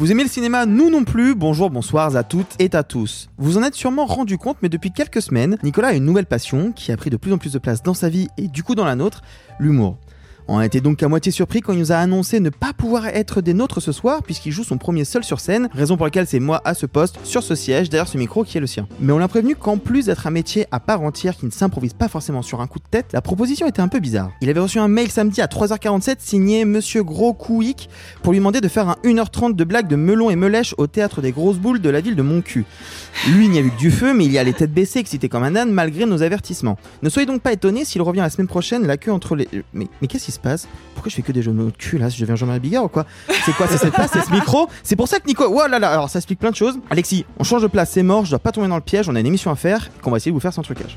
Vous aimez le cinéma Nous non plus. Bonjour, bonsoir à toutes et à tous. Vous en êtes sûrement rendu compte, mais depuis quelques semaines, Nicolas a une nouvelle passion qui a pris de plus en plus de place dans sa vie et du coup dans la nôtre, l'humour. On a été donc à moitié surpris quand il nous a annoncé ne pas pouvoir être des nôtres ce soir puisqu'il joue son premier seul sur scène, raison pour laquelle c'est moi à ce poste, sur ce siège, derrière ce micro qui est le sien. Mais on l'a prévenu qu'en plus d'être un métier à part entière qui ne s'improvise pas forcément sur un coup de tête, la proposition était un peu bizarre. Il avait reçu un mail samedi à 3h47 signé Monsieur Gros Couic pour lui demander de faire un 1h30 de blagues de melon et melèche au théâtre des grosses boules de la ville de Moncu. Lui n'y a vu que du feu, mais il y a les têtes baissées, excité comme un âne malgré nos avertissements. Ne soyez donc pas étonnés s'il revient la semaine prochaine, la queue entre les. Mais, mais qu'est-ce qui se Pourquoi je fais que des jeux de cul là Si je deviens Jean-Marie Bigard ou quoi? C'est quoi C'est cette place C'est ce micro? C'est pour ça que Nico. Oh là là Alors ça explique plein de choses. Alexis, on change de place, c'est mort, je dois pas tomber dans le piège, on a une émission à faire qu'on va essayer de vous faire sans trucage.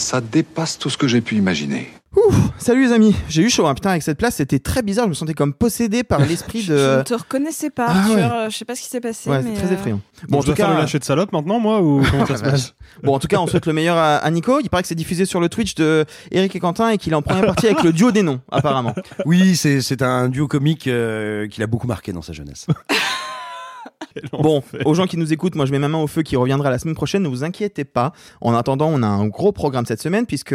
Ça dépasse tout ce que j'ai pu imaginer. Ouh, salut les amis, j'ai eu chaud, hein. putain avec cette place c'était très bizarre, je me sentais comme possédé par l'esprit Je de... ne te reconnaissais pas, Ah Arthur. ouais. euh, Je sais pas ce qui s'est passé. Ouais, mais c'est très euh, effrayant. Bon, en je tout dois faire le lâcher de salope maintenant, moi, ou comment ça se passe? Bon, en tout cas, on souhaite le meilleur à, à Nico. Il paraît que c'est diffusé sur le Twitch de Eric et Quentin et qu'il est en première partie avec le duo des noms, apparemment. Oui, c'est c'est un duo comique euh, qu'il a beaucoup marqué dans sa jeunesse. Bon, aux gens qui nous écoutent, moi je mets ma main au feu qui reviendra la semaine prochaine, ne vous inquiétez pas. En attendant, on a un gros programme cette semaine puisque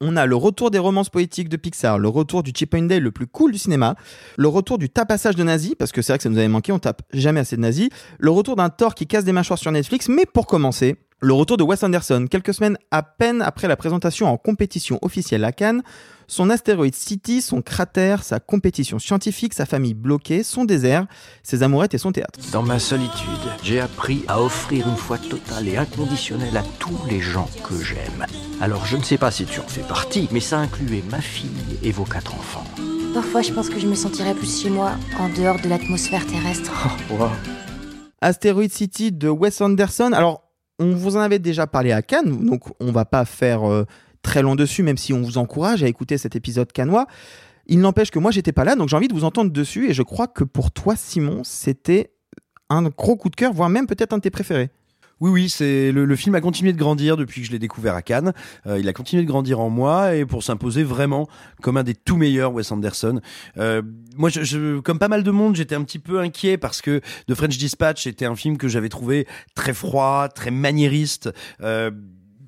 on a le retour des romances poétiques de Pixar, le retour du Chip and Dale le plus cool du cinéma, le retour du tapassage de nazis, parce que c'est vrai que ça nous avait manqué, on tape jamais assez de nazis, le retour d'un Thor qui casse des mâchoires sur Netflix, mais pour commencer, le retour de Wes Anderson, quelques semaines à peine après la présentation en compétition officielle à Cannes, son astéroïde City, son cratère, sa compétition scientifique, sa famille bloquée, son désert, ses amourettes et son théâtre. Dans ma solitude, j'ai appris à offrir une foi totale et inconditionnelle à tous les gens que j'aime. Alors je ne sais pas si tu en fais partie, mais ça incluait ma fille et vos quatre enfants. Parfois, je pense que je me sentirais plus chez moi, en dehors de l'atmosphère terrestre. Asteroid City de Wes Anderson. Alors, on vous en avait déjà parlé à Cannes, donc on va pas faire euh, très long dessus, même si on vous encourage à écouter cet épisode cannois. Il n'empêche que moi, j'étais pas là, donc j'ai envie de vous entendre dessus, et je crois que pour toi, Simon, c'était un gros coup de cœur, voire même peut-être un de tes préférés. Oui, oui, c'est le, film a continué de grandir depuis que je l'ai découvert à Cannes. Euh, il a continué de grandir en moi et pour s'imposer vraiment comme un des tout meilleurs Wes Anderson. Euh, moi, je, je- comme pas mal de monde, j'étais un petit peu inquiet parce que The French Dispatch était un film que j'avais trouvé très froid, très maniériste. Euh,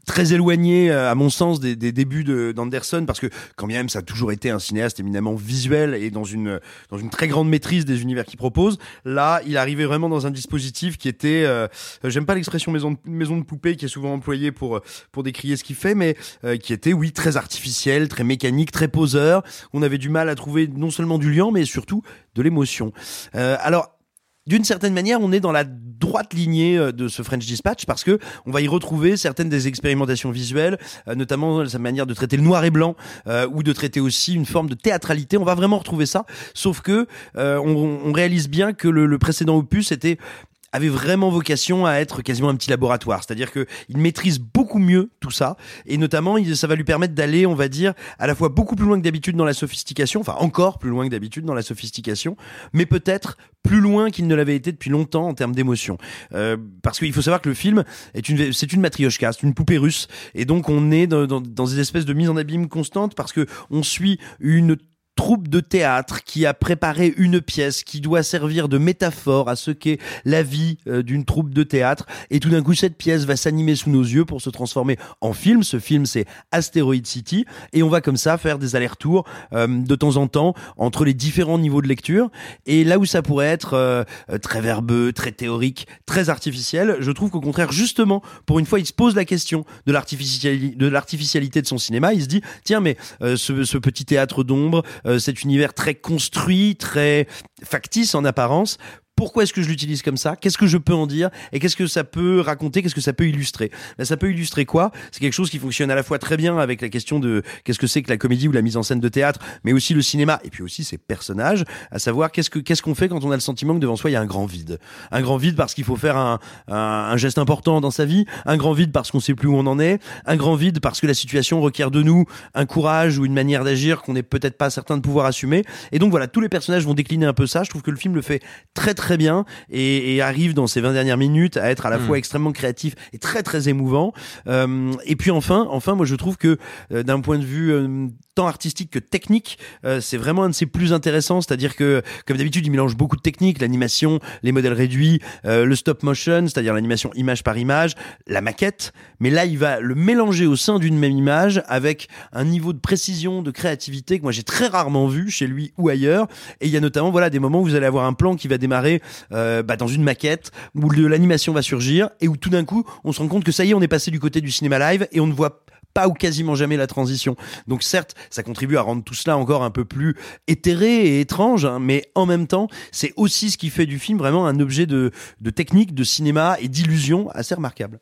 très éloigné euh, à mon sens des, des débuts de- d'Anderson parce que quand bien même ça a toujours été un cinéaste éminemment visuel et dans une dans une très grande maîtrise des univers qu'il propose là il arrivait vraiment dans un dispositif qui était euh, j'aime pas l'expression maison de, maison de poupée qui est souvent employée pour pour décrier ce qu'il fait mais euh, qui était oui très artificiel très mécanique très poseur. On avait du mal à trouver non seulement du lien mais surtout de l'émotion. Euh, alors d'une certaine manière, on est dans la droite lignée euh, de ce French Dispatch parce que on va y retrouver certaines des expérimentations visuelles, euh, notamment sa manière de traiter le noir et blanc euh, ou de traiter aussi une forme de théâtralité. On va vraiment retrouver ça, sauf que on, réalise bien que le précédent opus était avait vraiment vocation à être quasiment un petit laboratoire, c'est-à-dire que il maîtrise beaucoup mieux tout ça, et notamment ça va lui permettre d'aller, on va dire, à la fois beaucoup plus loin que d'habitude dans la sophistication, enfin encore plus loin que d'habitude dans la sophistication, mais peut-être plus loin qu'il ne l'avait été depuis longtemps en termes d'émotion, Euh, parce qu'il faut savoir que le film est une, c'est une matrioshka, c'est une poupée russe, et donc on est dans, dans, dans des espèces de mise en abîme constante parce que on suit une troupe de théâtre qui a préparé une pièce qui doit servir de métaphore à ce qu'est la vie euh, d'une troupe de théâtre. Et tout d'un coup, cette pièce va s'animer sous nos yeux pour se transformer en film. Ce film, c'est Asteroid City. Et on va comme ça faire des allers-retours euh, de temps en temps entre les différents niveaux de lecture. Et là où ça pourrait être euh, très verbeux, très théorique, très artificiel, je trouve qu'au contraire, justement, pour une fois, il se pose la question de l'artificialité de, son cinéma. Il se dit, tiens, mais euh, ce, petit théâtre d'ombre, cet univers très construit, très factice en apparence, pourquoi est-ce que je l'utilise comme ça? Qu'est-ce que je peux en dire? Et qu'est-ce que ça peut raconter? Qu'est-ce que ça peut illustrer? Ben, Ça peut illustrer quoi? C'est quelque chose qui fonctionne à la fois très bien avec la question de qu'est-ce que c'est que la comédie ou la mise en scène de théâtre, mais aussi le cinéma, et puis aussi ses personnages, à savoir qu'est-ce que qu'est-ce qu'on fait quand on a le sentiment que devant soi il y a un grand vide? Un grand vide parce qu'il faut faire un, geste important dans sa vie, un grand vide parce qu'on sait plus où on en est, un grand vide parce que la situation requiert de nous un courage ou une manière d'agir qu'on n'est peut-être pas certain de pouvoir assumer. Et donc voilà, tous les personnages vont décliner un peu ça. Je trouve que le film le fait très très bien et, et, arrive dans ces 20 dernières minutes à être à la mmh. fois extrêmement créatif et très très émouvant. Euh, et puis enfin, enfin, moi je trouve que euh, d'un point de vue euh, tant artistique que technique, c'est vraiment un de ses plus intéressants. C'est-à-dire que, comme d'habitude, il mélange beaucoup de techniques, l'animation, les modèles réduits, le stop motion, c'est-à-dire l'animation image par image, la maquette. Mais là, il va le mélanger au sein d'une même image avec un niveau de précision, de créativité que moi j'ai très rarement vu chez lui ou ailleurs. Et il y a notamment voilà des moments où vous allez avoir un plan qui va démarrer euh, bah, dans une maquette où l'animation va surgir et où tout d'un coup on se rend compte que ça y est, on est passé du côté du cinéma live et on ne voit pas ou quasiment jamais la transition. Donc certes, ça contribue à rendre tout cela encore un peu plus éthéré et étrange, hein, mais en même temps, c'est aussi ce qui fait du film vraiment un objet de, de technique, de cinéma et d'illusion assez remarquable.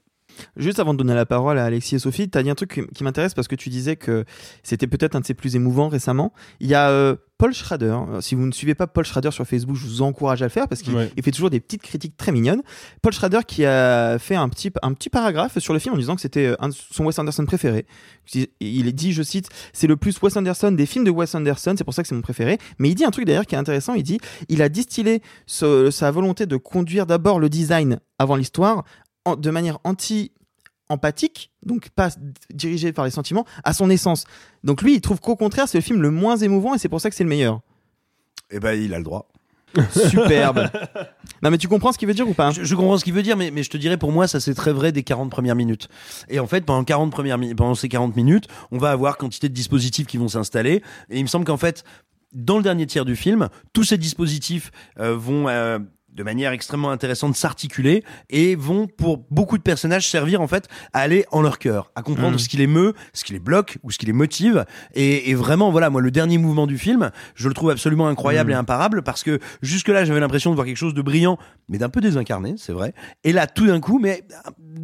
Juste avant de donner la parole à Alexis et Sophie, tu as dit un truc qui m'intéresse parce que tu disais que c'était peut-être un de ses plus émouvants récemment. Il y a euh, Paul Schrader. Si vous ne suivez pas Paul Schrader sur Facebook, je vous encourage à le faire parce qu'il ouais. fait toujours des petites critiques très mignonnes. Paul Schrader qui a fait un petit, un petit paragraphe sur le film en disant que c'était son Wes Anderson préféré. Il dit, je cite, c'est le plus Wes Anderson des films de Wes Anderson, c'est pour ça que c'est mon préféré. Mais il dit un truc d'ailleurs qui est intéressant, il dit, il a distillé ce, sa volonté de conduire d'abord le design avant l'histoire de manière anti empathique, donc pas dirigé par les sentiments, à son essence. Donc lui, il trouve qu'au contraire, c'est le film le moins émouvant et c'est pour ça que c'est le meilleur. Eh ben, il a le droit. Superbe. non mais tu comprends ce qu'il veut dire ou pas? Je, je, comprends ce qu'il veut dire, mais, mais je te dirais pour moi ça c'est très vrai des 40 premières minutes. Et en fait pendant 40 premières pendant ces 40 minutes, on va avoir quantité de dispositifs qui vont s'installer. Et il me semble qu'en fait dans le dernier tiers du film, tous ces dispositifs euh, vont euh, de manière extrêmement intéressante s'articuler et vont pour beaucoup de personnages servir en fait à aller en leur cœur, à comprendre mmh. ce qui les meut, ce qui les bloque ou ce qui les motive et, et, vraiment voilà moi le dernier mouvement du film je le trouve absolument incroyable mmh. et imparable parce que jusque là j'avais l'impression de voir quelque chose de brillant mais d'un peu désincarné c'est vrai et là tout d'un coup mais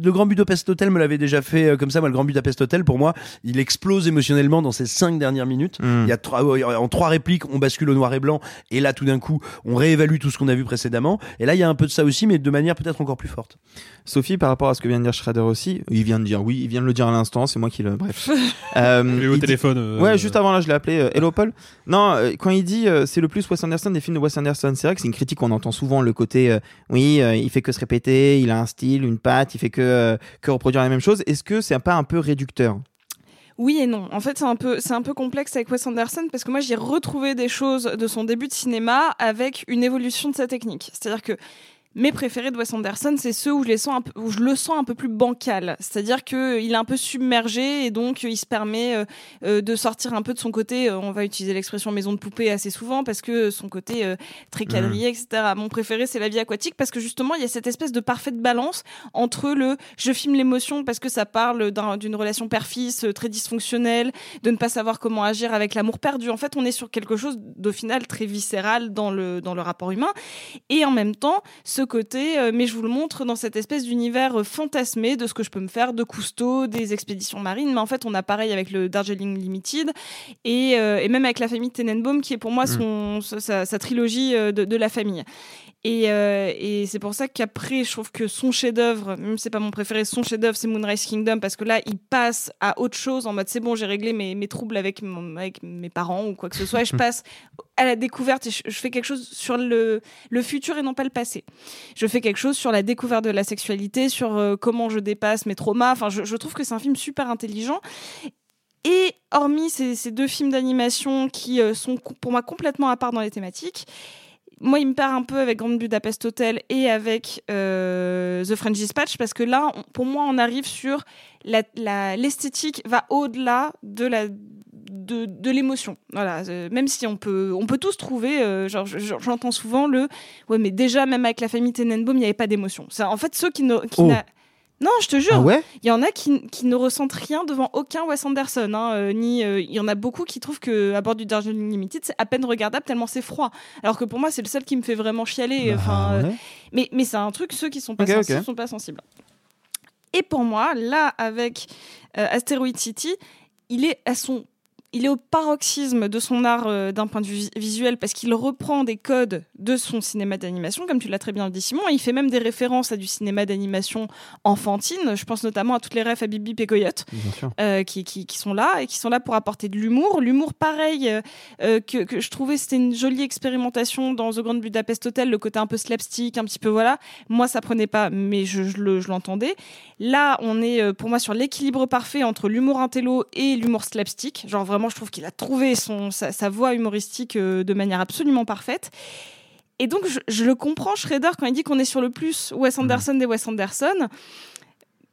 le Grand Budapest Hotel me l'avait déjà fait euh, comme ça moi le Grand Budapest Hotel pour moi il explose émotionnellement dans ces cinq dernières minutes mmh. il y a trois, en trois répliques on bascule au noir et blanc et là tout d'un coup on réévalue tout ce qu'on a vu précédemment et là, il y a un peu de ça aussi, mais de manière peut-être encore plus forte. Sophie, par rapport à ce que vient de dire Schrader aussi, il vient de dire oui, il vient de le dire à l'instant, c'est moi qui le. Bref. euh, au téléphone. Euh... Ouais, juste avant là, je l'ai appelé euh, Hello Paul. Non, euh, quand il dit euh, c'est le plus Wes Anderson des films de Wes Anderson, c'est vrai que c'est une critique qu'on entend souvent, le côté euh, oui, il fait que se répéter, il a un style, une patte, il fait que, que reproduire la même chose. Est-ce que c'est pas un peu réducteur? Oui et non. En fait, c'est un peu, c'est un peu complexe avec Wes Anderson parce que moi, j'ai retrouvé des choses de son début de cinéma avec une évolution de sa technique. C'est-à-dire que mes préférés de Wes Anderson, c'est ceux où je, les sens un peu, où je le sens un peu plus bancal. C'est-à-dire qu'il est un peu submergé et donc il se permet euh, euh, de sortir un peu de son côté, euh, on va utiliser l'expression maison de poupée assez souvent parce que son côté euh, très quadrillé, mmh. etc. Mon préféré, c'est la vie aquatique parce que justement, il y a cette espèce de parfaite balance entre le je filme l'émotion parce que ça parle d'une un, relation père-fils euh, très dysfonctionnelle, de ne pas savoir comment agir avec l'amour perdu. En fait, on est sur quelque chose d'au final très viscéral dans le, dans le rapport humain. Et en même temps, ce côté, euh, mais je vous le montre dans cette espèce d'univers euh, fantasmé de ce que je peux me faire de Cousteau, des expéditions marines. Mais en fait, on a pareil avec le Darjeeling Limited et, euh, et même avec la famille Tenenbaum, qui est pour moi son, mmh. sa, sa, trilogie de, de, la famille. Et, euh, et c'est pour ça qu'après, je trouve que son chef-d'œuvre, même si c'est pas mon préféré, son chef-d'œuvre, c'est Moonrise Kingdom, parce que là, il passe à autre chose en mode c'est bon, j'ai réglé mes, mes troubles avec, mon, avec mes parents ou quoi que ce soit, et je passe à la découverte et je, je, fais quelque chose sur le, le futur et non pas le passé. Je fais quelque chose sur la découverte de la sexualité, sur euh, comment je dépasse mes traumas. Enfin, je, je trouve que c'est un film super intelligent Et hormis ces, ces deux films d'animation qui euh, sont pour moi complètement à part dans les thématiques, moi, il me perd un peu avec Grand Budapest Hotel et avec euh, The French Dispatch parce que là, on- pour moi, on arrive sur la- la- l'esthétique va au-delà de la de, de l'émotion. Voilà, euh, même si on peut on peut tous trouver euh, genre je- je- j'entends souvent le ouais mais déjà même avec la famille Tenenbaum, il n'y avait pas d'émotion. C'est en fait ceux qui ne qui Oh. Non, je te jure. Ah ouais Il y en a qui, qui ne ressentent rien devant aucun Wes Anderson. hein, euh, ni, euh, il y en a beaucoup qui trouvent que à bord du Darjeeling Limited, c'est à peine regardable tellement c'est froid. Alors que pour moi, c'est le seul qui me fait vraiment chialer. Bah, Enfin, euh, ouais. mais mais c'est un truc, ceux qui sont pas sont pas sensibles. Et pour moi, là, avec Asteroid City, il est à son il est au paroxysme de son art euh, d'un point de vue vis- visuel parce qu'il reprend des codes de son cinéma d'animation, comme tu l'as très bien dit Simon. Il fait même des références à du cinéma d'animation enfantine. Je pense notamment à toutes les refs à Bibi et Coyote euh, qui, qui, qui sont là et qui sont là pour apporter de l'humour. L'humour, pareil, euh, que, que je trouvais c'était une jolie expérimentation dans The Grand Budapest Hotel, le côté un peu slapstick, un petit peu voilà. Moi, ça prenait pas, mais je, je le- je l'entendais. Là, on est pour moi sur l'équilibre parfait entre l'humour intello et l'humour slapstick. Genre vraiment, je trouve qu'il a trouvé son, sa, sa voix humoristique euh, de manière absolument parfaite. Et donc, je, je le comprends, Shredder, quand il dit qu'on est sur le plus Wes Anderson des Wes Anderson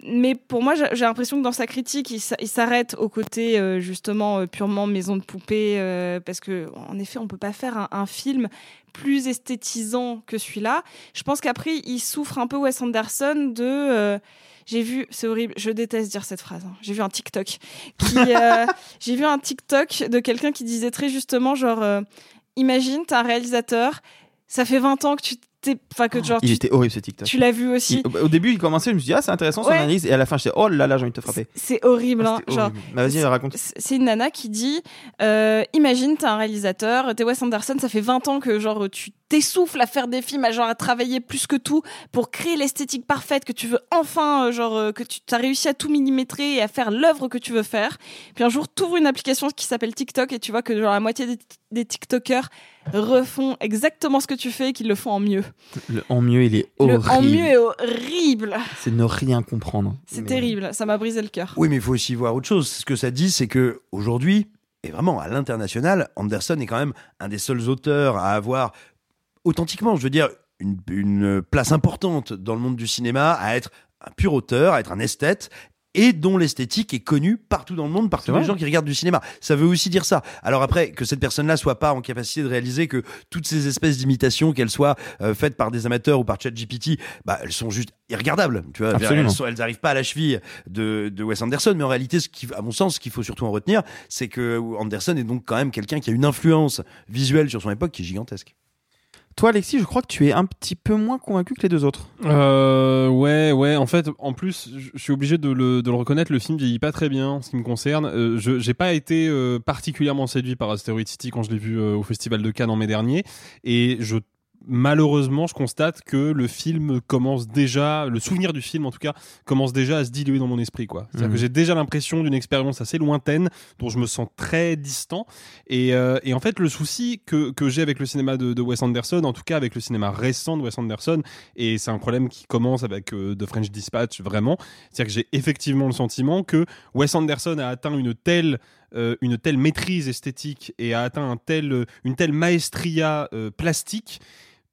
mais pour moi, j'ai l'impression que dans sa critique, il s'a- il s'arrête au côté euh, justement euh, purement maison de poupée, euh, parce que en effet, on peut pas faire un, un film plus esthétisant que celui-là. Je pense qu'après, il souffre un peu Wes Anderson de. J'ai vu, c'est horrible, je déteste dire cette phrase. hein. J'ai vu un TikTok qui, euh, j'ai vu un TikTok de quelqu'un qui disait très justement genre, euh, imagine, t'es un réalisateur, ça fait 20 ans que tu t'es, enfin que genre Il tu, était horrible ce TikTok. tu l'as vu aussi. Il- au début, il commençait, je me suis dit, ah, c'est intéressant son Ouais. analyse. Et à la fin, j'étais, oh là là, j'ai envie de te frapper. C'est horrible, hein, C'était genre. horrible. Bah, vas-y, raconte. C'est c'est une nana qui dit euh, Imagine, t'es un réalisateur, t'es Wes Anderson, ça fait 20 ans que genre tu t'essouffles à faire des films, à genre à travailler plus que tout pour créer l'esthétique parfaite que tu veux enfin, euh, genre euh, que tu as réussi à tout millimétrer et à faire l'œuvre que tu veux faire. Puis un jour, t'ouvres une application qui s'appelle TikTok et tu vois que genre la moitié des, des TikTokers refont exactement ce que tu fais et qu'ils le font en mieux. Le en mieux, il est Le horrible. en mieux est horrible. C'est ne rien comprendre. C'est Mais- terrible, ça m'a brisé le cœur. Oui, mais il faut aussi voir autre chose. Ce que ça dit, c'est que aujourd'hui, et vraiment à l'international, Anderson est quand même un des seuls auteurs à avoir authentiquement, je veux dire, une, une place importante dans le monde du cinéma, à être un pur auteur, à être un esthète. Et dont l'esthétique est connue partout dans le monde par tous les gens qui regardent du cinéma. Ça veut aussi dire ça. Alors après, que cette personne-là soit pas en capacité de réaliser que toutes ces espèces d'imitations, qu'elles soient euh, faites par des amateurs ou par ChatGPT, bah elles sont juste irregardables. Tu vois, Absolument. elles, sont- elles arrivent pas à la cheville de, de Wes Anderson, mais en réalité, ce qui, à mon sens, ce qu'il faut surtout en retenir, c'est que Anderson est donc quand même quelqu'un qui a une influence visuelle sur son époque qui est gigantesque. Toi, Alexis, je crois que tu es un petit peu moins convaincu que les deux autres. Euh, ouais, ouais. En fait, en plus, je suis obligé de le, de le reconnaître. Le film vieillit pas très bien, en ce qui me concerne. Euh, je j'ai pas été euh, particulièrement séduit par Asteroid City quand je l'ai vu euh, au Festival de Cannes en mai dernier, et je malheureusement, je constate que le film commence déjà, le souvenir du film en tout cas, commence déjà à se diluer dans mon esprit. quoi. C'est-à-dire Mhm. que j'ai déjà l'impression d'une expérience assez lointaine, dont je me sens très distant. Et, euh, et en fait, le souci que, que j'ai avec le cinéma de, de Wes Anderson, en tout cas avec le cinéma récent de Wes Anderson, et c'est un problème qui commence avec euh, The French Dispatch vraiment, c'est-à-dire que j'ai effectivement le sentiment que Wes Anderson a atteint une telle euh, une telle maîtrise esthétique et a atteint un tel, une telle maestria plastique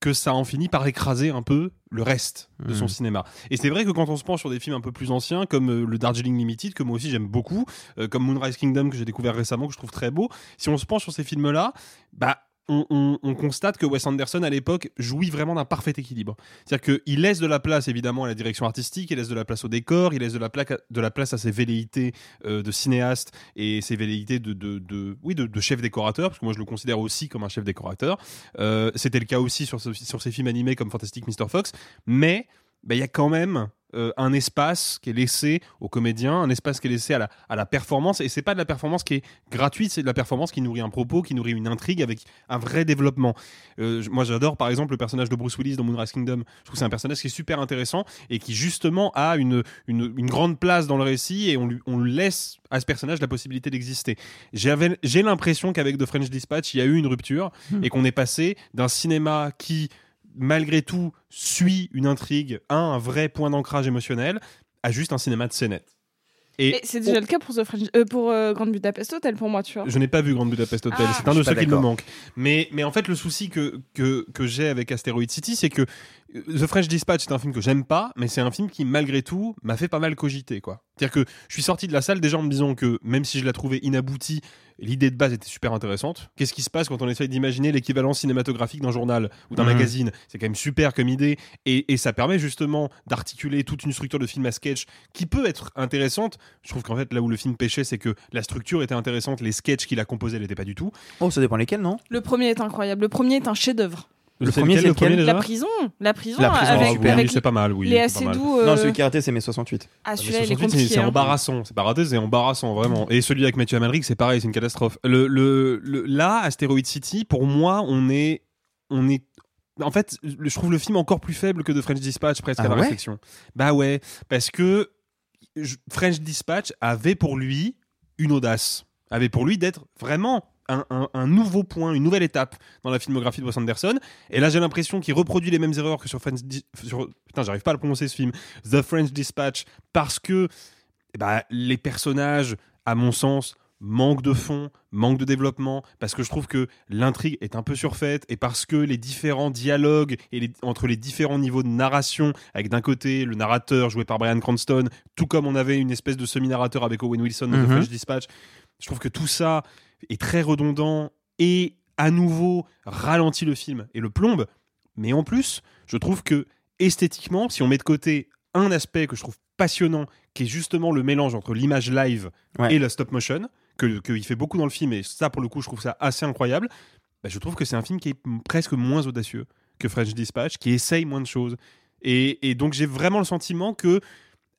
que ça en finit par écraser un peu le reste de son Mhm. cinéma. Et c'est vrai que quand on se penche sur des films un peu plus anciens, comme euh, le Darjeeling Limited, que moi aussi j'aime beaucoup, euh, comme Moonrise Kingdom que j'ai découvert récemment, que je trouve très beau, si on se penche sur ces films-là, bah on, on- on constate que Wes Anderson à l'époque jouit vraiment d'un parfait équilibre. C'est-à-dire qu'il laisse de la place évidemment à la direction artistique, il laisse de la place au décor, il laisse de la, de la place à ses velléités euh, de cinéaste et ses velléités de, oui, de, chef décorateur, parce que moi je le considère aussi comme un chef décorateur. Euh, C'était le cas aussi sur, sur ces films animés comme Fantastic Mr. Fox, mais bah, il y a quand même euh, un espace qui est laissé aux comédiens, un espace qui est laissé à la, à la performance, et c'est pas de la performance qui est gratuite, c'est de la performance qui nourrit un propos, qui nourrit une intrigue avec un vrai développement. Euh, moi j'adore par exemple le personnage de Bruce Willis dans Moonrise Kingdom, je trouve que c'est un personnage qui est super intéressant et qui justement a une, une, une grande place dans le récit et on lui, on laisse à ce personnage la possibilité d'exister. J'avais- J'ai l'impression qu'avec The French Dispatch, il y a eu une rupture Hmm. et qu'on est passé d'un cinéma qui malgré tout suit une intrigue, un, un vrai point d'ancrage émotionnel, à juste un cinéma de scénette. Et Mais c'est déjà le cas pour, The French- euh, pour euh, Grande Budapest Hotel pour moi, tu vois. Je n'ai pas vu Grande Budapest Hotel, Ah. c'est un de ceux qui me manque. Mais, mais en fait, le souci que, que, que j'ai avec Asteroid City, c'est que The French Dispatch, c'est un film que j'aime pas, mais c'est un film qui, malgré tout, m'a fait pas mal cogiter. quoi. C'est-à-dire que je suis sorti de la salle déjà en me disant que même si je la trouvais inaboutie, l'idée de base était super intéressante. Qu'est-ce qui se passe quand on essaye d'imaginer l'équivalent cinématographique d'un journal ou d'un Mhm. magazine? C'est quand même super comme idée. Et, et ça permet justement d'articuler toute une structure de film à sketch qui peut être intéressante. Je trouve qu'en fait, là où le film pêchait, c'est que la structure était intéressante, les sketchs qu'il a composés n'étaient pas du tout. Oh, ça dépend lesquels, non? Le premier est incroyable. Le premier est un chef-d'œuvre. Le premier, c'est le premier lequel La prison, la prison, La prison, avec, ah, c'est pas mal, oui. Léa c'est pas mal. Seydoux. euh, Non, celui qui a raté, c'est mai 68. Ah, Mais celui-là, il est 68, c'est- compliqué. C'est hein. embarrassant, c'est pas raté, c'est embarrassant vraiment. Et celui avec Mathieu Amalric, c'est pareil, c'est une catastrophe. Le, le, le- là, Asteroid City, pour moi, on est, on est. En fait, je trouve le film encore plus faible que de French Dispatch presque Ah à la ouais? réflexion. Bah ouais, parce que je- French Dispatch avait pour lui une audace, avait pour lui d'être vraiment un, un- un nouveau point, une nouvelle étape dans la filmographie de Wes Anderson. Et là, j'ai l'impression qu'il reproduit les mêmes erreurs que sur French. Dis- sur, putain, j'arrive pas à le prononcer ce film. The French Dispatch, parce que eh ben, les personnages, à mon sens, manquent de fond, manquent de développement, parce que je trouve que l'intrigue est un peu surfaite, et parce que les différents dialogues et les- entre les différents niveaux de narration, avec d'un côté le narrateur joué par Brian Cranston, tout comme on avait une espèce de semi-narrateur avec Owen Wilson dans The Mhm. French Dispatch, je trouve que tout ça est très redondant et à nouveau ralentit le film et le plombe. Mais en plus, je trouve que esthétiquement, si on met de côté un aspect que je trouve passionnant, qui est justement le mélange entre l'image live Ouais. et la stop motion, que qu'il fait beaucoup dans le film, et ça pour le coup je trouve ça assez incroyable, bah, je trouve que c'est un film qui est presque moins audacieux que French Dispatch, qui essaye moins de choses. Et, et donc j'ai vraiment le sentiment que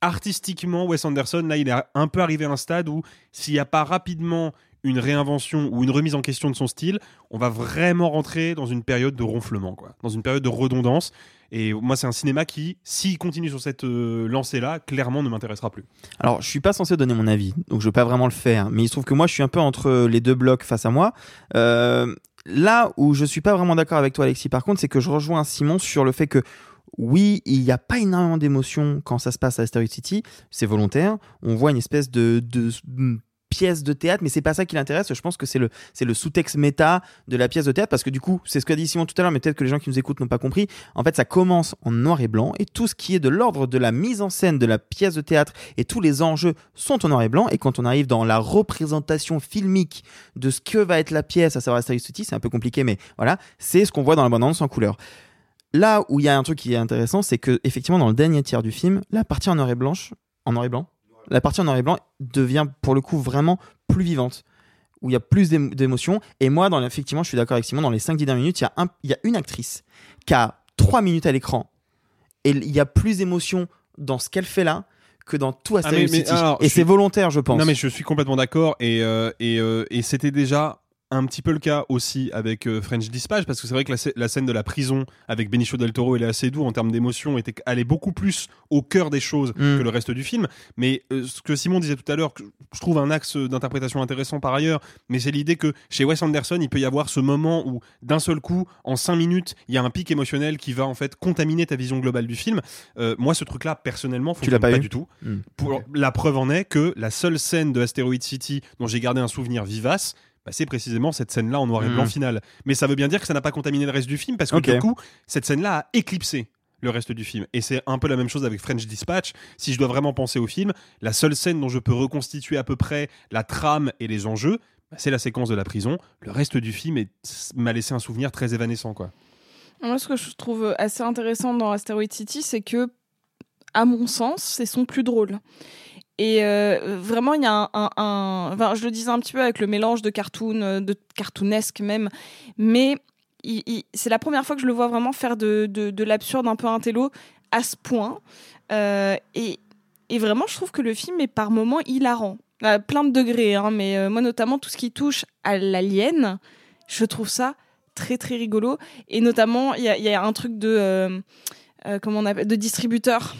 artistiquement, Wes Anderson, là, il est un peu arrivé à un stade où s'il n'y a pas rapidement une réinvention ou une remise en question de son style, on va vraiment rentrer dans une période de ronflement, quoi, dans une période de redondance. Et moi, c'est un cinéma qui, s'il continue sur cette euh, lancée-là, clairement ne m'intéressera plus. Alors, je suis pas censé donner mon avis, donc je vais pas vraiment le faire. Mais il se trouve que moi, je suis un peu entre les deux blocs face à moi. Euh, là où je suis pas vraiment d'accord avec toi, Alexis, par contre, c'est que je rejoins Simon sur le fait que oui, il n'y a pas énormément d'émotions quand ça se passe à Asteroid City. C'est volontaire. On voit une espèce de, de pièce de théâtre, mais c'est pas ça qui l'intéresse. Je pense que c'est le, sous-texte méta de la pièce de théâtre, parce que du coup, c'est ce qu'a dit Simon tout à l'heure, mais peut-être que les gens qui nous écoutent n'ont pas compris. En fait, ça commence en noir et blanc, et tout ce qui est de l'ordre de la mise en scène de la pièce de théâtre et tous les enjeux sont en noir et blanc. Et quand on arrive dans la représentation filmique de ce que va être la pièce, à savoir Asteroid City, c'est un peu compliqué, mais voilà, c'est ce qu'on voit dans la bande-annonce en couleur. Là où il y a un truc qui est intéressant, c'est que effectivement dans le dernier tiers du film, la partie en noir et blanche, en noir et blanc, la partie en noir et blanc devient pour le coup vraiment plus vivante, où il y a plus d'émo- d'émotions. Et moi, dans, effectivement, je suis d'accord avec Simon, dans les 5-10 dernières minutes, il y, a un- il y a une actrice qui a 3 minutes à l'écran, et il y a plus d'émotions dans ce qu'elle fait là que dans tout Asteroid Ah, City. alors, et c'est suis- volontaire, je pense. Non, mais je suis complètement d'accord. Et, euh, et, euh, et c'était déjà un petit peu le cas aussi avec euh, French Dispatch, parce que c'est vrai que la, la scène de la prison avec Benicio del Toro et Léa Seydoux en termes d'émotion était allait beaucoup plus au cœur des choses Mm. que le reste du film. Mais euh, ce que Simon disait tout à l'heure, je trouve un axe d'interprétation intéressant par ailleurs, mais c'est l'idée que chez Wes Anderson, il peut y avoir ce moment où d'un seul coup, en cinq minutes, il y a un pic émotionnel qui va en fait contaminer ta vision globale du film. Euh, moi, ce truc-là, personnellement, Tu l'as pas pas du tout. Mm. Pour, La preuve en est que la seule scène de Asteroid City dont j'ai gardé un souvenir vivace, bah, c'est précisément cette scène-là en noir et blanc final. Mais ça veut bien dire que ça n'a pas contaminé le reste du film parce que du coup, cette scène-là a éclipsé le reste du film. Et c'est un peu la même chose avec French Dispatch. Si je dois vraiment penser au film, la seule scène dont je peux reconstituer à peu près la trame et les enjeux, bah, c'est la séquence de la prison. Le reste du film m'a laissé un souvenir très évanescent. Quoi. Moi, ce que je trouve assez intéressant dans Asteroid City, c'est que, à mon sens, c'est son plus drôle. Et euh, vraiment, il y a un, Enfin, je le disais un petit peu avec le mélange de cartoon, euh, de cartoonesque même, mais c'est la première fois que je le vois vraiment faire de, de, de l'absurde un peu intello à ce point. Euh, et, vraiment, je trouve que le film est par moments hilarant. À plein de degrés, hein, mais moi, notamment, tout ce qui touche à l'alien, je trouve ça très très rigolo et notamment il y, a- un truc de comment on appelle de distributeur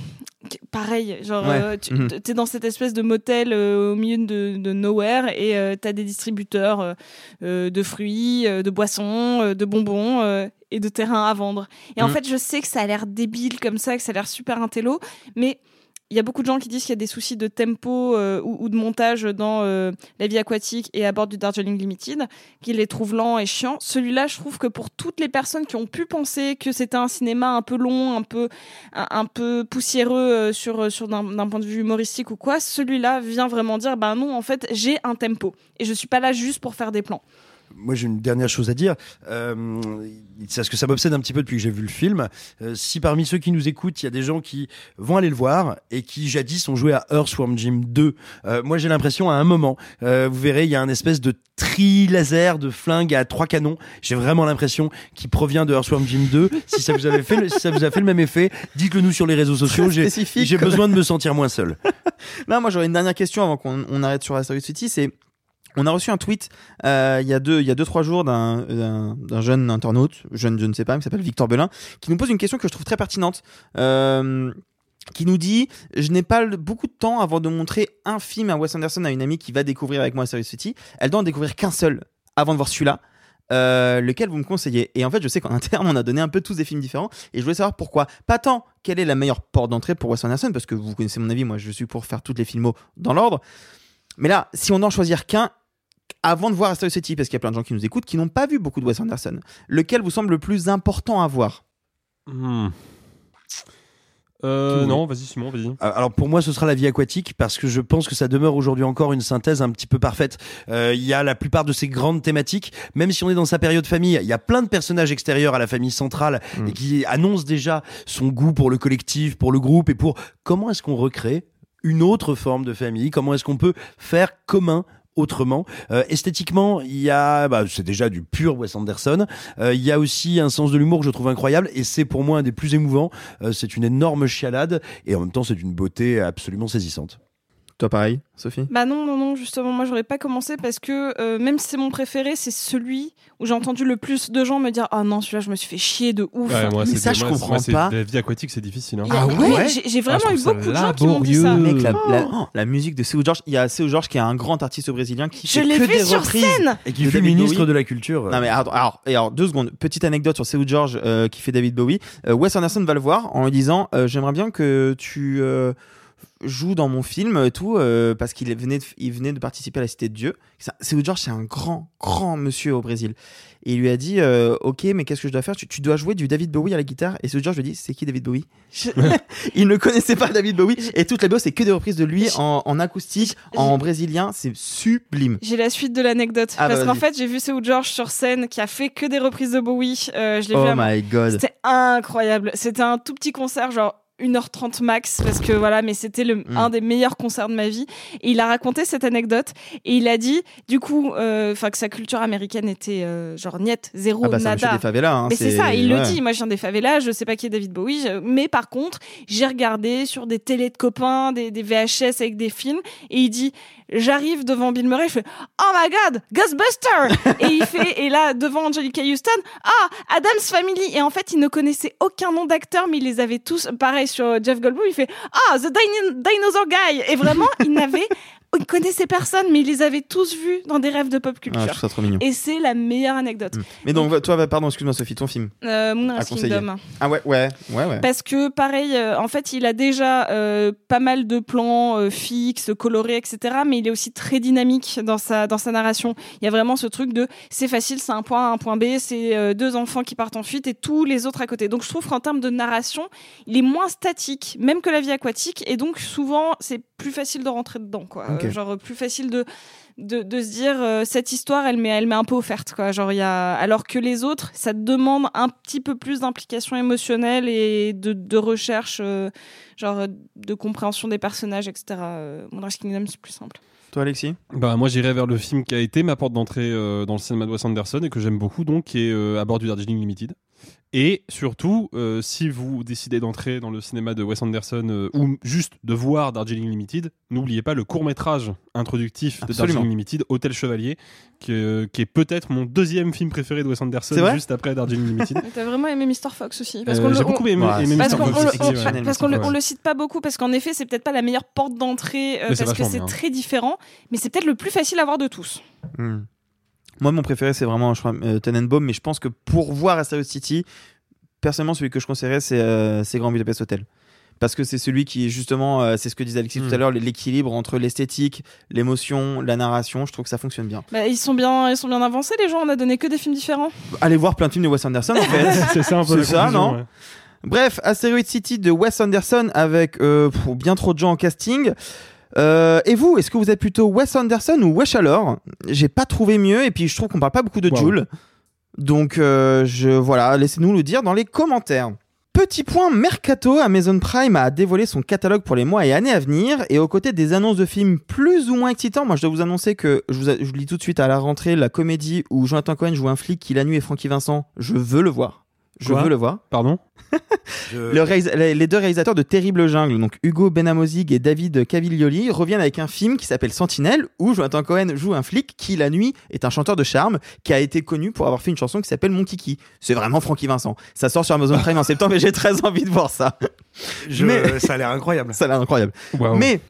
Pareil genre Ouais. euh, tu Mhm. es dans cette espèce de motel euh, au milieu de, de nowhere et euh, tu as des distributeurs de fruits de boissons de bonbons et de terrains à vendre et en Mhm. fait je sais que ça a l'air débile comme ça que ça a l'air super intello mais il y a beaucoup de gens qui disent qu'il y a des soucis de tempo euh, ou, de montage dans euh, La vie aquatique et à bord du Darjeeling Limited, qu'ils les trouvent lents et chiants. Celui-là, je trouve que pour toutes les personnes qui ont pu penser que c'était un cinéma un peu long, un peu, un, peu poussiéreux euh, sur, sur d'un point de vue humoristique ou quoi, celui-là vient vraiment dire, bah non, en fait, j'ai un tempo et je suis pas là juste pour faire des plans. Moi j'ai une dernière chose à dire. Euh, c'est parce que ça m'obsède un petit peu depuis que j'ai vu le film. Euh, si parmi ceux qui nous écoutent, il y a des gens qui vont aller le voir et qui jadis ont joué à Earthworm Jim 2, euh, moi j'ai l'impression à un moment, euh, vous verrez, il y a un espèce de tri laser de flingue à trois canons. J'ai vraiment l'impression qu'il provient de Earthworm Jim 2. Si ça vous avait fait, le- si ça vous a fait le même effet, dites-le nous sur les réseaux sociaux. J'ai besoin de me sentir moins seul. Non, moi j'aurais une dernière question avant qu'on on arrête sur Asteroid City. C'est on a reçu un tweet euh, il y a deux il y a deux trois jours d'un jeune internaute, jeune je ne sais pas, qui s'appelle Victor Belin, qui nous pose une question que je trouve très pertinente. Euh, qui nous dit je n'ai pas beaucoup de temps avant de montrer un film à Wes Anderson à une amie qui va découvrir avec moi Asteroid City. Elle doit en découvrir qu'un seul avant de voir celui-là. Euh, lequel vous me conseillez? Et en fait, je sais qu'en interne, on a donné un peu tous des films différents, et je voulais savoir pourquoi. Pas tant quelle est la meilleure porte d'entrée pour Wes Anderson, parce que vous connaissez mon avis, moi je suis pour faire toutes les filmos dans l'ordre. Mais là, si on doit en choisir qu'un, avant de voir Asteroid City, parce qu'il y a plein de gens qui nous écoutent qui n'ont pas vu beaucoup de Wes Anderson, lequel vous semble le plus important à voir Hmm. Euh, non, vas-y Simon, vas-y. Alors pour moi, ce sera la vie aquatique parce que je pense que ça demeure aujourd'hui encore une synthèse un petit peu parfaite. Euh, Il y a la plupart de ces grandes thématiques, même si on est dans sa période famille, il y a plein de personnages extérieurs à la famille centrale et qui annoncent déjà son goût pour le collectif, pour le groupe et pour comment est-ce qu'on recrée une autre forme de famille, comment est-ce qu'on peut faire commun autrement. Euh, esthétiquement, il y a, bah, c'est déjà du pur Wes Anderson. Euh, il y a aussi un sens de l'humour que je trouve incroyable et c'est pour moi un des plus émouvants. Euh, c'est une énorme chialade et en même temps c'est une beauté absolument saisissante. Toi pareil, Sophie Bah non, non, non, justement, moi j'aurais pas commencé parce que euh, même si c'est mon préféré, c'est celui où j'ai entendu le plus de gens me dire Ah non, celui-là, je me suis fait chier de ouf. Ouais, moi, Mais ça, je comprends pas. La vie aquatique, c'est difficile. hein. Il y a- ouais, j'ai- vraiment Ah, eu beaucoup de gens qui m'ont dit ça. Mec, la, la- oh, la musique de Seu George, il y a Seu George qui est un grand artiste brésilien qui Je fait l'ai que vu des sur reprises scène Et qui David ministre Bowie. de la culture. Non mais alors, alors, et alors, deux secondes, petite anecdote sur Seu George euh, qui fait David Bowie. Euh, Wes Anderson va le voir en lui disant euh, j'aimerais bien que tu euh, joues dans mon film et tout euh, parce qu'il venait de, il venait de participer à la Cité de Dieu. Seu George c'est un grand grand monsieur au Brésil et il lui a dit euh, ok mais qu'est-ce que je dois faire? Tu, tu dois jouer du David Bowie à la guitare et Seu George lui dit c'est qui David Bowie? Il ne connaissait pas David Bowie et toute la BO c'est que des reprises de lui en, en acoustique en brésilien c'est sublime. J'ai la suite de l'anecdote. Ah, bah, parce qu'en fait, j'ai vu Seu George sur scène qui a fait que des reprises de Bowie. Euh, je l'ai vu Oh à- my god. C'était incroyable. C'était un tout petit concert, genre 1h30 max, parce que voilà, mais c'était le, Mm. un des meilleurs concerts de ma vie. Et il a raconté cette anecdote et il a dit, du coup, euh, enfin que sa culture américaine était euh, genre niette, zéro, Ah bah, c'est un nada. des favelas, hein, mais c'est ça, il le dit. Moi, je viens des favelas, je sais pas qui est David Bowie, je- mais par contre, j'ai regardé sur des télés de copains, des, des VHS avec des films, et il dit, j'arrive devant Bill Murray, je fais, oh my god, Ghostbuster! et il fait, et là, devant Angelica Houston, ah, Adam's Family! Et en fait, il ne connaissait aucun nom d'acteur, mais il les avait tous, pareil sur Jeff Goldblum, il fait, ah, The Dino- Dinosaur Guy! Et vraiment, il n'avait, il connaissait personne, mais il les avait tous vus dans des rêves de pop culture. Ah, je trouve ça trop mignon. Et c'est la meilleure anecdote. Mais donc, toi, va- pardon, excuse-moi Sophie, ton film Euh, Moonrise. Kingdom. Ah ouais, ouais, ouais, ouais. Parce que pareil, euh, en fait, il a déjà euh, pas mal de plans euh, fixes, colorés, etc. Mais il est aussi très dynamique dans sa dans sa narration. Il y a vraiment ce truc de c'est facile, c'est un point A, un point B, c'est deux enfants qui partent en fuite et tous les autres à côté. Donc je trouve qu'en termes de narration, il est moins statique, même que la vie aquatique, et donc souvent c'est plus facile de rentrer dedans, quoi. Euh, genre plus facile de de, de se dire euh, cette histoire elle m'est elle m'est un peu offerte quoi. Genre il y a alors que les autres ça demande un petit peu plus d'implication émotionnelle et de, de recherche euh, genre euh, de compréhension des personnages etc euh, Moonrise Kingdom c'est plus simple. Toi, Alexis? Bah moi j'irai vers le film qui a été ma porte d'entrée euh, dans le cinéma de Wes Anderson et que j'aime beaucoup donc qui est euh, à bord du Darjeeling Limited. Et surtout, euh, si vous décidez d'entrer dans le cinéma de Wes Anderson euh, ou juste de voir Darjeeling Limited, n'oubliez pas le court métrage introductif de Absolument. Darjeeling Limited, Hôtel Chevalier, qui, euh, qui est peut-être mon deuxième film préféré de Wes Anderson, juste après Darjeeling Limited. T'as vraiment aimé Mr Fox aussi parce qu'on le- j'ai beaucoup on- aimé, Ouais, aimé parce Mr. qu'on Fox on le- aussi, on- ouais. parce qu'on le, le cite pas beaucoup parce qu'en effet c'est peut-être pas la meilleure porte d'entrée euh, parce que c'est très différent mais c'est peut-être le plus facile à voir de tous Hmm. Moi, mon préféré, c'est vraiment, je crois, euh, Tenenbaum, mais je pense que pour voir Asteroid City, personnellement, celui que je conseillerais, c'est euh, c'est Grand Budapest Hotel. parce que c'est celui qui justement, euh, c'est ce que disait Alexis tout à l'heure, l'équilibre entre l'esthétique, l'émotion, la narration. Je trouve que ça fonctionne bien. Bah, ils sont bien, ils sont bien avancés les gens. On a donné que des films différents. Allez voir plein de films de Wes Anderson en fait. c'est ça un peu C'est ça, non ouais. Bref, Asteroid City de Wes Anderson avec euh, pff, bien trop de gens en casting. Euh, et vous, est-ce que vous êtes plutôt Wes Anderson ou Wesh alors J'ai pas trouvé mieux et puis je trouve qu'on parle pas beaucoup de Wow. Jules. Donc euh, je voilà, laissez-nous le dire dans les commentaires. Petit point mercato, Amazon Prime a dévoilé son catalogue pour les mois et années à venir et aux côtés des annonces de films plus ou moins excitants, moi je dois vous annoncer que je vous, a- je vous lis tout de suite à la rentrée la comédie où Jonathan Cohen joue un flic qui la nuit est Francky Vincent, je veux le voir. Je Quoi veux le voir. Pardon Le réalisa- les deux réalisateurs de Terrible Jungle, donc Hugo Benamozig et David Caviglioli, reviennent avec un film qui s'appelle Sentinelle, où Jonathan Cohen joue un flic qui, la nuit, est un chanteur de charme qui a été connu pour avoir fait une chanson qui s'appelle Mon Kiki. C'est vraiment Francky Vincent. Ça sort sur Amazon Prime en septembre et j'ai très envie de voir ça. Je- Mais- Ça a l'air incroyable. Ça a l'air incroyable. Mais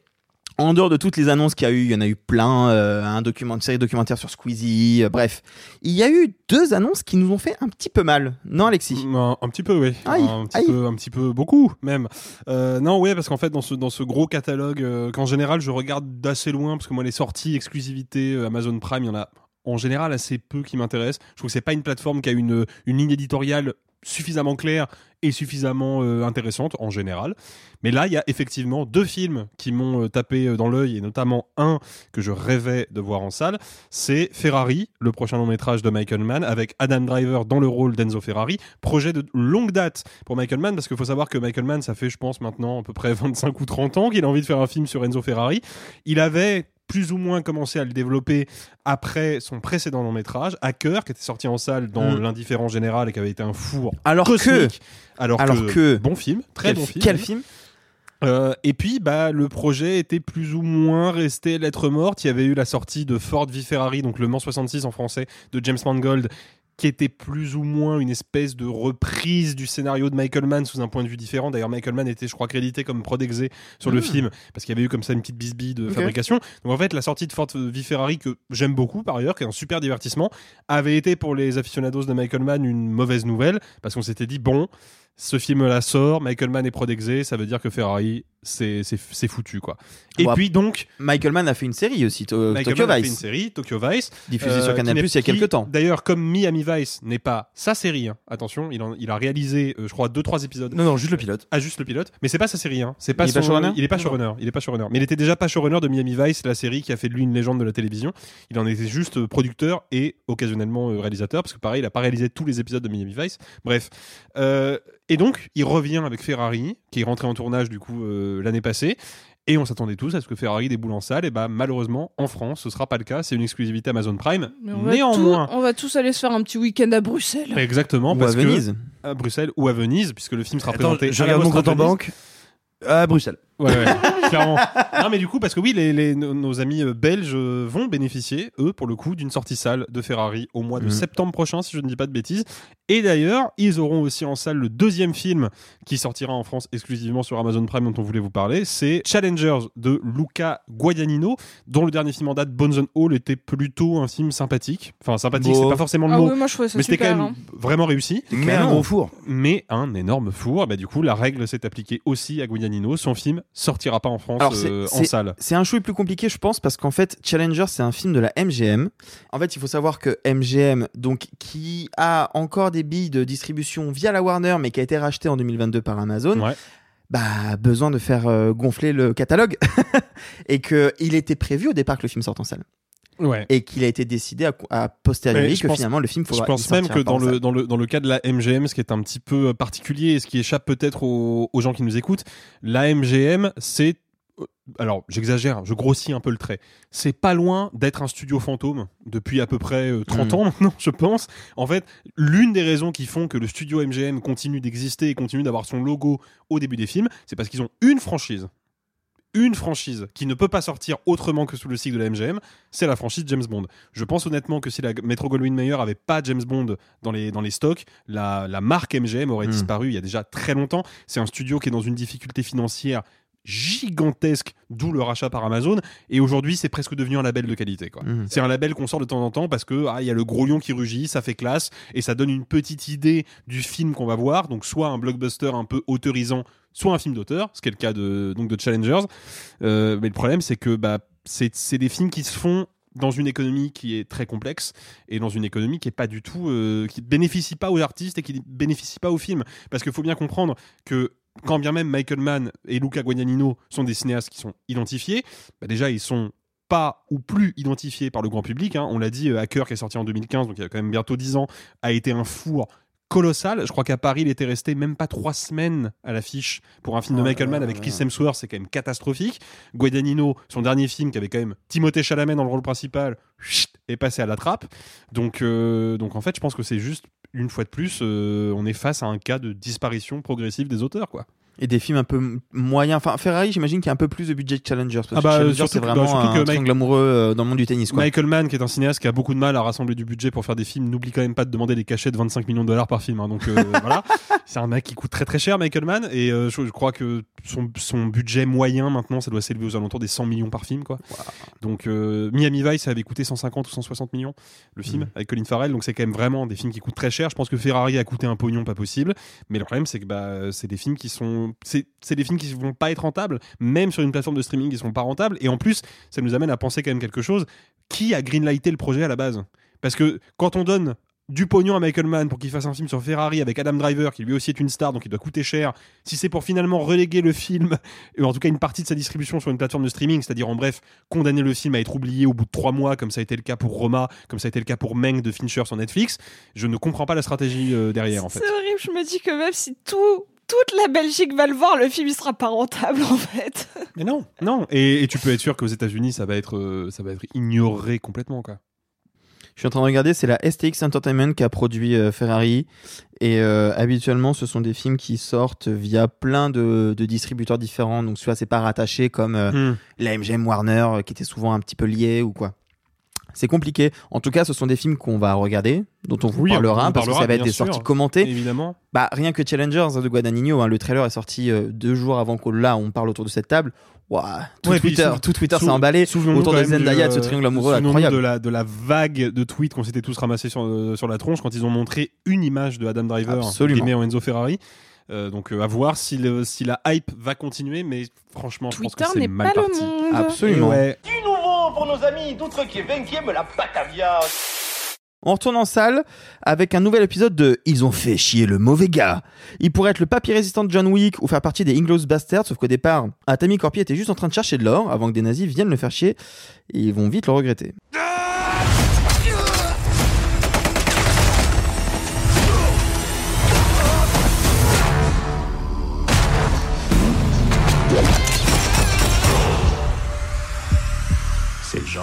en dehors de toutes les annonces qu'il y a eu, il y en a eu plein, euh, un document, une série documentaire sur Squeezie, euh, bref. Il y a eu deux annonces qui nous ont fait un petit peu mal. Non, Alexis? Un, un petit peu, oui. Aïe, un, petit aïe. peu, un petit peu, beaucoup même. Euh, non, ouais, parce qu'en fait, dans ce, dans ce gros catalogue, qu'en général, je regarde d'assez loin, parce que moi, les sorties, exclusivité Amazon Prime, il y en a en général assez peu qui m'intéressent. Je trouve que c'est pas une plateforme qui a une, une ligne éditoriale suffisamment claire et suffisamment euh, intéressante en général. Mais là, il y a effectivement deux films qui m'ont euh, tapé euh, dans l'œil et notamment un que je rêvais de voir en salle. C'est Ferrari, le prochain long métrage de Michael Mann avec Adam Driver dans le rôle d'Enzo Ferrari. Projet de longue date pour Michael Mann parce qu'il faut savoir que Michael Mann, ça fait je pense maintenant à peu près 25 ou 30 ans qu'il a envie de faire un film sur Enzo Ferrari. Il avait plus ou moins commencé à le développer après son précédent long métrage, Hacker, qui était sorti en salle dans Mm. l'indifférent général et qui avait été un four Alors cosmique. Alors, Alors que, que- bon film, très bon fi- film. quel film? Euh, et puis, bah, le projet était plus ou moins resté lettre morte. Il y avait eu la sortie de Ford v Ferrari, donc le Mans 66 en français, de James Mangold, qui était plus ou moins une espèce de reprise du scénario de Michael Mann sous un point de vue différent. D'ailleurs, Michael Mann était, je crois, crédité comme prod exé sur le Ah. film, parce qu'il y avait eu comme ça une petite bisbille de fabrication. Donc en fait, la sortie de Ford v Ferrari, que j'aime beaucoup par ailleurs, qui est un super divertissement, avait été pour les aficionados de Michael Mann une mauvaise nouvelle, parce qu'on s'était dit, bon, ce film-là sort, Michael Mann est prod exé, ça veut dire que Ferrari, c'est foutu, quoi. Et Bon, puis donc, Michael Mann a fait une série aussi, to- Michael Tokyo Mann a fait Vice, une série, Tokyo Vice, diffusée euh, sur Canal+, n'est- il y a quelques temps. D'ailleurs, comme Miami Vice n'est pas sa série, hein, attention, il, en- il a réalisé, euh, je crois, deux trois épisodes. Non, non, juste le pilote. Ah, juste le pilote. Mais c'est pas sa série, hein. C'est pas Il est pas son- showrunner Il est pas showrunner. Il est pas showrunner. Mais il était déjà pas showrunner de Miami Vice, la série qui a fait de lui une légende de la télévision. Il en était juste euh, producteur et occasionnellement euh, réalisateur, parce que pareil, il a pas réalisé tous les épisodes de Miami Vice. Bref. Euh, et donc, il revient avec Ferrari, qui est rentré en tournage du coup euh, l'année passée. Et on s'attendait tous à ce que Ferrari déboule en salle. Et bah malheureusement, en France, ce sera pas le cas. C'est une exclusivité Amazon Prime. Mais on va Néanmoins, tous- on va tous aller se faire un petit week-end à Bruxelles. exactement, Ou parce à Venise. que à Bruxelles ou à Venise, puisque le film sera Attends, présenté. je à regarde mon compte en banque. À Bruxelles. Ouais, ouais, clairement. Non, mais du coup, parce que oui, les, les- nos, nos amis euh, belges euh, vont bénéficier, eux, pour le coup, d'une sortie salle de Ferrari au mois de Mhm. septembre prochain, si je ne dis pas de bêtises. Et d'ailleurs, ils auront aussi en salle le deuxième film qui sortira en France exclusivement sur Amazon Prime dont on voulait vous parler. C'est Challengers de Luca Guadagnino, dont le dernier film en date, Bones and All, était plutôt un film sympathique. Enfin, sympathique, Bon. c'est pas forcément le Ah mot. oui, moi je ça mais c'était quand même hein. vraiment réussi Mais un gros four. mais un énorme four. Bah, du coup, la règle s'est appliquée aussi à Guadagnino. Son film sortira pas en France Alors, euh, en salle. C'est un chouille plus compliqué, je pense, parce qu'en fait, Challenger, c'est un film de la MGM. En fait, il faut savoir que MGM, donc, qui a encore des billes de distribution via la Warner, mais qui a été racheté en 2022 par Amazon, Ouais. bah, besoin de faire euh, gonfler le catalogue. et qu'il était prévu au départ que le film sorte en salle. Ouais. Et qu'il a été décidé à, à posteriori je que pense- finalement le film Je faudra, pense il même que dans le, dans, le, dans le cas de la MGM, ce qui est un petit peu euh, particulier et ce qui échappe peut-être aux, aux gens qui nous écoutent, la MGM, c'est. euh, Alors, j'exagère, je grossis un peu le trait. C'est pas loin d'être un studio fantôme depuis à peu près euh, 30 Mm. ans maintenant, je pense. En fait, l'une des raisons qui font que le studio MGM continue d'exister et continue d'avoir son logo au début des films, c'est parce qu'ils ont une franchise. Une franchise qui ne peut pas sortir autrement que sous le sigle de la MGM, c'est la franchise James Bond. Je pense honnêtement que si la Metro Goldwyn Mayer avait pas James Bond dans les, dans les stocks, la, la marque MGM aurait Mm. disparu il y a déjà très longtemps. C'est un studio qui est dans une difficulté financière gigantesque, d'où le rachat par Amazon. Et aujourd'hui, c'est presque devenu un label de qualité. quoi. Mhm. C'est un label qu'on sort de temps en temps parce que ah, il y a le gros lion qui rugit, ça fait classe et ça donne une petite idée du film qu'on va voir. Donc soit un blockbuster un peu autorisant soit un film d'auteur, ce qui est le cas de donc de Challengers. Euh, mais le problème, c'est que bah c'est des films qui se font dans une économie qui est très complexe et dans une économie qui est pas du tout euh, bénéficie pas aux artistes et qui bénéficie pas aux films parce qu'il faut bien comprendre que quand bien même Michael Mann et Luca Guadagnino sont des cinéastes qui sont identifiés, bah déjà ils sont pas ou plus identifiés par le grand public. Hein. On l'a dit, euh, Hacker qui est sorti en 2015, donc il y a quand même bientôt 10 ans, a été un four colossal. Je crois qu'à Paris, il était resté même pas trois semaines à l'affiche pour un film de Ah, Michael Mann avec Chris Hemsworth, c'est quand même catastrophique. Guadagnino, son dernier film qui avait quand même Timothée Chalamet dans le rôle principal, est passé à la trappe. Donc, euh, donc en fait, je pense que c'est juste une fois de plus, euh, on est face à un cas de disparition progressive des auteurs, quoi. Et des films un peu moyens. Enfin, Ferrari, j'imagine qu'il y a un peu plus de budget que Challengers. Parce Ah que bah, Challengers, c'est que- bah, vraiment que un Mike- amoureux euh, dans le monde du tennis. Quoi. Michael Mann, qui est un cinéaste qui a beaucoup de mal à rassembler du budget pour faire des films, n'oublie quand même pas de demander des cachets de 25 millions de dollars par film. hein. donc euh, voilà, c'est un mec qui coûte très très cher, Michael Mann, et euh, je, je crois que son, son budget moyen maintenant, ça doit s'élever aux alentours des 100 millions par film, quoi. Donc euh, Miami Vice ça avait coûté 150 ou 160 millions le film Mhm. avec Colin Farrell, donc c'est quand même vraiment des films qui coûtent très cher. Je pense que Ferrari a coûté un pognon pas possible, mais le problème c'est que bah, c'est des films qui sont, c'est des films qui vont pas être rentables, même sur une plateforme de streaming ils seront pas rentables, et en plus ça nous amène à penser quand même quelque chose. Qui a greenlighté le projet à la base? Parce que quand on donne du pognon à Michael Mann pour qu'il fasse un film sur Ferrari avec Adam Driver, qui lui aussi est une star, donc il doit coûter cher, si c'est pour finalement reléguer le film, ou en tout cas une partie de sa distribution sur une plateforme de streaming, c'est-à-dire en bref, condamner le film à être oublié au bout de trois mois, comme ça a été le cas pour Roma, comme ça a été le cas pour Meng de Fincher sur Netflix, je ne comprends pas la stratégie euh, derrière. C'est horrible, je me dis que même si tout, toute la Belgique va le voir, le film il sera pas rentable en fait. Mais non, non. Et, et tu peux être sûr qu'aux États-Unis, ça va être, euh, ça va être ignoré complètement quoi. Je suis en train de regarder, c'est la STX Entertainment qui a produit euh, Ferrari. Et euh, habituellement, ce sont des films qui sortent via plein de, de distributeurs différents. Donc, celui-là, c'est pas rattaché comme euh, Hmm. la MGM Warner, qui était souvent un petit peu lié ou quoi. C'est compliqué. En tout cas, ce sont des films qu'on va regarder, dont on vous Oui, on parlera, en parce que ça va être des sûr. sorties commentées. Évidemment. Bah, rien que Challengers hein, de Guadagnino, hein, le trailer est sorti euh, deux jours avant que là, on parle autour de cette table. Ouah, tout, Ouais, Twitter, tout Twitter s'est emballé souvenons-nous autour de Zendaya, de ce triangle amoureux incroyable. De la, de la vague de tweets qu'on s'était tous ramassés sur, euh, sur la tronche quand ils ont montré une image de Adam Driver guillemets, en Enzo Ferrari. Euh, donc euh, à voir si, le- si la hype va continuer, mais franchement, je pense que Twitter c'est n'est mal pas le parti. monde. Absolument. Ouais. Pour nos amis d'outre-qui 20e, la Batavia. On retourne en salle avec un nouvel épisode de Ils ont fait chier le mauvais gars. Il pourrait être le papier résistant de John Wick ou faire partie des Inglourious Bastards, sauf qu'au départ, Atami Corpi était juste en train de chercher de l'or avant que des nazis viennent le faire chier et ils vont vite le regretter.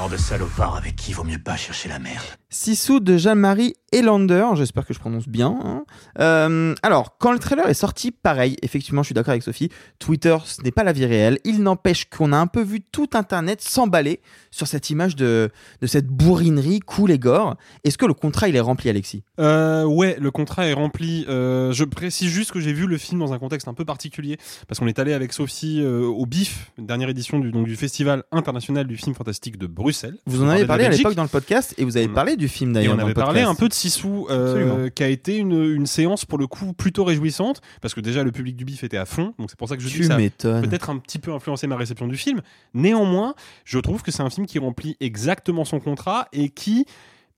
De salopard avec qui vaut mieux pas chercher la merde. Sissou de Jean-Marie Elander, j'espère que je prononce bien. hein. Euh, alors, quand le trailer est sorti, pareil, effectivement, je suis d'accord avec Sophie, Twitter, ce n'est pas la vie réelle. Il n'empêche qu'on a un peu vu tout Internet s'emballer sur cette image de, de cette bourrinerie cool et gore. Est-ce que le contrat, il est rempli, Alexis? Euh, ouais, le contrat est rempli. Euh, je précise juste que j'ai vu le film dans un contexte un peu particulier parce qu'on est allé avec Sophie euh, au BIF, une dernière édition du, donc, du Festival international du film fantastique de Bruxelles. Vous en avez parlé à l'époque dans le podcast et vous avez parlé du film d'ailleurs. on avait parlé un peu de Sissou, euh, qui a été une, une séance pour le coup plutôt réjouissante, parce que déjà le public du BIF était à fond, donc c'est pour ça que je dis Tu que ça peut-être un petit peu influencé ma réception du film. Néanmoins, je trouve que c'est un film qui remplit exactement son contrat et qui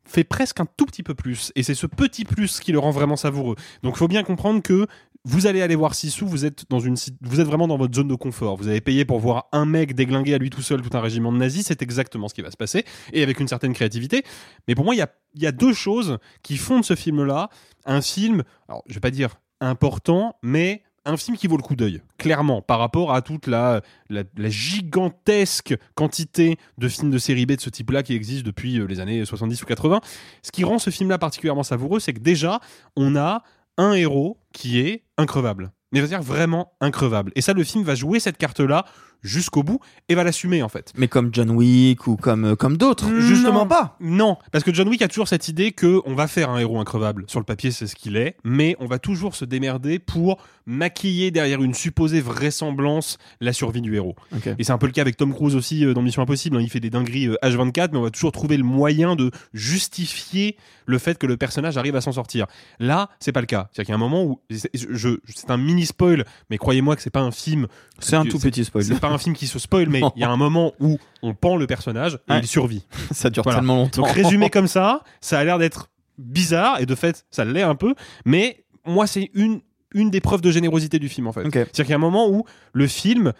fait presque un tout petit peu plus. Et c'est ce petit plus qui le rend vraiment savoureux. Donc il faut bien comprendre que vous allez aller voir Sissou, vous êtes, dans une, vous êtes vraiment dans votre zone de confort. Vous avez payé pour voir un mec déglinguer à lui tout seul tout un régiment de nazis, c'est exactement ce qui va se passer, et avec une certaine créativité. Mais pour moi, il y a, deux choses qui font de ce film-là un film, alors je vais pas dire important, mais un film qui vaut le coup d'œil, clairement, par rapport à toute la, la, la gigantesque quantité de films de série B de ce type-là qui existent depuis euh, les années 70 ou 80. Ce qui rend ce film-là particulièrement savoureux, c'est que déjà, on a un héros qui est increvable. Mais veux dire vraiment increvable. Et ça, le film va jouer cette carte-là jusqu'au bout et va l'assumer en fait. Mais comme John Wick ou comme, euh, comme d'autres. Justement pas. Non, parce que John Wick a toujours cette idée que on va faire un héros increvable. Sur le papier, c'est ce qu'il est, mais on va toujours se démerder pour maquiller derrière une supposée vraisemblance la survie du héros. Et c'est un peu le cas avec Tom Cruise aussi euh, dans Mission Impossible. hein. Il fait des dingueries euh, H24, mais on va toujours trouver le moyen de justifier le fait que le personnage arrive à s'en sortir. Là, c'est pas le cas. C'est-à-dire qu'il y a un moment où c'est un mini spoil, mais croyez-moi que c'est pas un film. C'est un tout petit spoil. C'est pas un film qui se spoil, mais il y a un moment où on pend le personnage et Ouais. il survit. Ça dure Voilà. tellement longtemps. Donc résumé comme ça, ça a l'air d'être bizarre et de fait, ça l'est un peu. Mais moi, c'est une une des preuves de générosité du film en fait. C'est-à-dire qu'il y a un moment où le film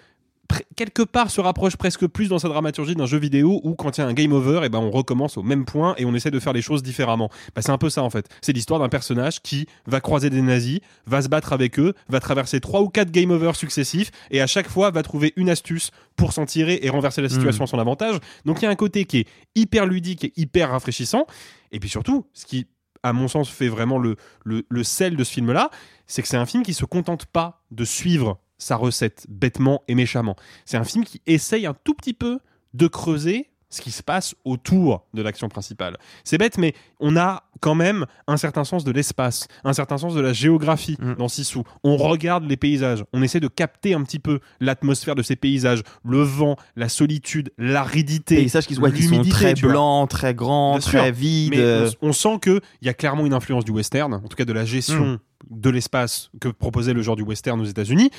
quelque part se rapproche presque plus dans sa dramaturgie d'un jeu vidéo où quand il y a un game over et ben on recommence au même point et on essaie de faire les choses différemment. Bah, c'est un peu ça en fait. C'est l'histoire d'un personnage qui va croiser des nazis, va se battre avec eux, va traverser trois ou quatre game over successifs et à chaque fois va trouver une astuce pour s'en tirer et renverser la situation à son avantage. Donc il y a un côté qui est hyper ludique et hyper rafraîchissant et puis surtout ce qui à mon sens fait vraiment le, le, le sel de ce film là, c'est que c'est un film qui se contente pas de suivre sa recette bêtement et méchamment. C'est un film qui essaye un tout petit peu de creuser ce qui se passe autour de l'action principale. C'est bête, mais on a quand même un certain sens de l'espace, un certain sens de la géographie Mm. dans Sissou. On regarde les paysages, on essaie de capter un petit peu l'atmosphère de ces paysages, le vent, la solitude, l'aridité, Paysages qui, ouais, qui sont très blancs, très grands, très vides. Euh, on, on sent qu'il y a clairement une influence du western, en tout cas de la gestion de l'espace que proposait le genre du western aux États-Unis,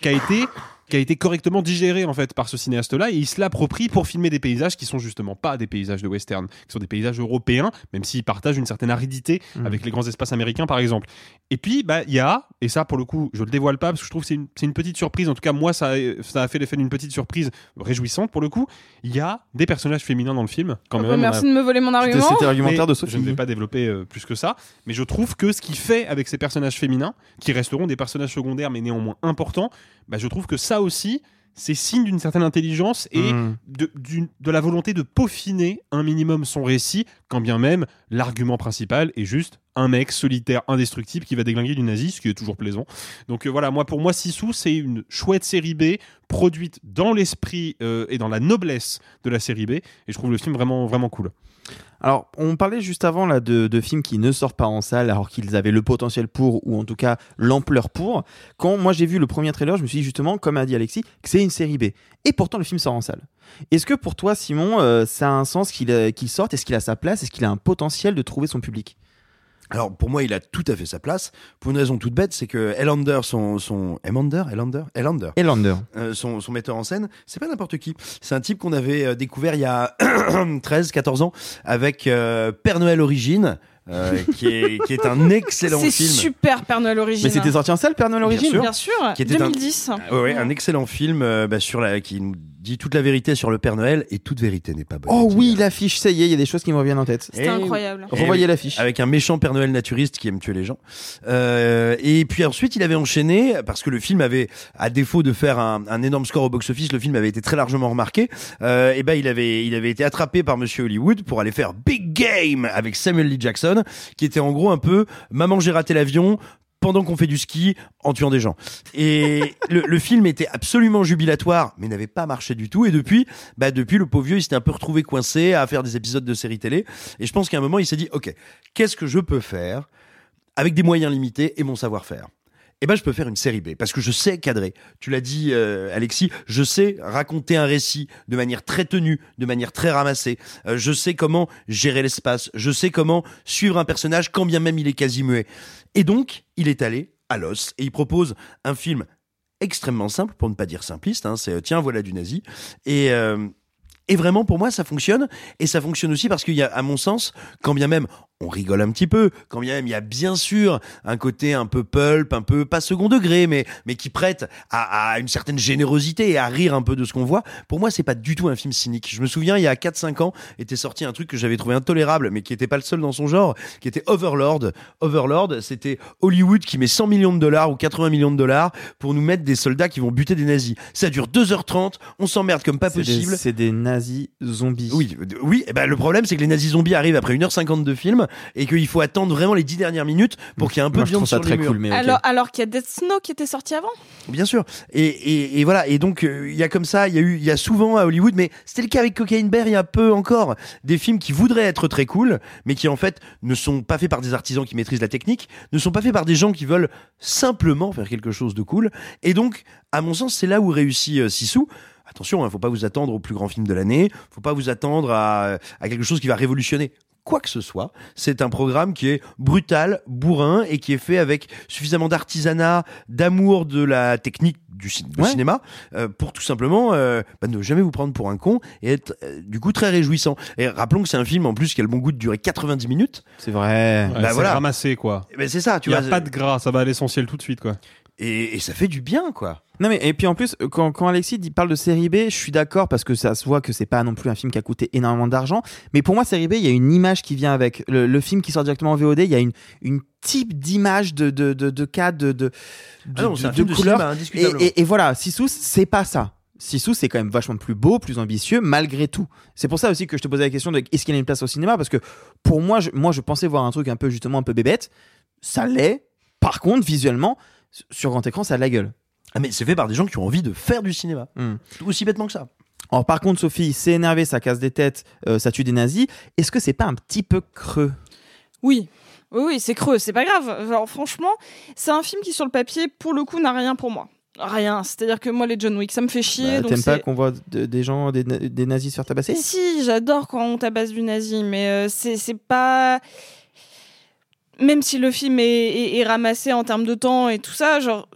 qui a été qui a été correctement digéré en fait par ce cinéaste-là et il se l'approprie pour filmer des paysages qui sont justement pas des paysages de western, qui sont des paysages européens, même s'ils partagent une certaine aridité Mm. avec les grands espaces américains par exemple. Et puis bah il y a et ça pour le coup je le dévoile pas parce que je trouve que c'est une, petite surprise. En tout cas moi ça a, ça a fait l'effet d'une petite surprise réjouissante pour le coup. Il y a des personnages féminins dans le film quand Oh, même. bah, a- merci de me voler mon argument. C'était l'argumentaire de mais Sophie. Je ne vais pas développer euh, plus que ça, mais je trouve que ce qu'il fait avec ces personnages féminins, qui resteront des personnages secondaires mais néanmoins importants, bah, je trouve que ça aussi, c'est signe d'une certaine intelligence et Mm. de, d'une- de la volonté de peaufiner un minimum son récit, quand bien même l'argument principal est juste un mec solitaire, indestructible qui va déglinguer du nazi, ce qui est toujours plaisant. Donc euh, voilà, moi pour moi, Sissou, c'est une chouette série B produite dans l'esprit euh, et dans la noblesse de la série B, et je trouve le film vraiment vraiment cool. Alors, on parlait juste avant là de, films qui ne sortent pas en salle alors qu'ils avaient le potentiel pour ou en tout cas l'ampleur pour. Quand moi j'ai vu le premier trailer, je me suis dit justement, comme a dit Alexis, que c'est une série B. Et pourtant le film sort en salle. Est-ce que pour toi, Simon, euh, ça a un sens qu'il euh, qu'il sorte? Est-ce qu'il a sa place? Est-ce qu'il a un potentiel de trouver son public? Alors pour moi, il a tout à fait sa place. Pour une raison toute bête, c'est que Elander, son son Elander, Elander, Elander, Elander. euh, son, son metteur en scène, c'est pas n'importe qui. C'est un type qu'on avait euh, découvert il y a 13, 14 ans avec euh, Père Noël Origine, euh, qui est qui est un excellent C'est film. super Père Noël Origine. Mais c'était sorti en salle, Père Noël Bien Origine sûr. Bien sûr, Qui était un- 2010. Ouais, ouais, un excellent film euh, bah, sur la qui nous dit toute la vérité sur le Père Noël et toute vérité n'est pas bonne. Oh oui, l'affiche, ça y est, il y a des choses qui me reviennent en tête. C'était Eh incroyable. Revoyez Eh oui. l'affiche. Avec un méchant Père Noël naturiste qui aime tuer les gens. Euh, et puis ensuite, il avait enchaîné parce que le film avait, à défaut de faire un, un énorme score au box-office, le film avait été très largement remarqué. Euh, et ben, il avait, il avait été attrapé par Monsieur Hollywood pour aller faire Big Game avec Samuel Lee Jackson, qui était en gros un peu Maman, j'ai raté l'avion pendant qu'on fait du ski en tuant des gens. Et le, le film était absolument jubilatoire, mais n'avait pas marché du tout. Et depuis, bah depuis le pauvre vieux, il s'était un peu retrouvé coincé à faire des épisodes de séries télé. Et je pense qu'à un moment, il s'est dit, ok, qu'est-ce que je peux faire avec des moyens limités et mon savoir-faire? Eh ben, je peux faire une série B parce que je sais cadrer. Tu l'as dit, euh, Alexis, je sais raconter un récit de manière très tenue, de manière très ramassée. Euh, je sais comment gérer l'espace. Je sais comment suivre un personnage quand bien même il est quasi muet. Et donc, il est allé à l'os et il propose un film extrêmement simple, pour ne pas dire simpliste. Hein, c'est euh, tiens, voilà du nazi. Et euh, et vraiment, pour moi, ça fonctionne. Et ça fonctionne aussi parce qu'il y a, à mon sens, quand bien même on rigole un petit peu, quand bien même il y a bien sûr un côté un peu pulp, un peu pas second degré, mais mais qui prête à, à une certaine générosité et à rire un peu de ce qu'on voit. Pour moi, c'est pas du tout un film cynique. Je me souviens, il y a 4-5 ans, était sorti un truc que j'avais trouvé intolérable, mais qui était pas le seul dans son genre, qui était Overlord. Overlord, c'était Hollywood qui met 100 millions de dollars ou 80 millions de dollars pour nous mettre des soldats qui vont buter des nazis. Ça dure 2h30, on s'emmerde comme pas possible. C'est des nazis zombies. Oui, oui. eh ben, le problème, c'est que les nazis zombies arrivent après 1h50 de film. Et qu'il faut attendre vraiment les dix dernières minutes pour qu'il y ait un peu Moi, de viande sur les murs. cool, mais ok. Alors, alors qu'il y a Death Snow qui était sorti avant? Bien sûr. Et, et, et voilà. Et donc euh, il y a comme ça, il y a eu, il y a souvent à Hollywood, mais c'était le cas avec Cocaine Bear il y a peu encore, des films qui voudraient être très cool, mais qui en fait ne sont pas faits par des artisans qui maîtrisent la technique, ne sont pas faits par des gens qui veulent simplement faire quelque chose de cool. Et donc, à mon sens, c'est là où réussit euh, Sissou. Attention, hein, faut pas vous attendre au plus grand film de l'année, faut pas vous attendre à, à quelque chose qui va révolutionner quoi que ce soit. C'est un programme qui est brutal, bourrin et qui est fait avec suffisamment d'artisanat, d'amour de la technique du, Ouais. cinéma euh, pour tout simplement euh, bah, ne jamais vous prendre pour un con et être euh, du coup très réjouissant. Et rappelons que c'est un film en plus qui a le bon goût de durer 90 minutes. C'est vrai. Ouais, Bah c'est voilà. ramassé quoi. Ben c'est ça, tu Il y a vois. pas de gras, ça va à l'essentiel tout de suite quoi. Et, et ça fait du bien quoi. Non mais et puis en plus quand, quand Alexis dit, parle de série B, je suis d'accord parce que ça se voit que c'est pas non plus un film qui a coûté énormément d'argent. Mais pour moi série B, il y a une image qui vient avec le, le film qui sort directement en VOD. Il y a une une type d'image de de de, de cadre de de, Ah non, de- de cinéma, et, et, et voilà, Sissous, c'est pas ça. Sissou, c'est quand même vachement plus beau, plus ambitieux, malgré tout. C'est pour ça aussi que je te posais la question de est-ce qu'il a une place au cinéma? Parce que pour moi, je, moi, je pensais voir un truc un peu justement un peu bébête. Ça l'est. Par contre, visuellement, sur grand écran, ça a de la gueule. Ah mais c'est fait par des gens qui ont envie de faire du cinéma. Hmm. Aussi bêtement que ça. Alors par contre, Sophie, c'est énervé, ça casse des têtes, euh, ça tue des nazis. Est-ce que c'est pas un petit peu creux? Oui. Oui, oui, c'est creux, c'est pas grave. Alors, franchement, c'est un film qui, sur le papier, pour le coup, n'a rien pour moi. Rien. C'est-à-dire que moi, les John Wick, ça me fait chier. Bah, T'aimes pas qu'on voit de- des gens, des, na- des nazis se faire tabasser? Si, j'adore quand on tabasse du nazi, mais euh, c'est c'est pas. Même si le film est, est- est ramassé en termes de temps et tout ça, genre.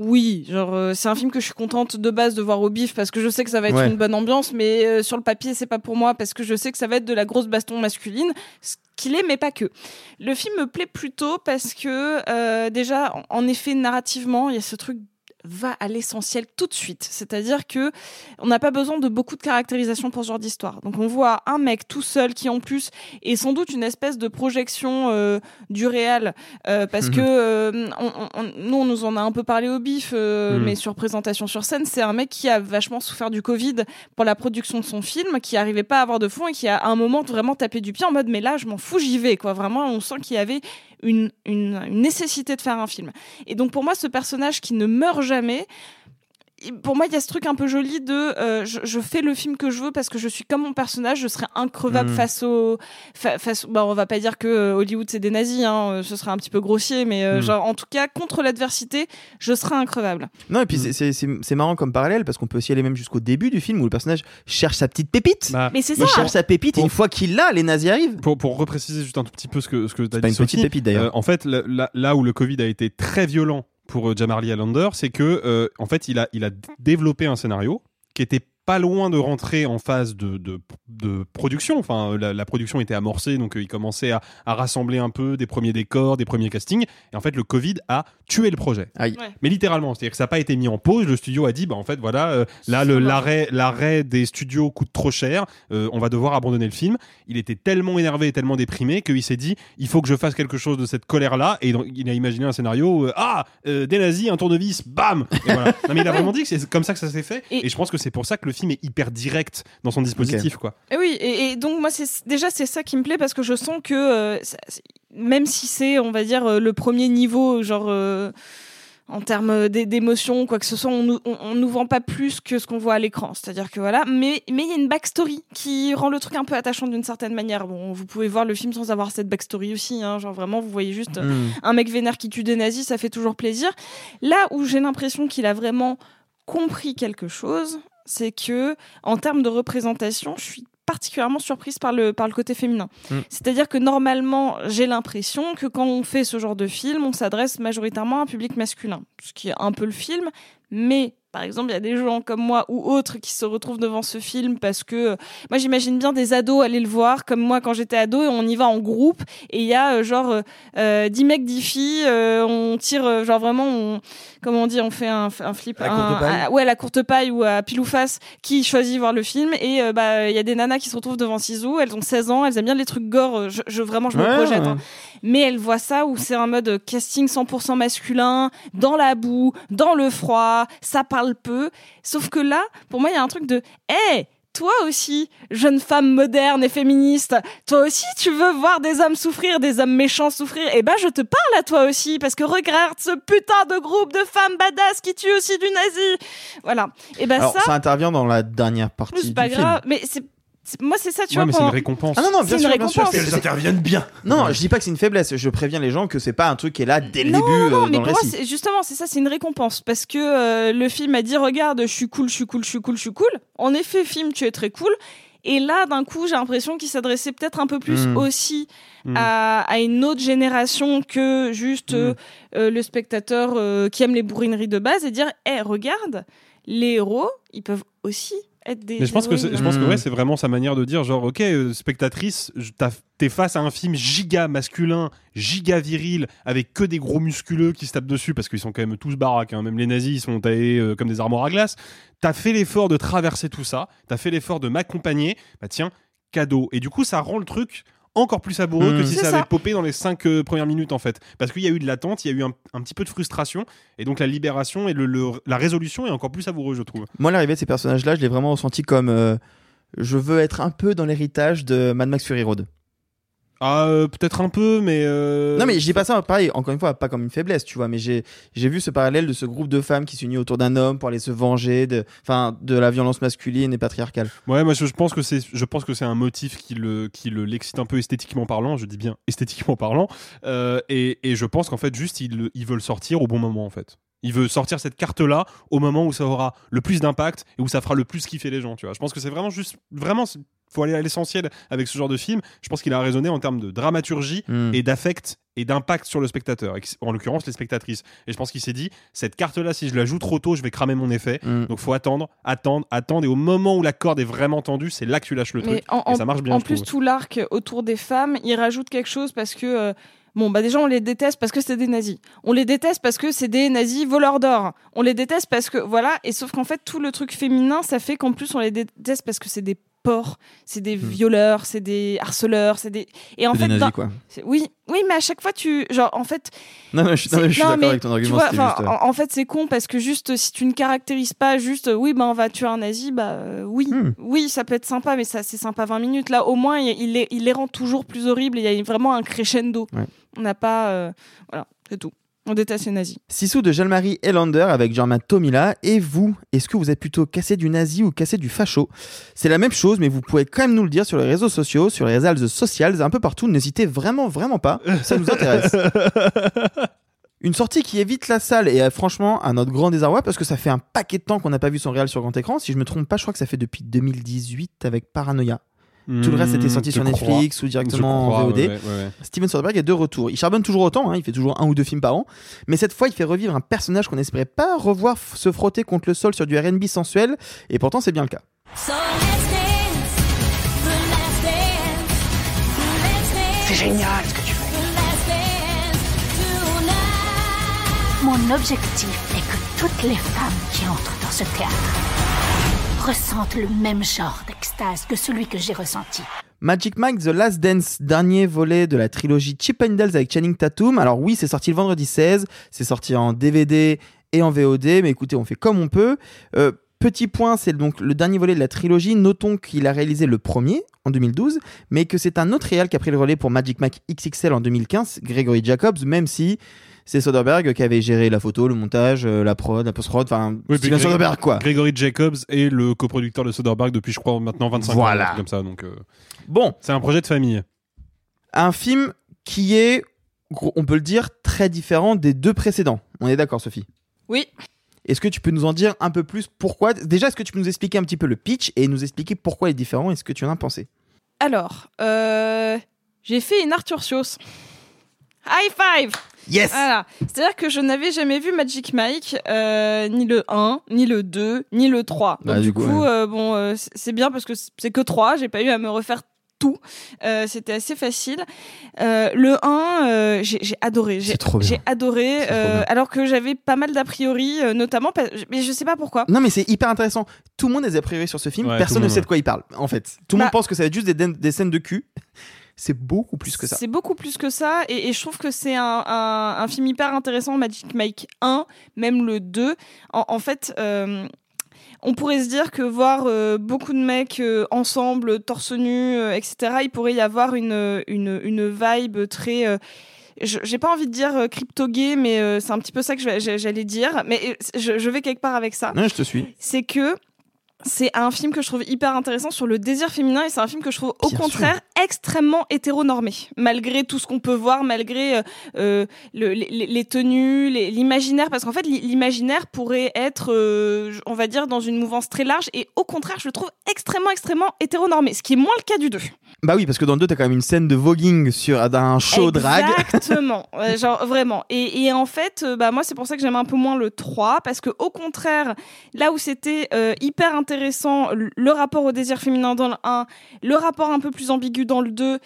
Oui, genre euh, c'est un film que je suis contente de base de voir au bif parce que je sais que ça va être Ouais. une bonne ambiance, mais euh, sur le papier c'est pas pour moi parce que je sais que ça va être de la grosse baston masculine, ce qu'il est, mais pas que. Le film me plaît plutôt parce que euh, déjà, en- en effet, narrativement, il y a ce truc va à l'essentiel tout de suite. C'est-à-dire que on n'a pas besoin de beaucoup de caractérisation pour ce genre d'histoire. Donc on voit un mec tout seul qui en plus est sans doute une espèce de projection euh, du réel euh, parce que euh, on, on- on- nous on nous en a un peu parlé au bif Mhm. mais sur présentation sur scène c'est un mec qui a vachement souffert du Covid pour la production de son film qui arrivait pas à avoir de fond et qui a à un moment vraiment tapé du pied en mode mais là je m'en fous j'y vais quoi vraiment on sent qu'il y avait une, une, une nécessité de faire un film et donc pour moi ce personnage qui ne meurt jamais il- pour moi, il y a ce truc un peu joli de euh, je, je fais le film que je veux parce que je suis comme mon personnage, je serai increvable Mm. face au. fa- face, bah, on va pas dire que euh, Hollywood c'est des nazis, hein, euh, ce serait un petit peu grossier, mais euh, Mm. genre, en tout cas, contre l'adversité, je serai increvable. Non, et puis c'est- c'est- marrant comme parallèle parce qu'on peut aussi aller même jusqu'au début du film où le personnage cherche sa petite pépite. Mais c'est Il ça. cherche sa pépite et une fois qu'il l'a, les nazis arrivent. Pour, pour repréciser juste un tout petit peu ce que, ce que tu as pas dit, une petite Sophie, pépite, d'ailleurs. euh, en fait, là où le Covid a été très violent pour euh, Jamarly Allender, c'est que euh, en fait, il a développé un scénario qui était pas loin de rentrer en phase de, de, de production. Enfin, la, la production était amorcée, donc euh, il commençait à, à rassembler un peu des premiers décors, des premiers castings. Et en fait, le Covid a tué le projet. Aïe. Mais littéralement, c'est-à-dire que ça n'a pas été mis en pause. Le studio a dit, bah en fait, voilà, euh, là, le- l'arrêt, l'arrêt des studios coûte trop cher. euh, on va devoir abandonner le film. Il était tellement énervé et tellement déprimé qu'il s'est dit, il faut que je fasse quelque chose de cette colère-là. Et donc, il a imaginé un scénario, euh, ah, euh, des nazis, un tournevis, bam. Et voilà. Non, mais il a vraiment dit que c'est comme ça que ça s'est fait. Et, je pense que c'est pour ça que le film est hyper direct dans son dispositif, quoi. Et oui, et, et donc moi, c'est déjà c'est ça qui me plaît parce que je sens que euh, ça- même si c'est, on va dire, euh, le premier niveau, genre. euh, en termes d'é- d'émotion, quoi que ce soit, on nous, on, on nous vend pas plus que ce qu'on voit à l'écran. C'est-à-dire que voilà, mais mais il y a une backstory qui rend le truc un peu attachant d'une certaine manière. Bon, vous pouvez voir le film sans avoir cette backstory aussi, hein, genre vraiment, vous voyez juste Mm. un mec vénère qui tue des nazis, ça fait toujours plaisir. Là où j'ai l'impression qu'il a vraiment compris quelque chose, c'est que en termes de représentation, je suis particulièrement surprise par le, par le côté féminin. Mm. C'est-à-dire que normalement, j'ai l'impression que quand on fait ce genre de film, on s'adresse majoritairement à un public masculin, ce qui est un peu le film, mais par exemple, il y a des gens comme moi ou autres qui se retrouvent devant ce film parce que euh, moi j'imagine bien des ados aller le voir comme moi quand j'étais ado et on y va en groupe et il y a euh, genre euh, euh, 10 mecs 10 filles euh, on tire euh, genre vraiment on comment on dit on fait un, un flip la courte un- paille. à- ouais la courte paille ou à pile ou face qui choisit voir le film. Et euh, bah il y a des nanas qui se retrouvent devant Sisu. Elles ont 16 ans. Elles aiment bien les trucs gore. Euh, je, je- vraiment je me projette hein. mais elles voient ça où c'est un mode casting 100% masculin dans la boue dans le froid. Ça parle peu. Sauf que là pour moi il y a un truc de hé toi aussi, jeune femme moderne et féministe, toi aussi tu veux voir des hommes souffrir, des hommes méchants souffrir, et ben je te parle à toi aussi, parce que regarde ce putain de groupe de femmes badass qui tuent aussi du nazi. Voilà. Et ben Alors, ça, ça intervient dans la dernière partie c'est du pas film. grave, mais c'est- moi c'est ça tu Ouais, vois mais c'est une pendant- récompense. Ah non, non, bien C'est une sûr, bien sûr. récompense. c'est- Elles c'est- interviennent bien. Non, non, je dis pas que c'est une faiblesse. Je préviens les gens que c'est pas un truc qui est là dès le non, début non, non, euh, mais dans pour le moi, récit. c'est- justement, c'est ça, c'est une récompense. Parce que euh, le film a dit Regarde, je suis cool, je suis cool, je suis cool, je suis cool. En effet, film, tu es très cool. Et là, d'un coup, j'ai l'impression qu'il s'adressait peut-être un peu plus Mm. aussi Mm. à, à une autre génération que juste euh, euh, le spectateur euh, qui aime les bourrineries de base et dire Hé, regarde, les héros, ils peuvent aussi être des. Mais je pense que je pense que ouais, c'est vraiment sa manière de dire genre ok euh, spectatrice, t'es face à un film giga masculin, giga viril avec que des gros musculeux qui se tapent dessus parce qu'ils sont quand même tous baraques, hein. même les nazis ils sont taillés euh, comme des armoires à glace. T'as fait l'effort de traverser tout ça, t'as fait l'effort de m'accompagner, bah tiens cadeau. Et du coup ça rend le truc encore plus savoureux que si C'est ça ça. avait popé dans les cinq euh, premières minutes en fait. Parce qu'il y a eu de l'attente, il y a eu un, un petit peu de frustration, et donc la libération et le, le- la résolution est encore plus savoureuse je trouve. Moi, l'arrivée de ces personnages-là, je l'ai vraiment ressenti comme euh, je veux être un peu dans l'héritage de Mad Max Fury Road. Ah, euh, peut-être un peu, mais. euh, Non, mais je dis pas ça, pareil, encore une fois, pas comme une faiblesse, tu vois, mais j'ai j'ai vu ce parallèle de ce groupe de femmes qui s'unit autour d'un homme pour aller se venger de, enfin, de la violence masculine et patriarcale. Ouais, moi je, je pense que c'est, je pense que c'est un motif qui le, qui le l'excite un peu esthétiquement parlant. Je dis bien esthétiquement parlant, euh, et, et je pense qu'en fait juste ils, ils veulent sortir au bon moment en fait. Il veut sortir cette carte-là au moment où ça aura le plus d'impact et où ça fera le plus kiffer les gens. Tu vois. Je pense que c'est vraiment juste, vraiment, faut aller à l'essentiel avec ce genre de film. Je pense qu'il a raisonné en termes de dramaturgie Mm. et d'affect et d'impact sur le spectateur, en l'occurrence les spectatrices. Et je pense qu'il s'est dit, cette carte-là, si je la joue trop tôt, je vais cramer mon effet. Mm. Donc faut attendre, attendre, attendre, et au moment où la corde est vraiment tendue, c'est là que tu lâches le Mais truc. en, et en- ça marche bien. en plus, trouve. tout l'arc autour des femmes, il rajoute quelque chose parce que. euh, Bon, bah déjà, on les déteste parce que c'est des nazis. On les déteste parce que c'est des nazis voleurs d'or. On les déteste parce que. Voilà. Et sauf qu'en fait, tout le truc féminin, ça fait qu'en plus, on les déteste parce que c'est des porcs, c'est des violeurs, c'est des harceleurs, c'est des. Et en Hmm. Fait. des nazis, dans- quoi. Oui, oui, mais à chaque fois, tu. Genre, en fait. Non, je suis, mais je suis non, d'accord mais avec ton argument, vois, juste. En, en fait, c'est con parce que juste si tu ne caractérises pas juste, oui, ben on va tuer un nazi, bah euh, oui, Hmm. oui, ça peut être sympa, mais ça c'est sympa 20 minutes. Là, au moins, il, il les, il les rend toujours plus horribles. Il y a vraiment un crescendo. Ouais. On n'a pas, euh, voilà, c'est tout. On déteste les nazis. Sissou de Jean-Marie Elander avec Germain Tomila. Et vous, est-ce que vous êtes plutôt cassé du nazi ou cassé du facho? C'est la même chose, mais vous pouvez quand même nous le dire sur les réseaux sociaux, sur les réseaux sociales, un peu partout. N'hésitez vraiment, vraiment pas. Ça nous intéresse. Une sortie qui évite la salle et euh, franchement à notre grand désarroi parce que ça fait un paquet de temps qu'on n'a pas vu son réel sur grand écran. Si je me trompe pas, je crois que ça fait depuis 2018 avec Paranoia. Tout le reste était sorti Hmm, sur je Netflix crois. ou directement crois, en VOD. ouais, ouais, ouais. Steven Soderbergh est de retour. Il charbonne toujours autant, hein, il fait toujours un ou deux films par an, mais cette fois il fait revivre un personnage qu'on n'espérait pas revoir se frotter contre le sol sur du R&B sensuel, et pourtant c'est bien le cas. C'est génial ce que tu fais. Mon objectif est que toutes les femmes qui entrent dans ce théâtre ressentent le même genre d'extase que celui que j'ai ressenti. Magic Mike The Last Dance, dernier volet de la trilogie Chip and Dale avec Channing Tatum. Alors oui, c'est sorti le vendredi 16, c'est sorti en DVD et en VOD, mais écoutez, on fait comme on peut. Euh, petit point, c'est donc le dernier volet de la trilogie. Notons qu'il a réalisé le premier en 2012, mais que c'est un autre réal qui a pris le relais pour Magic Mike XXL en 2015, Gregory Jacobs, même si c'est Soderbergh qui avait géré la photo, le montage, euh, la prod, la post-prod, enfin, Oui, Steven Soderbergh quoi. Grégory Jacobs est le coproducteur de Soderbergh depuis, je crois, maintenant 25 Voilà. ans. Comme ça, donc. euh, Bon, C'est un projet de famille. un film qui est, on peut le dire, très différent des deux précédents. On est d'accord, Sophie? Oui. Est-ce que tu peux nous en dire un peu plus pourquoi? Déjà, est-ce que tu peux nous expliquer un petit peu le pitch et nous expliquer pourquoi il est différent et ce que tu en as pensé? Alors, euh, j'ai fait une Arthur Sios. High five Yes Voilà. C'est-à-dire que je n'avais jamais vu Magic Mike, euh, ni le 1, ni le 2, ni le 3. Bah, Donc, du du coup, coup, ouais. euh, bon, euh, c'est- bien parce que c'est que 3, j'ai pas eu à me refaire tout. Euh, C'était assez facile. Euh, le 1, euh, j'ai adoré. J'ai C'est trop bien. j'ai adoré, euh, alors que j'avais pas mal d'a priori, euh, notamment, mais je sais pas pourquoi. Non, mais c'est hyper intéressant. Tout le monde a des a priori sur ce film. Ouais, Personne ne monde, sait de quoi il parle, en fait. Tout le Bah- monde pense que ça va être juste des, des scènes de cul. C'est beaucoup plus que ça. C'est beaucoup plus que ça, et, et je trouve que c'est un, un- un film hyper intéressant, Magic Mike 1, même le 2. En, en fait, euh, on pourrait se dire que voir euh, beaucoup de mecs euh, ensemble, torse nu, euh, etc., il pourrait y avoir une, une, une vibe très. j'ai pas envie de dire crypto-gay, mais c'est un petit peu ça que j'allais dire. Mais je, je vais quelque part avec ça. Ouais, je te suis. C'est que c'est un film que je trouve hyper intéressant sur le désir féminin et c'est un film que je trouve au Bien contraire extrêmement hétéronormé malgré tout ce qu'on peut voir malgré euh, euh, le- les, les tenues l'imaginaire parce qu'en fait l'i- l'imaginaire pourrait être euh, on va dire dans une mouvance très large et au contraire je le trouve extrêmement extrêmement hétéronormé ce qui est moins le cas du 2 Bah oui, parce que dans le 2, t'as quand même une scène de voguing sur d'un show drag. Exactement, Ouais, genre vraiment. Et, et en fait, euh, bah moi c'est pour ça que j'aime un peu moins le 3 parce que au contraire, là où c'était euh, hyper intéressant le- rapport au désir féminin dans le 1, le rapport un peu plus ambigu dans le 2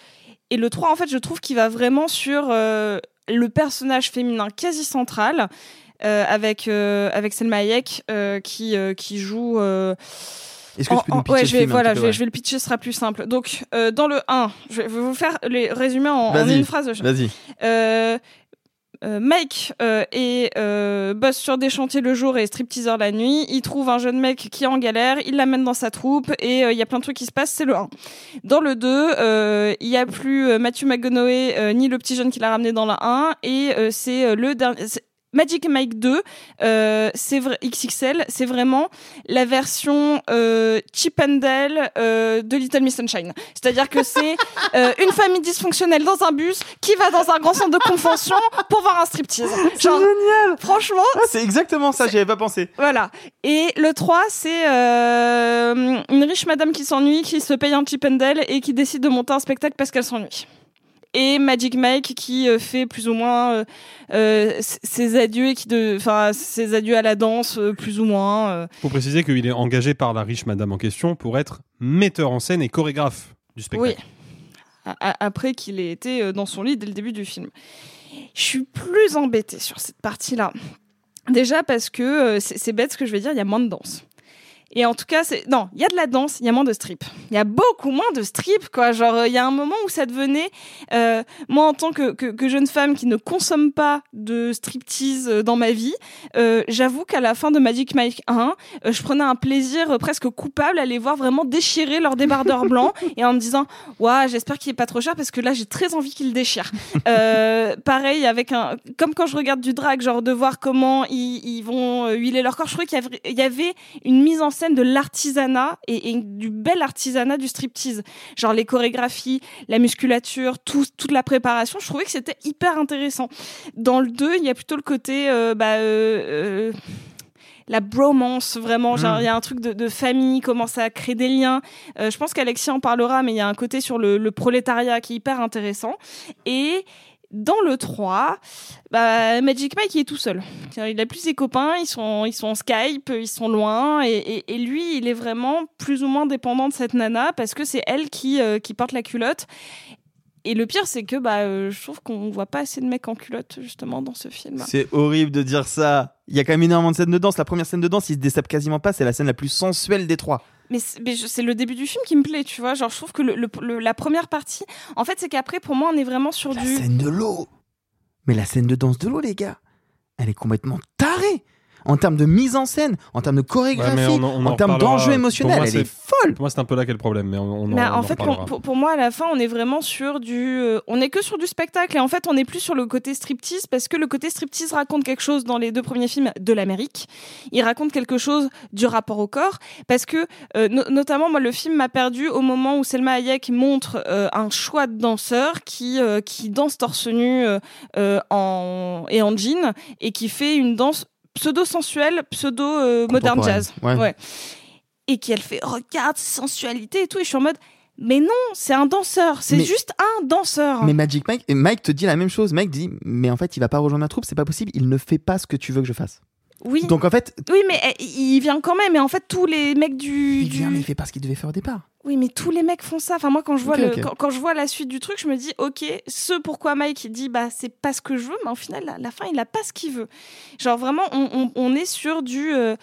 et le 3 en fait, je trouve qu'il va vraiment sur euh, le personnage féminin quasi central euh, avec euh, avec Selma Hayek euh, qui euh, qui joue euh, Est-ce que tu en- peux nous pitcher ouais, je vais, film un voilà, petit je peu, vais, je vais le pitcher, ce sera plus simple. Donc, euh, dans le 1, je vais vous faire les résumer en, une phrase. vas-y. Euh, euh, Mike euh, est euh, boss sur des chantiers le jour et stripteaser la nuit. Il trouve un jeune mec qui est en galère, il l'amène dans sa troupe et euh, il y a plein de trucs qui se passent. C'est le 1. Dans le 2, euh, il y a plus euh, Matthew McConaughey euh, ni le petit jeune qui l'a ramené dans le 1 et euh, c'est euh, le dernier. C'est- Magic Mike 2, euh, c'est vrai XXL, c'est vraiment la version euh, Chip and Dale euh, de Little Miss Sunshine. C'est-à-dire que c'est euh, une famille dysfonctionnelle dans un bus qui va dans un grand centre de convention pour voir un striptease. Genre, génial Franchement, Ah, c'est exactement ça, j'y avais pas pensé. voilà. Et le 3, c'est euh, une riche madame qui s'ennuie, qui se paye un chip and Dale et qui décide de monter un spectacle parce qu'elle s'ennuie. Et Magic Mike qui euh, fait plus ou moins euh, euh, ses adieux et qui de, enfin ses adieux à la danse plus ou moins. Faut préciser qu'il est engagé par la riche madame en question pour être metteur en scène et chorégraphe du spectacle. Oui. Après qu'il ait été dans son lit dès le début du film. Je suis plus embêtée sur cette partie-là. Déjà parce que c'est c'est bête ce que je vais dire, il y a moins de danse. Et en tout cas, c'est non, il y a de la danse, il y a moins de strip. Il y a beaucoup moins de strip, quoi. Genre, euh, il y a un moment où ça devenait, euh, moi en tant que, que, que jeune femme qui ne consomme pas de striptease euh, dans ma vie, euh, j'avoue qu'à la fin de Magic Mike 1, euh, je prenais un plaisir presque coupable à les voir vraiment déchirer leur débardeur blanc et en me disant, ouais, j'espère qu'il est pas trop cher parce que là j'ai très envie qu'il le déchire. Pareil avec un, comme quand je regarde du drag, genre de voir comment ils, ils vont huiler leur corps. Je trouvais qu'il y avait une mise en scène de l'artisanat et, et du bel artisanat du striptease. Genre les chorégraphies, la musculature, tout, toute la préparation. Je trouvais que c'était hyper intéressant. Dans le 2, il y a plutôt le côté, euh, bah, euh, euh, la bromance vraiment genre Mm. il y a un truc de, de famille commence à créer des liens Euh, je pense qu'Alexia en parlera mais il y a un côté sur le, le prolétariat qui est hyper intéressant et dans le 3, bah, Magic Mike est tout seul. Il a plus ses copains, ils sont, ils sont en Skype, ils sont loin, et, lui, il est vraiment plus ou moins dépendant de cette nana parce que c'est elle qui, euh, porte la culotte. Et le pire, c'est que bah, euh, je trouve qu'on voit pas assez de mecs en culotte justement dans ce film. C'est horrible de dire ça. Il y a quand même énormément de scènes de danse. La première scène de danse, il se quasiment pas. C'est la scène la plus sensuelle des trois. Mais c'est le début du film qui me plaît, tu vois. Genre, je trouve que le, le- le- la première partie, en fait, c'est qu'après, pour moi, on est vraiment sur La du. scène de l'eau. Mais la scène de danse de l'eau, les gars, elle est complètement tarée. En termes de mise en scène, en termes de chorégraphie, on en- on en, en termes d'enjeu émotionnel, moi, elle c'est- est folle. Pour moi, c'est un peu là qu'est le problème, mais on, on en, fait, pour, pour- pour moi, à la fin, on est vraiment sur du. euh, on est que sur du spectacle. Et en fait, on n'est plus sur le côté striptease parce que le côté striptease raconte quelque chose dans les deux premiers films de l'Amérique. Il raconte quelque chose du rapport au corps. Parce que, euh, no- notamment, moi, le film m'a perdu au moment où Selma Hayek montre euh, un choix de danseurs qui, euh, qui danse torse nu euh, euh, en, et en jean et qui fait une danse pseudo-sensuelle, pseudo-modern jazz. Ouais. Et qu'elle fait regarde sensualité et tout. Et je suis en mode mais non, c'est un danseur. C'est juste un danseur. Mais Magic Mike, et Mike te dit la même chose. Mike dit, mais en fait, il va pas rejoindre ma troupe, c'est pas possible. Il ne fait pas ce que tu veux que je fasse. Oui. Donc en fait, oui, mais eh, il vient quand même. Et en fait, tous les mecs du. il du- vient, mais il fait pas ce qu'il devait faire au départ. Oui, mais tous les mecs font ça. Enfin, moi, quand je vois, le. Quand, quand je vois la suite du truc, je me dis, ok, ce pourquoi Mike il dit, bah, c'est pas ce que je veux, mais au final, la fin, il a pas ce qu'il veut. Genre, vraiment, on, on- on est sur du. euh,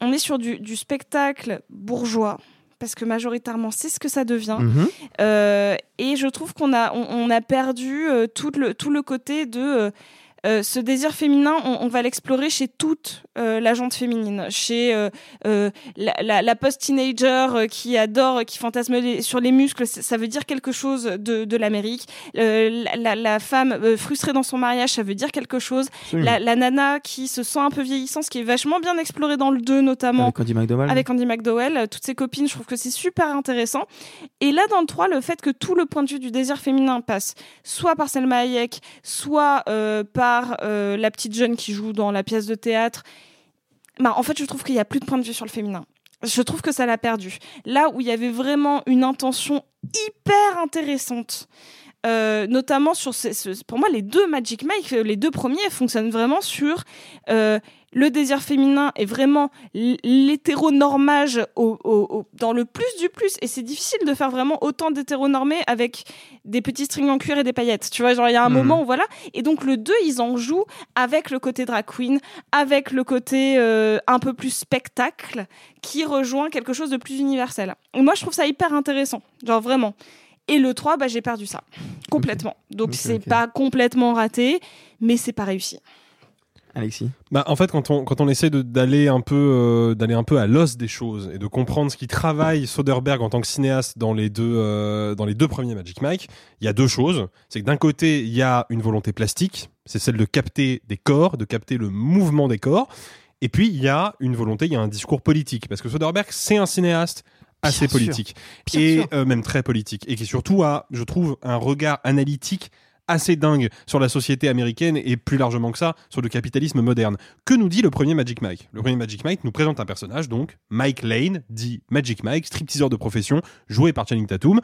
on est sur du, du spectacle bourgeois. Parce que majoritairement, c'est ce que ça devient. Mhm. Euh, et je trouve qu'on a, on, on a perdu euh, tout, le, tout le côté de. Euh, ce désir féminin, on, on va l'explorer chez toute euh, la gente féminine, chez euh, la, la, la post-teenager qui adore, qui fantasme les- sur les muscles, ça veut dire quelque chose de, de l'Amérique. La, la, femme frustrée dans son mariage, ça veut dire quelque chose. La, nana qui se sent un peu vieillissante, ce qui est vachement bien exploré dans le 2 notamment. Avec Andy McDowell. Avec Andy McDowell, toutes ses copines, je trouve que c'est super intéressant. Et là, dans le 3, le fait que tout le point de vue du désir féminin passe soit par Selma Hayek, soit euh, euh, la petite jeune qui joue dans la pièce de théâtre, bah, en fait, je trouve qu'il n'y a plus de point de vue sur le féminin. Je trouve que ça l'a perdu. Là où il y avait vraiment une intention hyper intéressante, euh, notamment sur ces, ce- pour moi les deux Magic Mike, euh, les deux premiers fonctionnent vraiment sur euh, le désir féminin et vraiment l'hétéronormage au, au- au- dans le plus du plus. Et c'est difficile de faire vraiment autant d'hétéronormés avec des petits strings en cuir et des paillettes. Tu vois genre il y a un Mhm. moment où voilà. Et donc le 2 ils en jouent avec le côté drag queen avec le côté euh, un peu plus spectacle qui rejoint quelque chose de plus universel. Et moi je trouve ça hyper intéressant. Genre vraiment et le 3 bah j'ai perdu ça complètement donc Ok, c'est pas complètement raté mais c'est pas réussi Alexis? Bah, en fait, quand on, quand on essaie de- d'aller un peu, euh, d'aller un peu à l'os des choses et de comprendre ce qui travaille Soderbergh en tant que cinéaste dans les deux, euh, dans les deux premiers Magic Mike, il y a deux choses. C'est que d'un côté, il y a une volonté plastique, c'est celle de capter des corps, de capter le mouvement des corps. Et puis, il y a une volonté, il y a un discours politique. Parce que Soderbergh, c'est un cinéaste assez sûr. politique. Et euh, même très politique. Et qui surtout a, je trouve, un regard analytique assez dingue sur la société américaine et plus largement que ça, sur le capitalisme moderne. Que nous dit le premier Magic Mike? Le premier Magic Mike nous présente un personnage, donc Mike Lane, dit Magic Mike, stripteaseur de profession, joué par Channing Tatum.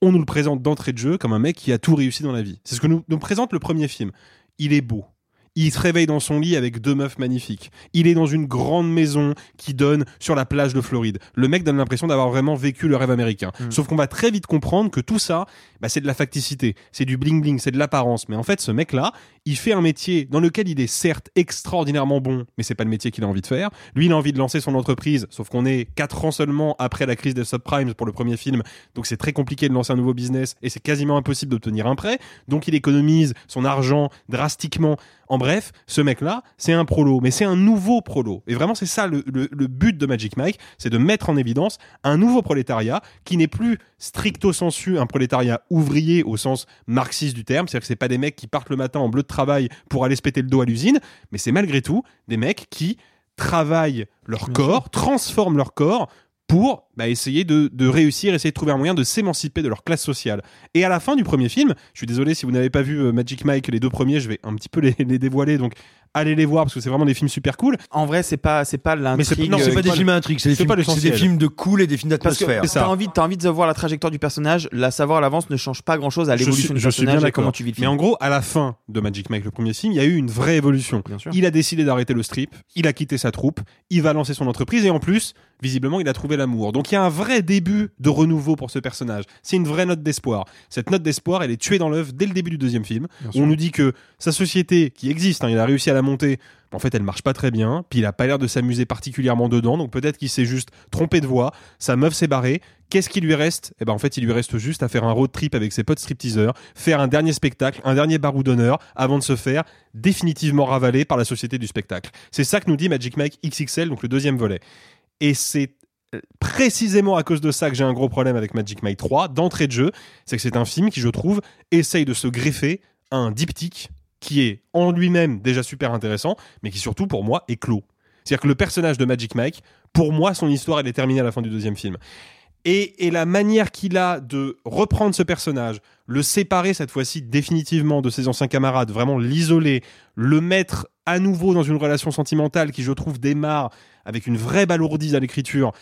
On nous le présente d'entrée de jeu comme un mec qui a tout réussi dans la vie. C'est ce que nous, nous présente le premier film. Il est beau. Il se réveille dans son lit avec deux meufs magnifiques. Il est dans une grande maison qui donne sur la plage de Floride. Le mec donne l'impression d'avoir vraiment vécu le rêve américain. Sauf qu'on va très vite comprendre que tout ça, bah, c'est de la facticité, c'est du bling bling, c'est de l'apparence. Mais en fait, ce mec-là, il fait un métier dans lequel il est certes extraordinairement bon, mais c'est pas le métier qu'il a envie de faire. Lui, il a envie de lancer son entreprise, sauf qu'on est quatre ans seulement après la crise des subprimes pour le premier film, donc c'est très compliqué de lancer un nouveau business et c'est quasiment impossible d'obtenir un prêt. Donc il économise son argent drastiquement. En bref, ce mec-là, c'est un prolo, mais c'est un nouveau prolo. Et vraiment, c'est ça le, le- le but de Magic Mike, c'est de mettre en évidence un nouveau prolétariat qui n'est plus stricto sensu un prolétariat ouvrier au sens marxiste du terme, c'est-à-dire que c'est pas des mecs qui partent le matin en bleu de travail pour aller se péter le dos à l'usine, mais c'est malgré tout des mecs qui travaillent leur corps, transforment leur corps pour bah, essayer de, de réussir, essayer de trouver un moyen de s'émanciper de leur classe sociale. Et à la fin du premier film, je suis désolé si vous n'avez pas vu euh, Magic Mike, les deux premiers, je vais un petit peu les, les dévoiler, donc allez les voir parce que c'est vraiment des films super cool. En vrai, c'est pas, c'est pas Mais l'intrigue. non, C'est euh, pas des films à intrigue, c'est des, films- c'est l'essentiel. des films de cool et des films d'atmosphère. t'as envie, t'as envie de voir la trajectoire du personnage, la savoir à l'avance ne change pas grand chose à l'évolution du je suis bien personnage et comment tu vis le Mais film. en gros, à la fin de Magic Mike, le premier film, il y a eu une vraie évolution. Il a décidé d'arrêter le strip, il a quitté sa troupe, il va lancer son entreprise et en plus, visiblement, il a trouvé l'amour. Donc il y a un vrai début de renouveau pour ce personnage. C'est une vraie note d'espoir. Cette note d'espoir, elle est tuée dans l'œuf dès le début du deuxième film. Où on nous dit que sa société, qui existe, hein, il a réussi à la monter, en fait, elle marche pas très bien, puis il a pas l'air de s'amuser particulièrement dedans, donc peut-être qu'il s'est juste trompé de voix, sa meuf s'est barrée, qu'est-ce qui lui reste? Eh ben en fait, il lui reste juste à faire un road trip avec ses potes stripteaseurs, faire un dernier spectacle, un dernier barou d'honneur, avant de se faire définitivement ravaler par la société du spectacle. C'est ça que nous dit Magic Mike XXL, donc le deuxième volet. Et c'est précisément à cause de ça que j'ai un gros problème avec Magic Mike 3, d'entrée de jeu, c'est que c'est un film qui, je trouve, essaye de se greffer un diptyque qui est en lui-même déjà super intéressant, mais qui surtout, pour moi, est clos. C'est-à-dire que le personnage de Magic Mike, pour moi, son histoire, elle est terminée à la fin du deuxième film. Et, et la manière qu'il a de reprendre ce personnage, le séparer cette fois-ci définitivement de ses anciens camarades, vraiment l'isoler, le mettre à nouveau dans une relation sentimentale qui, je trouve, démarre avec une vraie balourdise à l'écriture,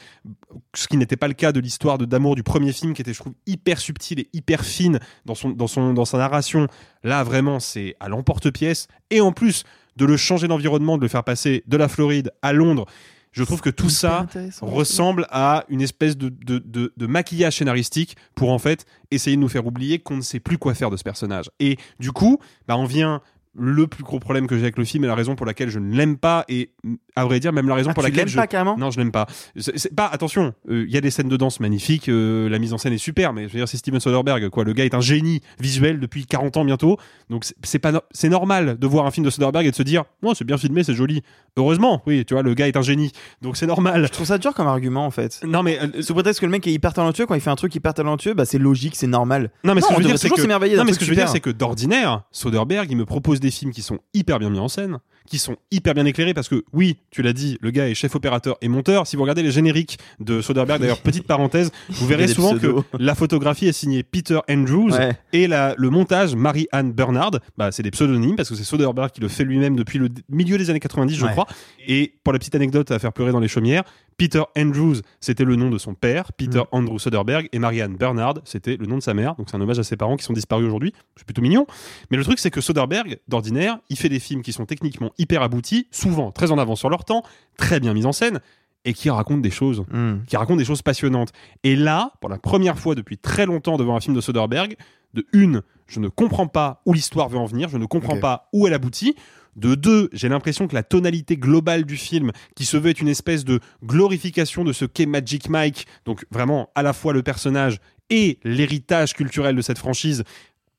ce qui n'était pas le cas de l'histoire de d'amour du premier film, qui était, je trouve, hyper subtile et hyper fine dans, son, dans, son, dans sa narration. Là, vraiment, c'est à l'emporte-pièce. Et en plus, de le changer d'environnement, de le faire passer de la Floride à Londres, je trouve que tout ça ressemble à une espèce de, de, de, de maquillage scénaristique pour en fait essayer de nous faire oublier qu'on ne sait plus quoi faire de ce personnage. Et du coup, bah, on vient le plus gros problème que j'ai avec le film et la raison pour laquelle je ne l'aime pas et à vrai dire même la raison Ah, pour tu laquelle je pas, carrément non je l'aime pas. C'est pas attention euh, il y a des scènes de danse magnifiques euh, la mise en scène est super mais je veux dire c'est Steven Soderbergh quoi. Le gars est un génie visuel depuis 40 ans bientôt. Donc c'est- pas no- c'est normal de voir un film de Soderbergh et de se dire non c'est bien filmé c'est joli. Heureusement oui tu vois le gars est un génie. Donc c'est normal. Je trouve ça dur comme argument en fait. non mais euh, Sous prétexte que le mec est hyper talentueux, quand il fait un truc hyper talentueux, bah c'est logique, c'est normal. Non, mais ce que on je veux devrait dire, c'est toujours que, s'émerveiller non, ce que je veux dire, c'est que d'ordinaire, Soderbergh, il me propose des films qui sont hyper bien mis en scène, qui sont hyper bien éclairés, parce que oui, tu l'as dit, le gars est chef opérateur et monteur. Si vous regardez les génériques de Soderbergh, d'ailleurs, petite parenthèse, vous verrez souvent pseudos. que la photographie est signée Peter Andrews Ouais. et la, le montage Marie-Anne Bernard, bah, c'est des pseudonymes, parce que c'est Soderbergh qui le fait lui-même depuis le milieu des années 90, je Ouais. crois. Et pour la petite anecdote à faire pleurer dans les chaumières, Peter Andrews, c'était le nom de son père, Peter Mm. Andrew Soderbergh, et Marianne Bernard, c'était le nom de sa mère. Donc c'est un hommage à ses parents qui sont disparus aujourd'hui. C'est plutôt mignon. Mais le truc, c'est que Soderbergh, d'ordinaire, il fait des films qui sont techniquement hyper aboutis, souvent très en avance sur leur temps, très bien mis en scène, et qui racontent des choses, Hmm. qui racontent des choses passionnantes. Et là, pour la première fois depuis très longtemps devant un film de Soderbergh, de une, je ne comprends pas où l'histoire veut en venir, je ne comprends pas où elle aboutit. De deux, j'ai l'impression que la tonalité globale du film, qui se veut être une espèce de glorification de ce qu'est Magic Mike, donc vraiment à la fois le personnage et l'héritage culturel de cette franchise,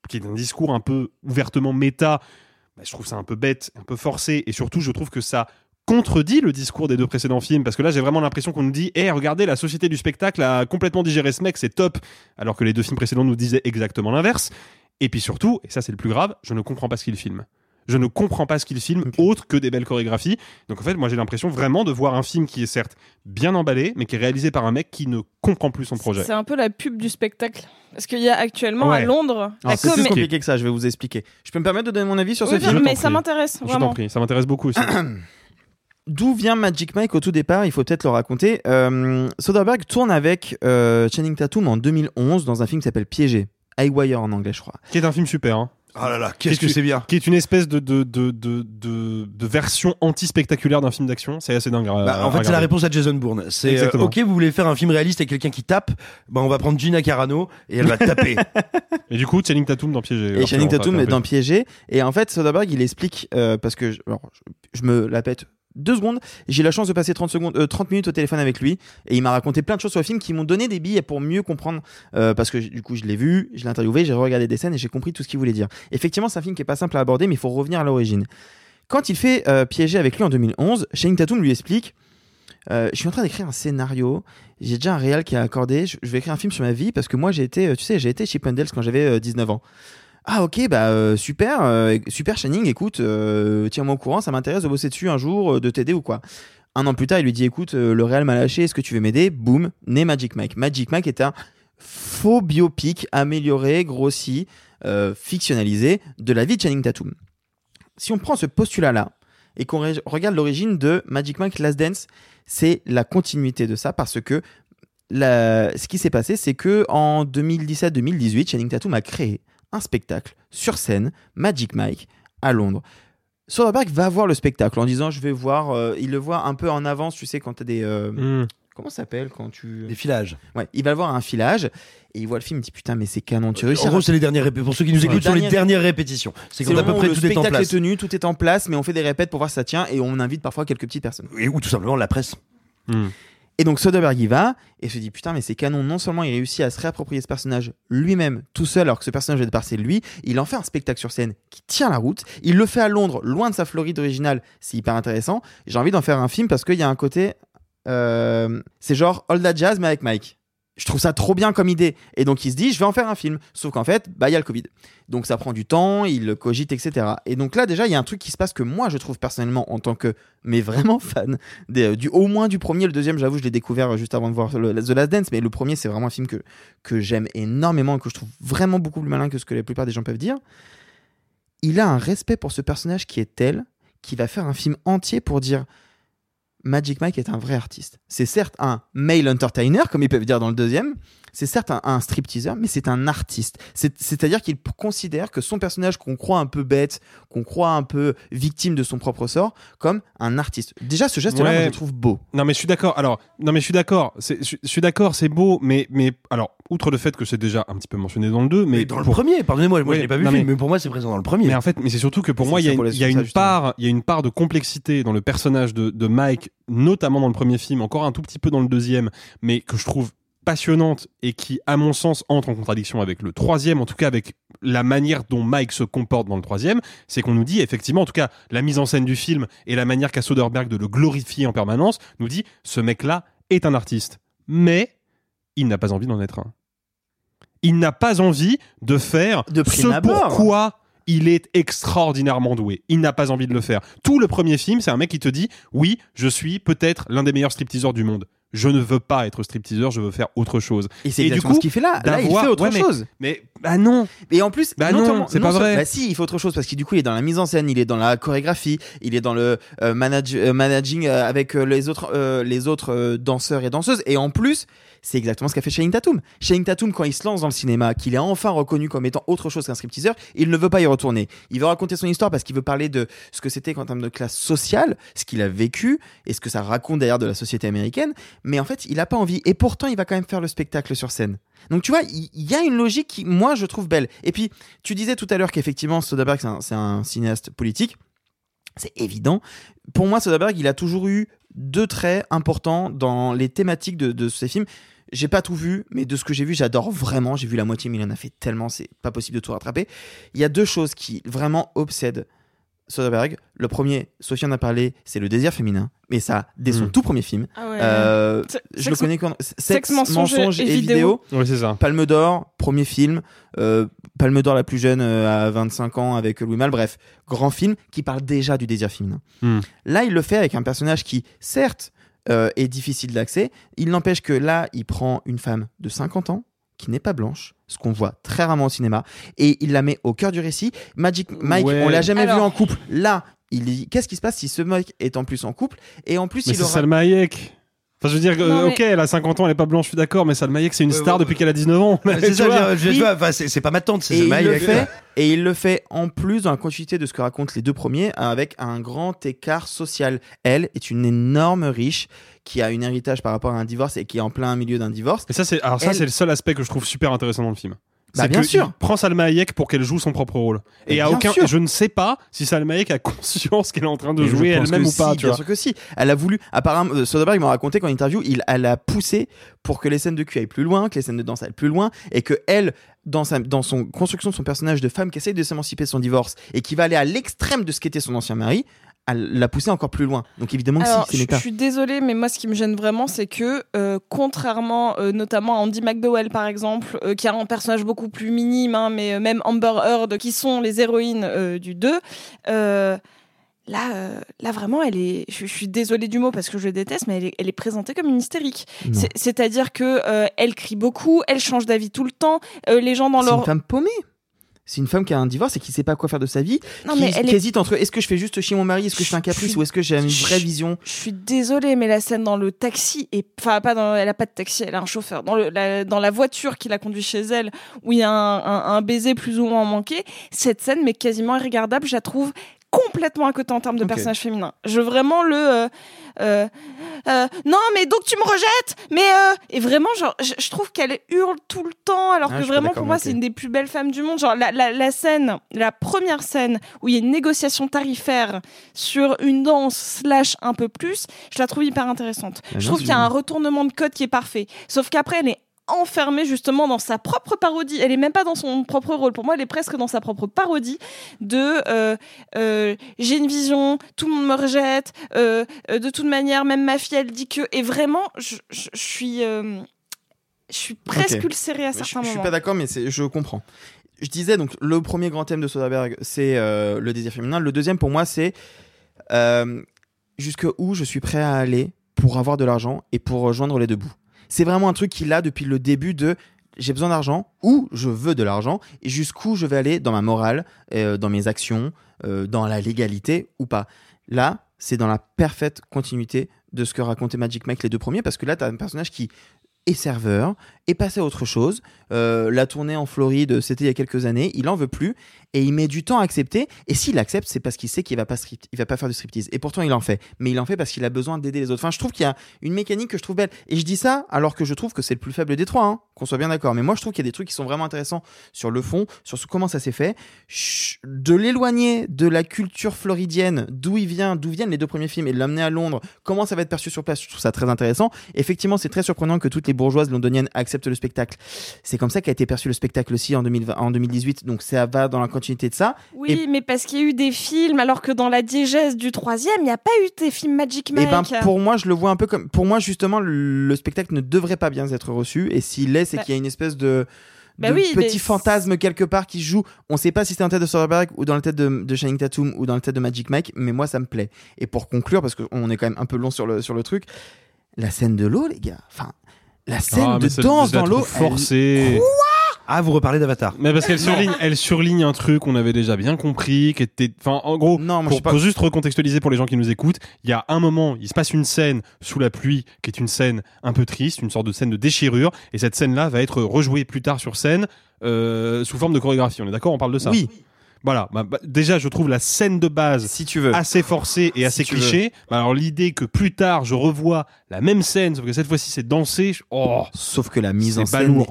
qui est un discours un peu ouvertement méta, bah, je trouve ça un peu bête, un peu forcé, et surtout je trouve que ça contredit le discours des deux précédents films, parce que là j'ai vraiment l'impression qu'on nous dit, hé regardez, la société du spectacle a complètement digéré ce mec, c'est top, alors que les deux films précédents nous disaient exactement l'inverse. Et puis surtout, et ça c'est le plus grave, je ne comprends pas ce qu'il filme. Je ne comprends pas ce qu'il filme autre que des belles chorégraphies. Donc en fait, moi j'ai l'impression vraiment de voir un film qui est certes bien emballé, mais qui est réalisé par un mec qui ne comprend plus son projet. C'est un peu la pub du spectacle. Parce qu'il y a actuellement Ouais. à Londres c'est plus compliqué que ça, je vais vous expliquer. Je peux me permettre de donner mon avis sur ce Oui, film mais ça m'intéresse Je t'en vraiment. prie, ça m'intéresse beaucoup aussi. D'où vient Magic Mike au tout départ? Il faut peut-être le raconter. Euh, Soderbergh tourne avec euh, Channing Tatum en 2011 dans un film qui s'appelle Piégé. Highwire en anglais, je crois. qui est un film super. Hein. Oh là là, Qui qu'est-ce est- que c'est bien Qui est une espèce de, de, de, de, de, de version anti-spectaculaire d'un film d'action. C'est assez dingue. à- Bah, en fait, c'est la réponse à Jason Bourne. C'est euh, Exactement. ok, vous voulez faire un film réaliste avec quelqu'un qui tape, bah on va prendre Gina Carano et elle va taper. Et du coup, Channing Tatum dans Piégé. Et Channing Tatum est dans Piégé. Et en fait, Soderbergh, il explique, euh, parce que je, alors, je, je me la pète deux secondes. J'ai la chance de passer 30, secondes, euh, 30 minutes au téléphone avec lui. Et il m'a raconté plein de choses sur le film qui m'ont donné des billes pour mieux comprendre. euh, parce que du coup, je l'ai vu, je l'ai interviewé, j'ai regardé des scènes et j'ai compris tout ce qu'il voulait dire. Effectivement, c'est un film qui est pas simple à aborder, mais il faut revenir à l'origine. Quand il fait euh, Piégé avec lui en 2011, Channing Tatum lui explique je suis en train d'écrire un scénario. J'ai déjà un réal qui a accordé. Je, vais écrire un film sur ma vie parce que moi j'ai été, tu sais, j'ai été chez Pundels quand j'avais euh, 19 ans. Ah ok bah euh, super euh, super Channing écoute euh, tiens-moi au courant ça m'intéresse de bosser dessus un jour de t'aider ou quoi? Un an plus tard il lui dit écoute le réal m'a lâché est-ce que tu veux m'aider? Boum né Magic Mike. Magic Mike est un faux biopic amélioré grossi fictionnalisé de la vie de Channing Tatum. Si on prend ce postulat là et qu'on regarde l'origine de Magic Mike Last Dance c'est la continuité de ça parce que ce qui s'est passé, c'est que en 2017-2018, Channing Tatum a créé un spectacle sur scène, Magic Mike, à Londres. Soderbergh va voir le spectacle en disant je vais voir, euh, il le voit un peu en avance, tu sais, quand tu as des. euh, Hmm. Comment ça s'appelle quand tu. Des filages. Ouais, il va le voir à un filage et il voit le film, il dit putain, mais c'est canon, tu réussis En gros, c'est les dernières répétitions. Pour ceux qui nous écoutent, les sont les dernières- répétitions. C'est quand à le peu près le tout est en spectacle place. est tenu, tout est en place, mais on fait des répètes pour voir si ça tient et on invite parfois quelques petites personnes. Et, ou tout simplement la presse. Hmm. Et donc Soderbergh y va et se dit putain mais c'est canon. Non seulement il réussit à se réapproprier ce personnage lui-même tout seul alors que ce personnage est de c'est lui il en fait un spectacle sur scène qui tient la route. Il le fait à Londres loin de sa Floride originale. C'est hyper intéressant. J'ai envie d'en faire un film parce qu'il y a un côté euh, c'est genre All That Jazz mais avec Mike je trouve ça trop bien comme idée. Et donc il se dit je vais en faire un film. Sauf qu'en fait bah il y a le Covid. Donc ça prend du temps il cogite etc et donc là déjà il y a un truc qui se passe que moi je trouve personnellement en tant que mais vraiment fan euh, du au moins du premier. Le deuxième j'avoue je l'ai découvert euh, juste avant de voir The Last Dance. Mais le premier c'est vraiment un film que que j'aime énormément et que je trouve vraiment beaucoup plus malin que ce que la plupart des gens peuvent dire. Il a un respect pour ce personnage qui est tel qu'il va faire un film entier pour dire Magic Mike est un vrai artiste. C'est certes un male entertainer, comme ils peuvent dire dans le deuxième. C'est certes un, un stripteaser, mais c'est un artiste. C'est- C'est-à-dire qu'il considère que son personnage qu'on croit un peu bête, qu'on croit un peu victime de son propre sort, comme un artiste. Déjà, ce geste-là, Ouais. moi, je le trouve beau. Non mais je suis d'accord. Alors non mais je suis d'accord. Je suis d'accord, c'est beau, mais mais alors outre le fait que c'est déjà un petit peu mentionné dans le 2, mais Mais dans le premier, pardonnez-moi, moi Ouais, je l'ai pas vu non, le film, mais- mais pour moi c'est présent dans le premier. Mais en fait, mais c'est surtout que pour moi, il y a une, y a part, il y a une part de complexité dans le personnage de, de Mike, notamment dans le premier film, encore un tout petit peu dans le deuxième, mais que je trouve passionnante et qui, à mon sens, entre en contradiction avec le troisième, en tout cas avec la manière dont Mike se comporte dans le troisième, c'est qu'on nous dit effectivement, en tout cas, la mise en scène du film et la manière qu'a Soderbergh de le glorifier en permanence, nous dit ce mec-là est un artiste, mais il n'a pas envie d'en être un. Il n'a pas envie de faire De ce pourquoi il est extraordinairement doué. Il n'a pas envie de le faire. Tout le premier film, c'est un mec qui te dit oui, je suis peut-être l'un des meilleurs stripteaseurs du monde. Je ne veux pas être stripteaseur, je veux faire autre chose. Et c'est du coup, ce qu'il fait là. Là, il fait autre ouais, mais- chose. Mais bah non. Et en plus, Bah non, c'est pas vrai. Bah si, il fait autre chose parce qu'il du coup, il est dans la mise en scène, il est dans la chorégraphie, il est dans le euh, manage- euh, managing euh, avec euh, les autres, les autres danseurs et danseuses. Et en plus, c'est exactement ce qu'a fait Channing Tatum. Channing Tatum, quand il se lance dans le cinéma, qu'il est enfin reconnu comme étant autre chose qu'un stripteaseur, il ne veut pas y retourner. Il veut raconter son histoire parce qu'il veut parler de ce que c'était en termes de classe sociale, ce qu'il a vécu et ce que ça raconte d'ailleurs de la société américaine. Mais en fait, il a pas envie. Et pourtant, il va quand même faire le spectacle sur scène. Donc tu vois, il y, a une logique qui, moi, je trouve belle. Et puis, tu disais tout à l'heure qu'effectivement, Soderbergh, c'est un, cinéaste politique. C'est évident. Pour moi, Soderbergh, il a toujours eu deux traits importants dans les thématiques de ses films. J'ai pas tout vu, mais de ce que j'ai vu, j'adore vraiment. J'ai vu la moitié, mais il en a fait tellement, c'est pas possible de tout rattraper. Il y a deux choses qui vraiment obsèdent Soderbergh. Le premier, Sophie en a parlé, c'est le désir féminin. Mais ça, dès son Mm. tout premier film. Ah ouais. Euh, je sexe- le connais quand. sexe, mensonge et vidéo. Oui, c'est ça. Palme d'Or, premier film. Euh, Palme d'Or la plus jeune euh, à 25 ans avec Louis Malle. Bref, grand film qui parle déjà du désir féminin. Hmm. Là, il le fait avec un personnage qui, certes, euh, est difficile d'accès. Il n'empêche que là, il prend une femme de 50 ans qui n'est pas blanche, ce qu'on voit très rarement au cinéma, et il la met au cœur du récit. Magic Mike, Ouais. on l'a jamais vu en couple. Là, il dit qu'est-ce qui se passe si ce mec est en plus en couple? Et en plus Mais il c'est aura Salma Hayek. Enfin, je veux dire, que, Non, mais- ok, elle a 50 ans, elle est pas blanche, je suis d'accord, mais Salma Hayek, c'est une Ouais, star ouais, depuis qu'elle a 19 ans. C'est ça, je, je- enfin, c'est pas ma tante, c'est et il, Selma le Hayek. fait, et il le fait en plus dans la continuité de ce que racontent les deux premiers, avec un grand écart social. Elle est une énorme riche qui a un héritage par rapport à un divorce et qui est en plein milieu d'un divorce. Et ça, c'est, alors ça, Elle- c'est le seul aspect que je trouve super intéressant dans le film. Bah, bien sûr. il prend Salma Hayek pour qu'elle joue son propre rôle. Et à aucun, sûr. je ne sais pas si Salma Hayek a conscience qu'elle est en train de Et jouer elle-même ou pas. tu bien vois. sûr que si. Elle a voulu. Apparemment, euh, Soderbergh m'a raconté qu'en interview, il, elle a poussé pour que les scènes de cul aillent plus loin, que les scènes de danse aillent plus loin, et que elle, dans sa, dans son construction de son personnage de femme qui essaye de s'émanciper de son divorce et qui va aller à l'extrême de ce qu'était son ancien mari, elle l'a poussé encore plus loin. Donc évidemment Alors, si, c'est je, je suis désolée, mais moi, ce qui me gêne vraiment, c'est que, euh, contrairement euh, notamment à Andy McDowell, par exemple, euh, qui a un personnage beaucoup plus minime, hein, mais même Amber Heard, qui sont les héroïnes du 2, euh, là, euh, là, vraiment, elle est. Je, je suis désolée du mot parce que je le déteste, mais elle est, elle est présentée comme une hystérique. C'est-à-dire que euh, elle crie beaucoup, elle change d'avis tout le temps. euh, les gens dans C'est une leur. femme paumée. C'est une femme qui a un divorce et qui sait pas quoi faire de sa vie, Non, qui, mais elle qui est- hésite entre est-ce que je fais juste chier mon mari, est-ce que je fais un caprice ou est-ce que j'ai une vraie vision? Je suis désolée, mais la scène dans le taxi, et enfin pas dans, elle a pas de taxi, elle a un chauffeur. Dans, le, la, dans la voiture qui la conduit chez elle, où il y a un, un- un baiser plus ou moins manqué, cette scène mais quasiment irregardable, je la trouve complètement à côté en termes de personnage féminin. Je veux vraiment le euh, euh, euh, non mais donc tu me rejettes, mais et vraiment genre je, je trouve qu'elle hurle tout le temps alors Ah, que vraiment pour moi c'est une des plus belles femmes du monde. Genre la, la, la scène, la première scène où il y a une négociation tarifaire sur une danse slash un peu plus, je la trouve hyper intéressante. Ah je trouve qu'il y a un retournement de code qui est parfait. Sauf qu'après elle est enfermée justement dans sa propre parodie. Elle est même pas dans son propre rôle. Pour moi, elle est presque dans sa propre parodie de euh, euh, j'ai une vision, tout le monde me rejette, euh, de toute manière, même ma fille, elle dit que. Et vraiment, je, je- je suis, je suis presque ulcérée à je, certains je suis moments. pas d'accord, mais je comprends. Je disais donc le premier grand thème de Soderbergh, c'est le désir féminin. Le deuxième pour moi, c'est jusque où je suis prêt à aller pour avoir de l'argent et pour rejoindre les deux bouts. C'est vraiment un truc qu'il a depuis le début de j'ai besoin d'argent ou je veux de l'argent et jusqu'où je vais aller dans ma morale, euh, dans mes actions, euh, dans la légalité ou pas. Là, c'est dans la parfaite continuité de ce que racontait Magic Mike les deux premiers parce que là, tu as un personnage qui est serveur, est passé à autre chose. Euh, la tournée en Floride, c'était il y a quelques années, il en veut plus. Et il met du temps à accepter. Et s'il accepte, c'est parce qu'il sait qu'il va pas strip- il va pas faire du striptease. Et pourtant, il en fait. Mais il en fait parce qu'il a besoin d'aider les autres. Enfin, je trouve qu'il y a une mécanique que je trouve belle. Et je dis ça alors que je trouve que c'est le plus faible des trois, hein, qu'on soit bien d'accord. Mais moi, je trouve qu'il y a des trucs qui sont vraiment intéressants sur le fond, sur comment ça s'est fait. De l'éloigner de la culture floridienne, d'où il vient, d'où viennent les deux premiers films, et de l'amener à Londres, comment ça va être perçu sur place, je trouve ça très intéressant. Effectivement, c'est très surprenant que toutes les bourgeoises londoniennes acceptent le spectacle. C'est comme ça qu'a été perçu le spectacle aussi en, 2020, en 2018, donc ça va dans la continuité de ça. Oui, Et- mais parce qu'il y a eu des films, alors que dans la diégèse du troisième, il n'y a pas eu des films Magic Et Mike. ben pour moi, je le vois un peu comme. Pour moi, justement, le, le spectacle ne devrait pas bien être reçu. Et s'il l'est, c'est Bah- qu'il y a une espèce de. Bah de oui, petit fantasme quelque part qui joue. On sait pas si c'est dans la tête de Soderbergh ou dans la tête de, de Shining Tatum ou dans la tête de Magic Mike, mais moi ça me plaît. Et pour conclure, parce qu'on est quand même un peu long sur le, sur le truc, la scène de l'eau, les gars. Enfin, la scène Ah, de danse dans l'eau. forcée. Ah, vous reparlez d'Avatar. Mais parce qu'elle surligne, elle surligne un truc qu'on avait déjà bien compris, qui était, enfin, en gros, Non, moi, je pour, sais pas- pour juste recontextualiser pour les gens qui nous écoutent, il y a un moment, il se passe une scène sous la pluie, qui est une scène un peu triste, une sorte de scène de déchirure, et cette scène-là va être rejouée plus tard sur scène, euh, sous forme de chorégraphie. On est d'accord? On parle de ça? Oui. Voilà. Bah, bah, déjà, je trouve la scène de base Si tu veux. assez forcée et assez cliché. Bah, alors, l'idée que plus tard, je revois la même scène, sauf que cette fois-ci, c'est dansé, je- oh. Sauf que la mise en scène,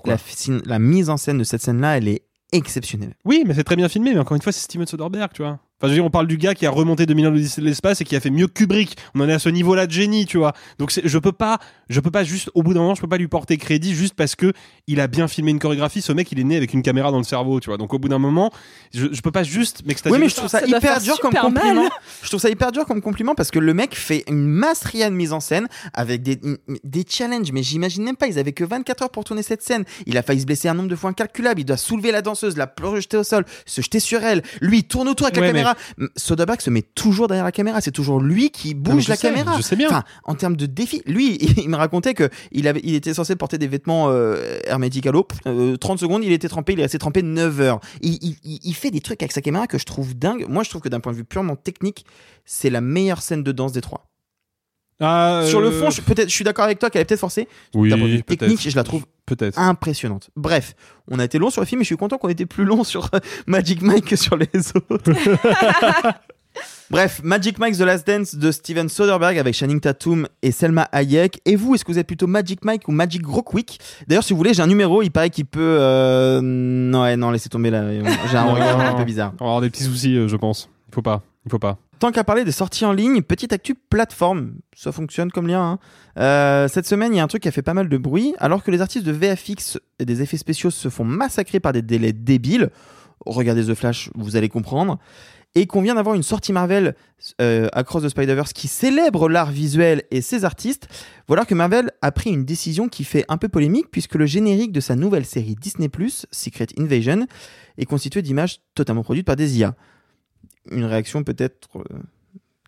la mise en scène de cette scène-là, elle est exceptionnelle. Oui, mais c'est très bien filmé, mais encore une fois, c'est Steven Soderbergh, tu vois. Enfin, je veux dire, on parle du gars qui a remonté 2000 ans l'Odyssée de l'espace et qui a fait mieux que Kubrick. On en est à ce niveau-là de génie, tu vois. Donc, je peux pas, je peux pas juste, au bout d'un moment, je peux pas lui porter crédit juste parce que il a bien filmé une chorégraphie. Ce mec, il est né avec une caméra dans le cerveau, tu vois. Donc, au bout d'un moment, je, je peux pas juste m'extasier. Oui, mais de je trouve ça. hyper dur comme mal. compliment. Je trouve ça hyper dur comme compliment parce que le mec fait une masse mise en scène avec des, des challenges. Mais j'imagine même pas, ils avaient que 24 heures pour tourner cette scène. Il a failli se blesser un nombre de fois incalculable. Il doit soulever la danseuse, la projeter au sol, se jeter sur elle. Lui, il tourne autour avec Ouais, la mais- caméra. Soderbergh se met toujours derrière la caméra. C'est toujours lui qui bouge la sais, caméra. je sais bien. Enfin, en termes de défi, lui, il me racontait que il avait, il était censé porter des vêtements euh, hermétiques à l'eau. Euh, 30 secondes, il était trempé, il est resté trempé 9 heures. Il, il- il- il fait des trucs avec sa caméra que je trouve dingue. Moi, je trouve que d'un point de vue purement technique, c'est la meilleure scène de danse des trois. Ah, Sur le euh, fond, je, peut-être, je suis d'accord avec toi qu'elle est peut-être forcée. oui, d'un point de vue peut-être. technique, je la trouve peut-être. impressionnante. Bref, on a été long sur le film, mais je suis content qu'on était plus long sur euh, Magic Mike que sur les autres. Bref, Magic Mike The Last Dance de Steven Soderbergh avec Channing Tatum et Selma Hayek. Et vous, est-ce que vous êtes plutôt Magic Mike ou Magic Quick D'ailleurs, si vous voulez, j'ai un numéro, il paraît qu'il peut... Euh... Non, ouais, non, laissez tomber là. J'ai un regard un peu bizarre. On va avoir des petits soucis, euh, je pense. Il faut pas. Il faut pas. Tant qu'à parler des sorties en ligne, petite actu plateforme, ça fonctionne comme lien. hein. Euh, cette semaine, il y a un truc qui a fait pas mal de bruit. Alors que les artistes de VFX et des effets spéciaux se font massacrer par des délais débiles, regardez The Flash, vous allez comprendre. Et qu'on vient d'avoir une sortie Marvel euh, Across the Spider-Verse qui célèbre l'art visuel et ses artistes, voilà que Marvel a pris une décision qui fait un peu polémique puisque le générique de sa nouvelle série Disney Secret Invasion, est constitué d'images totalement produites par des IA. Une réaction peut-être euh,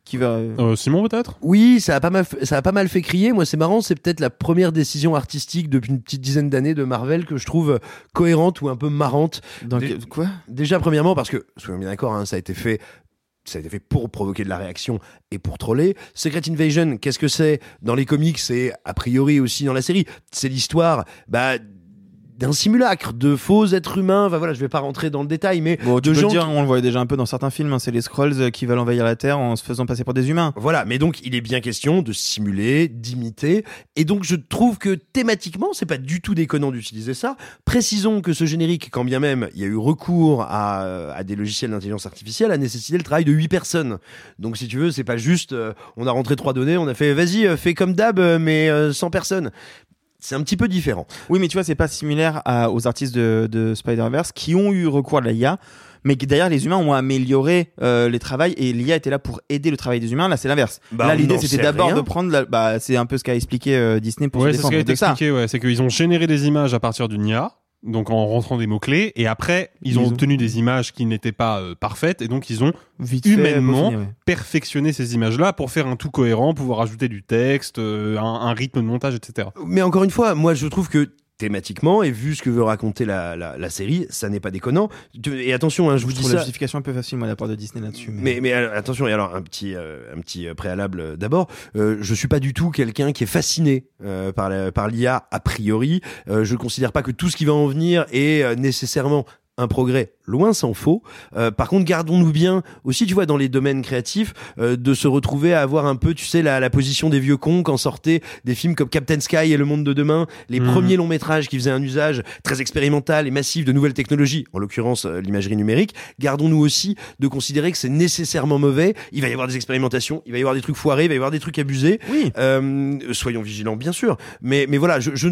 qui va. Euh, Simon, peut-être? Oui, ça a pas mal, fait- ça a pas mal fait crier. Moi, c'est marrant, c'est peut-être la première décision artistique depuis une petite dizaine d'années de Marvel que je trouve euh, cohérente ou un peu marrante. Dans Dé- quoi? Déjà, premièrement, parce que, soyons bien d'accord, hein, ça a été fait. Ça a été fait pour provoquer de la réaction et pour troller. Secret Invasion, qu'est-ce que c'est? Dans les comics, c'est a priori aussi dans la série. C'est l'histoire bah, d'un simulacre de faux êtres humains. Enfin voilà, je vais pas rentrer dans le détail, mais Bon, tu de peux gens le dire, qui- on le voyait déjà un peu dans certains films, hein, c'est les Skrulls euh, qui veulent envahir la Terre en se faisant passer pour des humains. Voilà, mais donc il est bien question de simuler, d'imiter, et donc je trouve que thématiquement, c'est pas du tout déconnant d'utiliser ça. Précisons que ce générique, quand bien même il y a eu recours à, à des logiciels d'intelligence artificielle, a nécessité le travail de 8 personnes. Donc si tu veux, c'est pas juste, euh, on a rentré trois données, on a fait, vas-y, euh, fais comme d'hab, euh, mais euh, sans personne. C'est un petit peu différent. Oui, mais tu vois, c'est pas similaire à- aux artistes de, de Spider-Verse qui ont eu recours à l'IA, mais que derrière, les humains ont amélioré euh, les travails et l'IA était là pour aider le travail des humains. Là, c'est l'inverse. Bah, là, l'idée, c'était d'abord de prendre. La... Bah, c'est un peu ce qu'a expliqué euh, Disney pour Ouais, se c'est ce qui a défendre été de ça. expliqué, ouais. C'est qu'ils ont généré des images à partir d'une IA, donc en rentrant des mots-clés, et après, ils, Ils ont ont- obtenu des images qui n'étaient pas euh, parfaites, et donc ils ont Vite fait, humainement ouais. perfectionné ces images-là pour faire un tout cohérent, pouvoir ajouter du texte, euh, un, un rythme de montage, etc. Mais encore une fois, moi je trouve que thématiquement, et vu ce que veut raconter la, la, la série, ça n'est pas déconnant. Et attention, hein, je vous dis trouve la ça. justification un peu facile, moi, de la part de Disney là-dessus. Mais, mais alors, attention, et alors un petit, euh, un petit euh, préalable euh, d'abord. Euh, je suis pas du tout quelqu'un qui est fasciné euh, par la- par l'IA a priori. Euh, je considère pas que tout ce qui va en venir est euh, nécessairement un progrès. Loin s'en faut. Euh, par contre, gardons-nous bien aussi, tu vois, dans les domaines créatifs, euh, de se retrouver à avoir un peu, tu sais, la, la position des vieux cons quand sortaient des films comme Captain Sky et Le Monde de demain, les Mhm. premiers longs métrages qui faisaient un usage très expérimental et massif de nouvelles technologies, en l'occurrence euh, l'imagerie numérique. Gardons-nous aussi de considérer que c'est nécessairement mauvais. Il va y avoir des expérimentations, il va y avoir des trucs foirés, il va y avoir des trucs abusés. Oui. Euh, soyons vigilants, bien sûr. Mais, mais voilà, je, je,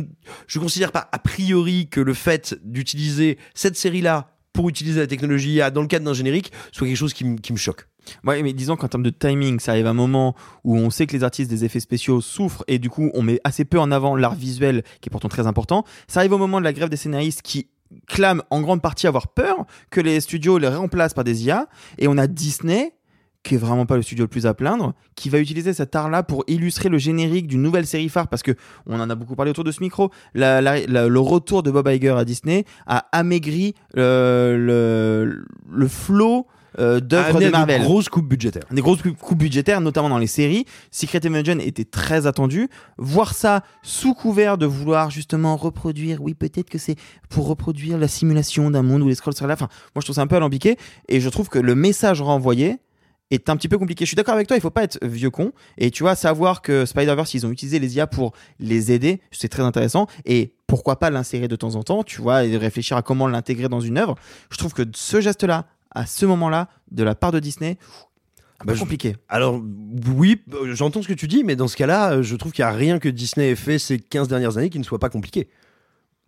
je considère pas a priori que le fait d'utiliser cette série-là pour utiliser la technologie IA dans le cadre d'un générique soit quelque chose qui, me- choque. Ouais, mais disons qu'en termes de timing, ça arrive à un moment où on sait que les artistes des effets spéciaux souffrent et du coup on met assez peu en avant l'art visuel qui est pourtant très important. Ça arrive au moment de la grève des scénaristes qui clament en grande partie avoir peur que les studios les remplacent par des IA et on a Disney qui est vraiment pas le studio le plus à plaindre, qui va utiliser cet art-là pour illustrer le générique d'une nouvelle série phare, parce que on en a beaucoup parlé autour de ce micro. La- la- la- le retour de Bob Iger à Disney a amaigri euh, le, le flot euh, d'œuvres de Marvel. grosses coupes budgétaires. Des grosses coupes coupes budgétaires, notamment dans les séries. Secret Invasion était très attendu. Voir ça sous couvert de vouloir justement reproduire, oui, peut-être que c'est pour reproduire la simulation d'un monde où les scrolls seraient là. Enfin, moi, je trouve ça un peu alambiqué. Et je trouve que le message renvoyé est un petit peu compliqué. Je suis d'accord avec toi, il faut pas être vieux con. Et tu vois, savoir que Spider-Verse, ils ont utilisé les IA pour les aider, c'est très intéressant. Et pourquoi pas l'insérer de temps en temps, tu vois, et réfléchir à comment l'intégrer dans une œuvre. Je trouve que ce geste-là, à ce moment-là, de la part de Disney, peu Bah, je- compliqué. Alors oui, euh, j'entends ce que tu dis, mais dans ce cas-là, euh, je trouve qu'il n'y a rien que Disney ait fait ces 15 dernières années qui ne soit pas compliqué.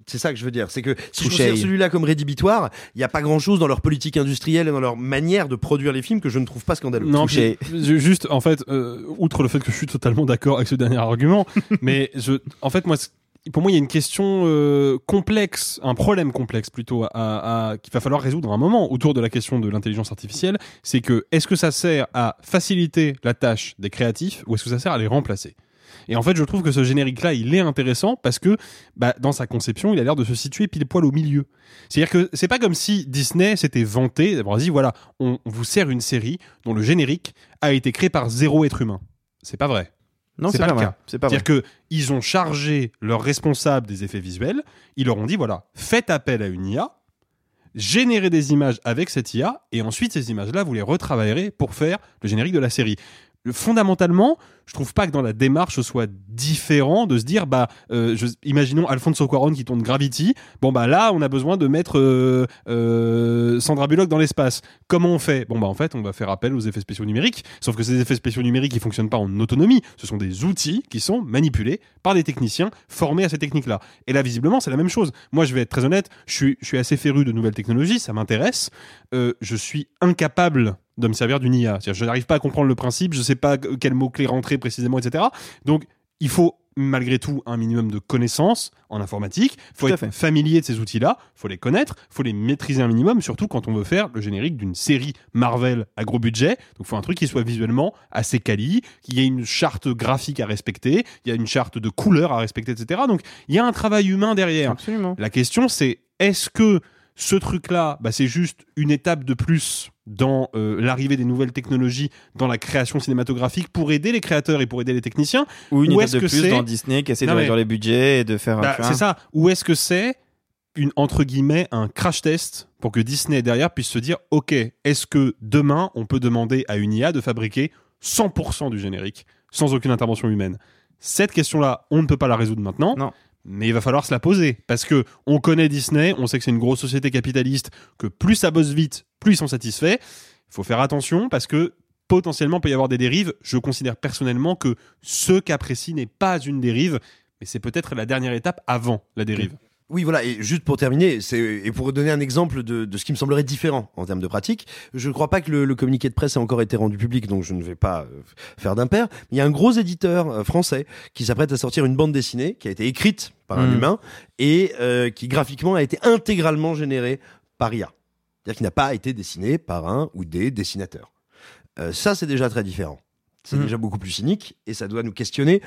C'est ça que je veux dire. C'est que si je Touché. considère celui-là comme rédhibitoire, il n'y a pas grand-chose dans leur politique industrielle et dans leur manière de produire les films que je ne trouve pas scandaleux. Non, puis, juste, en fait, euh, outre le fait que je suis totalement d'accord avec ce dernier argument, mais je, en fait, moi, pour moi, il y a une question euh, complexe, un problème complexe plutôt, à, à- qu'il va falloir résoudre à un moment autour de la question de l'intelligence artificielle. C'est que est-ce que ça sert à faciliter la tâche des créatifs ou est-ce que ça sert à les remplacer? Et en fait, je trouve que ce générique-là, il est intéressant parce que, bah, dans sa conception, il a l'air de se situer pile poil au milieu. C'est-à-dire que c'est pas comme si Disney s'était vanté d'avoir dit voilà, on, vous sert une série dont le générique a été créé par zéro être humain. C'est pas vrai. Non, c'est pas, le vrai. cas. Pas. C'est-à-dire que ils ont chargé leurs responsables des effets visuels, ils leur ont dit voilà, faites appel à une IA, générez des images avec cette IA, et ensuite ces images-là, vous les retravaillerez pour faire le générique de la série. Fondamentalement, je trouve pas que dans la démarche ce soit différent de se dire bah euh, imaginons Alfonso Cuarón qui tourne Gravity. Bon bah là on a besoin de mettre euh, euh, Sandra Bullock dans l'espace. Comment on fait? Bon bah en fait on va faire appel aux effets spéciaux numériques. Sauf que ces effets spéciaux numériques ils fonctionnent pas en autonomie. Ce sont des outils qui sont manipulés par des techniciens formés à ces techniques là et là visiblement c'est la même chose. Moi je vais être très honnête je suis je suis assez féru de nouvelles technologies ça m'intéresse. Je suis incapable de me servir d'une IA. Je n'arrive pas à comprendre le principe, je ne sais pas quel mot-clé rentrer précisément, etc. Donc, il faut malgré tout un minimum de connaissances en informatique. Il faut être fait. familier de ces outils-là, il faut les connaître, il faut les maîtriser un minimum, surtout quand on veut faire le générique d'une série Marvel à gros budget. Donc, il faut un truc qui soit visuellement assez quali, qu'il y ait une charte graphique à respecter, il y a une charte de couleurs à respecter, etc. Donc, il y a un travail humain derrière. Absolument. La question, c'est est-ce que ce truc-là, bah, c'est juste une étape de plus dans euh, l'arrivée des nouvelles technologies dans la création cinématographique pour aider les créateurs et pour aider les techniciens Ou une Ou étape est-ce de que plus c'est- dans Disney qui essaie de mais- réduire les budgets et de faire. Bah, c'est ça. Ou est-ce que c'est une entre guillemets un crash test pour que Disney derrière puisse se dire ok est-ce que demain on peut demander à une IA de fabriquer 100% du générique sans aucune intervention humaine? Cette question là on ne peut pas la résoudre maintenant Non. Mais il va falloir se la poser. Parce que on connaît Disney on sait que c'est une grosse société capitaliste que plus ça bosse vite plus ils sont satisfaits. Il faut faire attention parce que potentiellement peut y avoir des dérives. Je considère personnellement que ce qu'apprécie n'est pas une dérive mais c'est peut-être la dernière étape avant la dérive Oui, voilà, et juste pour terminer, et pour donner un exemple de, de ce qui me semblerait différent en termes de pratique, je ne crois pas que le, le communiqué de presse ait encore été rendu public, donc je ne vais pas euh, faire d'impair. Il y a un gros éditeur euh, français qui s'apprête à sortir une bande dessinée qui a été écrite par un Mhm. humain et euh, qui graphiquement a été intégralement générée par IA. C'est-à-dire qu'il n'a pas été dessiné par un ou des dessinateurs. Euh, ça, c'est déjà très différent. C'est Mhm. déjà beaucoup plus cynique et ça doit nous questionner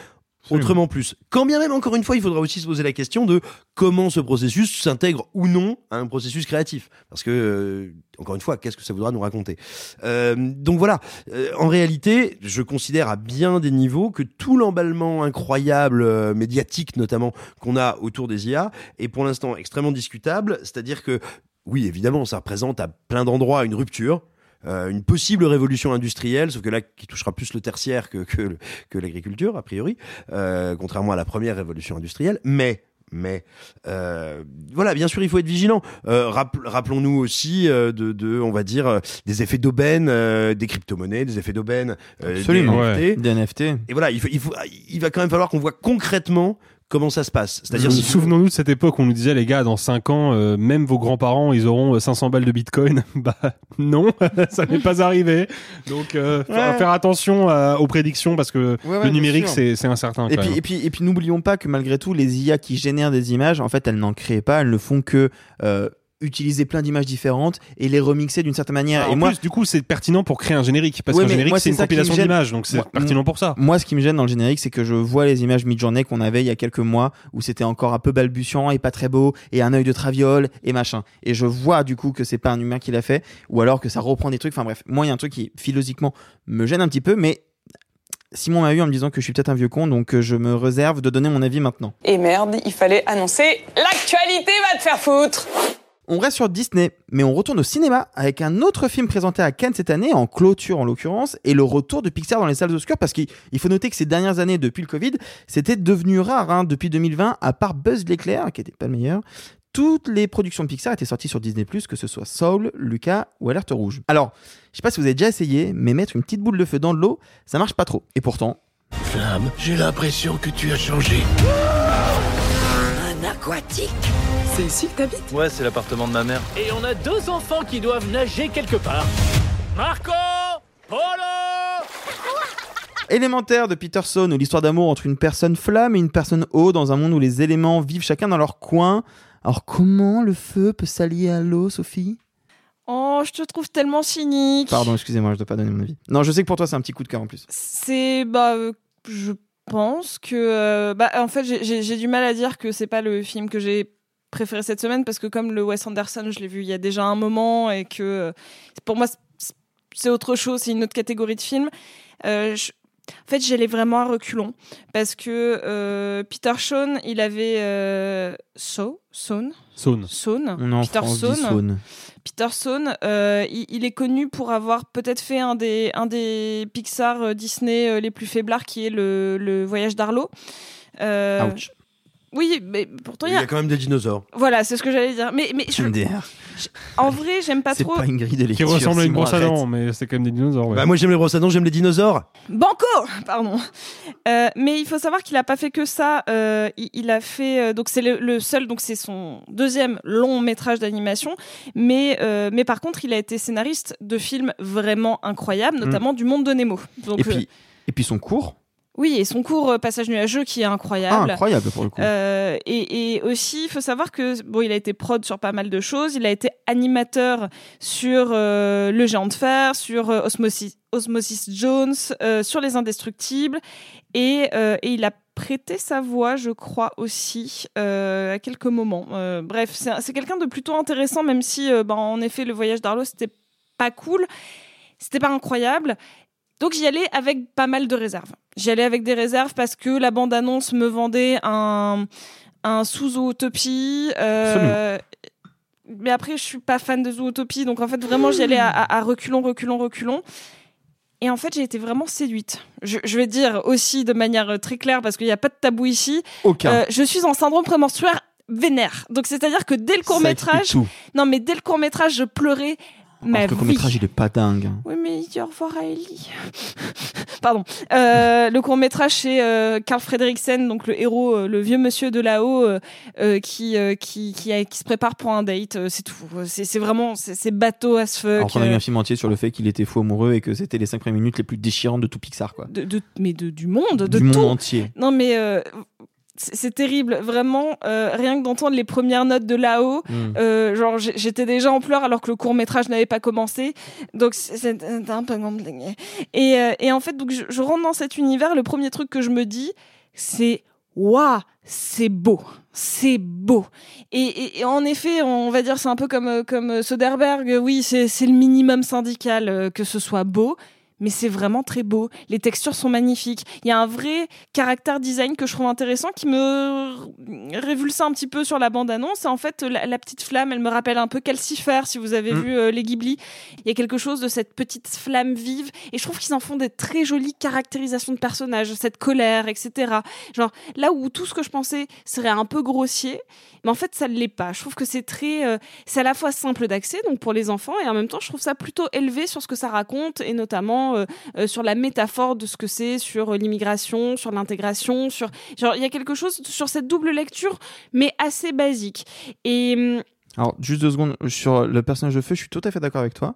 Autrement plus. Quand bien même, encore une fois, il faudra aussi se poser la question de comment ce processus s'intègre ou non à un processus créatif. Parce que, euh, encore une fois, qu'est-ce que ça voudra nous raconter? Euh, Donc voilà, Euh, en réalité, je considère à bien des niveaux que tout l'emballement incroyable, euh, médiatique notamment, qu'on a autour des IA est pour l'instant extrêmement discutable. C'est-à-dire que oui, évidemment, ça représente à plein d'endroits une rupture. Euh, une possible révolution industrielle, sauf que là, qui touchera plus le tertiaire que, que, que l'agriculture, a priori, euh, contrairement à la première révolution industrielle. Mais, mais, euh, voilà, bien sûr, il faut être vigilant. Euh, rappel- Rappelons-nous aussi euh, de, de, on va dire, euh, des effets d'aubaine, euh, des crypto-monnaies, des effets d'aubaine, euh, des NFT. Des NFT. Et voilà, il, faut, il, faut, il va quand même falloir qu'on voit concrètement comment ça se passe. C'est-à-dire, si Souvenons-nous de cette époque où on nous disait, les gars, dans 5 ans, euh, même vos grands-parents, ils auront euh, 500 balles de bitcoin. bah, non, ça n'est pas arrivé. Donc, euh, Ouais. faire attention à- aux prédictions parce que Ouais, ouais, le numérique, c'est c'est incertain. Et quand puis, même. et puis, et puis n'oublions pas que malgré tout, les IA qui génèrent des images, en fait, elles n'en créent pas, elles ne font que euh, utiliser plein d'images différentes et les remixer d'une certaine manière. Ah, et en moi, plus, du coup, c'est pertinent pour créer un générique parce Ouais, qu'un générique, c'est une compilation d'images, donc c'est pertinent pour ça. Moi, ce qui me gêne dans le générique, c'est que je vois les images mid-journée qu'on avait il y a quelques mois où c'était encore un peu balbutiant et pas très beau et un œil de traviole et machin. Et je vois du coup que c'est pas un humain qui l'a fait ou alors que ça reprend des trucs. Enfin bref, moi, il y a un truc qui philosophiquement me gêne un petit peu, mais Simon m'a eu en me disant que je suis peut-être un vieux con, donc euh, je me réserve de donner mon avis maintenant. Et merde, il fallait annoncer l'actualité va te faire foutre. On reste sur Disney, mais on retourne au cinéma avec un autre film présenté à Cannes cette année, en clôture en l'occurrence, et le retour de Pixar dans les salles obscures, parce qu'il il faut noter que ces dernières années, depuis le Covid, c'était devenu rare, hein, depuis 2020, à part Buzz l'éclair, qui était pas le meilleur, toutes les productions de Pixar étaient sorties sur Disney+, que ce soit Soul, Lucas ou Alerte Rouge. Alors, je sais pas si vous avez déjà essayé, mais mettre une petite boule de feu dans de l'eau, ça marche pas trop. Et pourtant... Flamme, j'ai l'impression que tu as changé. Un aquatique? C'est ici que t'habites? Ouais, c'est l'appartement de ma mère. Et on a deux enfants qui doivent nager quelque part. Marco Polo Élémentaire de Peterson ou l'histoire d'amour entre une personne flamme et une personne eau dans un monde où les éléments vivent chacun dans leur coin. Alors comment le feu peut s'allier à l'eau, Sophie? Oh, je te trouve tellement cynique. Pardon, excusez-moi, je dois pas donner mon avis. Non, je sais que pour toi c'est un petit coup de cœur en plus. C'est bah euh, je pense que euh, bah en fait j'ai- du mal à dire que c'est pas le film que j'ai préféré cette semaine parce que comme le Wes Anderson je l'ai vu il y a déjà un moment et que euh, pour moi c'est- autre chose c'est une autre catégorie de film Euh, je- en fait j'allais vraiment à reculons parce que euh, Peter Shawn il avait euh, So On est en Peter. Saune. Peter Saune, euh, il, il est connu pour avoir peut-être fait un des, un des Pixar euh, Disney euh, les plus faiblards, qui est le, le Voyage d'Arlo. Euh, Ouch. Oui, mais pourtant il Il y y a. a quand même des dinosaures. Voilà, c'est ce que j'allais dire. Mais, mais je- MDR. en vrai, j'aime pas C'est trop. pas une grille de Qui ressemble à une brosse à dents, mais c'est quand même des dinosaures. ouais. Bah, moi j'aime les brosses à dents, j'aime les dinosaures. Banco Pardon. Euh, mais il faut savoir qu'il a pas fait que ça. Euh, il, il a fait euh, donc c'est le, le seul donc c'est son deuxième long métrage d'animation. Mais euh, mais par contre il a été scénariste de films vraiment incroyables, notamment du Monde de Nemo. Donc Mm. Et euh, puis, et puis son cours, oui et son cours euh, Passage nuageux qui est incroyable. ah, incroyable pour le coup. Euh, et, et aussi, il faut savoir que bon, il a été prod sur pas mal de choses. Il a été animateur sur euh, Le Géant de Fer, sur euh, Osmosis, Osmosis Jones, sur Les Indestructibles, et, et il a prêté sa voix, je crois aussi, euh, à quelques moments. Euh, bref, c'est quelqu'un de plutôt intéressant, même si, euh, ben, en effet, le voyage d'Arlo, c'était pas cool, c'était pas incroyable. Donc j'y allais avec pas mal de réserves. J'y allais avec des réserves parce que la bande-annonce me vendait un, un sous-zootopie. euh, mais après, je suis pas fan de zootopie, donc en fait, vraiment, j'y allais à, à- à reculons, reculons, reculons. Et en fait, j'ai été vraiment séduite. Je, je vais dire aussi de manière euh, très claire, parce qu'il n'y a pas de tabou ici. Aucun. Euh, je suis en syndrome prémenstruaire vénère. Donc c'est-à-dire que dès le court métrage, non mais dès le court métrage, je pleurais ma le court-métrage, il est pas dingue. Oui, mais il dit au revoir à Ellie. Pardon. Euh, le court métrage, c'est euh, Carl Frederiksen, donc le héros, euh, le vieux monsieur de là-haut, euh, qui, qui, qui, a- qui se prépare pour un date. c'est tout. C'est c'est vraiment, c'est bateau as fuck. Alors qu'on a eu un film entier sur le fait qu'il était fou amoureux et que c'était les 5 premières minutes les plus déchirantes de tout Pixar, quoi. de, de- mais de, du monde, de du monde tout. entier. Non, mais c'est terrible, vraiment. euh, rien que d'entendre les premières notes de là-haut, Mm. euh, genre j'étais déjà en pleurs alors que le court métrage n'avait pas commencé. Donc c'est un peu. Et, euh, et en fait, donc je, je rentre dans cet univers. Le premier truc que je me dis, c'est waouh, c'est beau, c'est beau. Et, et- et en effet, on va dire c'est un peu comme comme Soderbergh. Oui, c'est c'est le minimum syndical que ce soit beau. Mais c'est vraiment très beau. Les textures sont magnifiques. Il y a un vrai caractère design que je trouve intéressant qui me révulse un petit peu sur la bande-annonce. En fait, la, la, petite flamme, elle me rappelle un peu Calcifer, si vous avez Mm. vu euh, les Ghibli. Il y a quelque chose de cette petite flamme vive. Et je trouve qu'ils en font des très jolies caractérisations de personnages, cette colère, etc. Genre, là où tout ce que je pensais serait un peu grossier, mais en fait, ça ne l'est pas. Je trouve que c'est très. euh, c'est à la fois simple d'accès, donc pour les enfants, et en même temps, je trouve ça plutôt élevé sur ce que ça raconte, et notamment euh, euh, sur la métaphore de ce que c'est sur euh, l'immigration, sur l'intégration, sur. Genre, il y a quelque chose sur cette double lecture, mais assez basique. Et. hum, Alors, juste deux secondes, sur le personnage de feu, je suis tout à fait d'accord avec toi.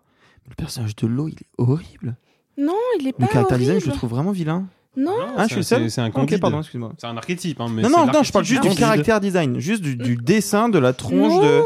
Le personnage de l'eau, il est horrible. Non, il est pas. Le caractère design, je le horrible. trouve vraiment vilain. Non. Ah, je suis le seul C'est un Ok, candide. pardon, excuse-moi. C'est un archétype. Hein, mais Non, non, non, je parle juste du caractère design, juste du, du dessin, de la tronche Non. de.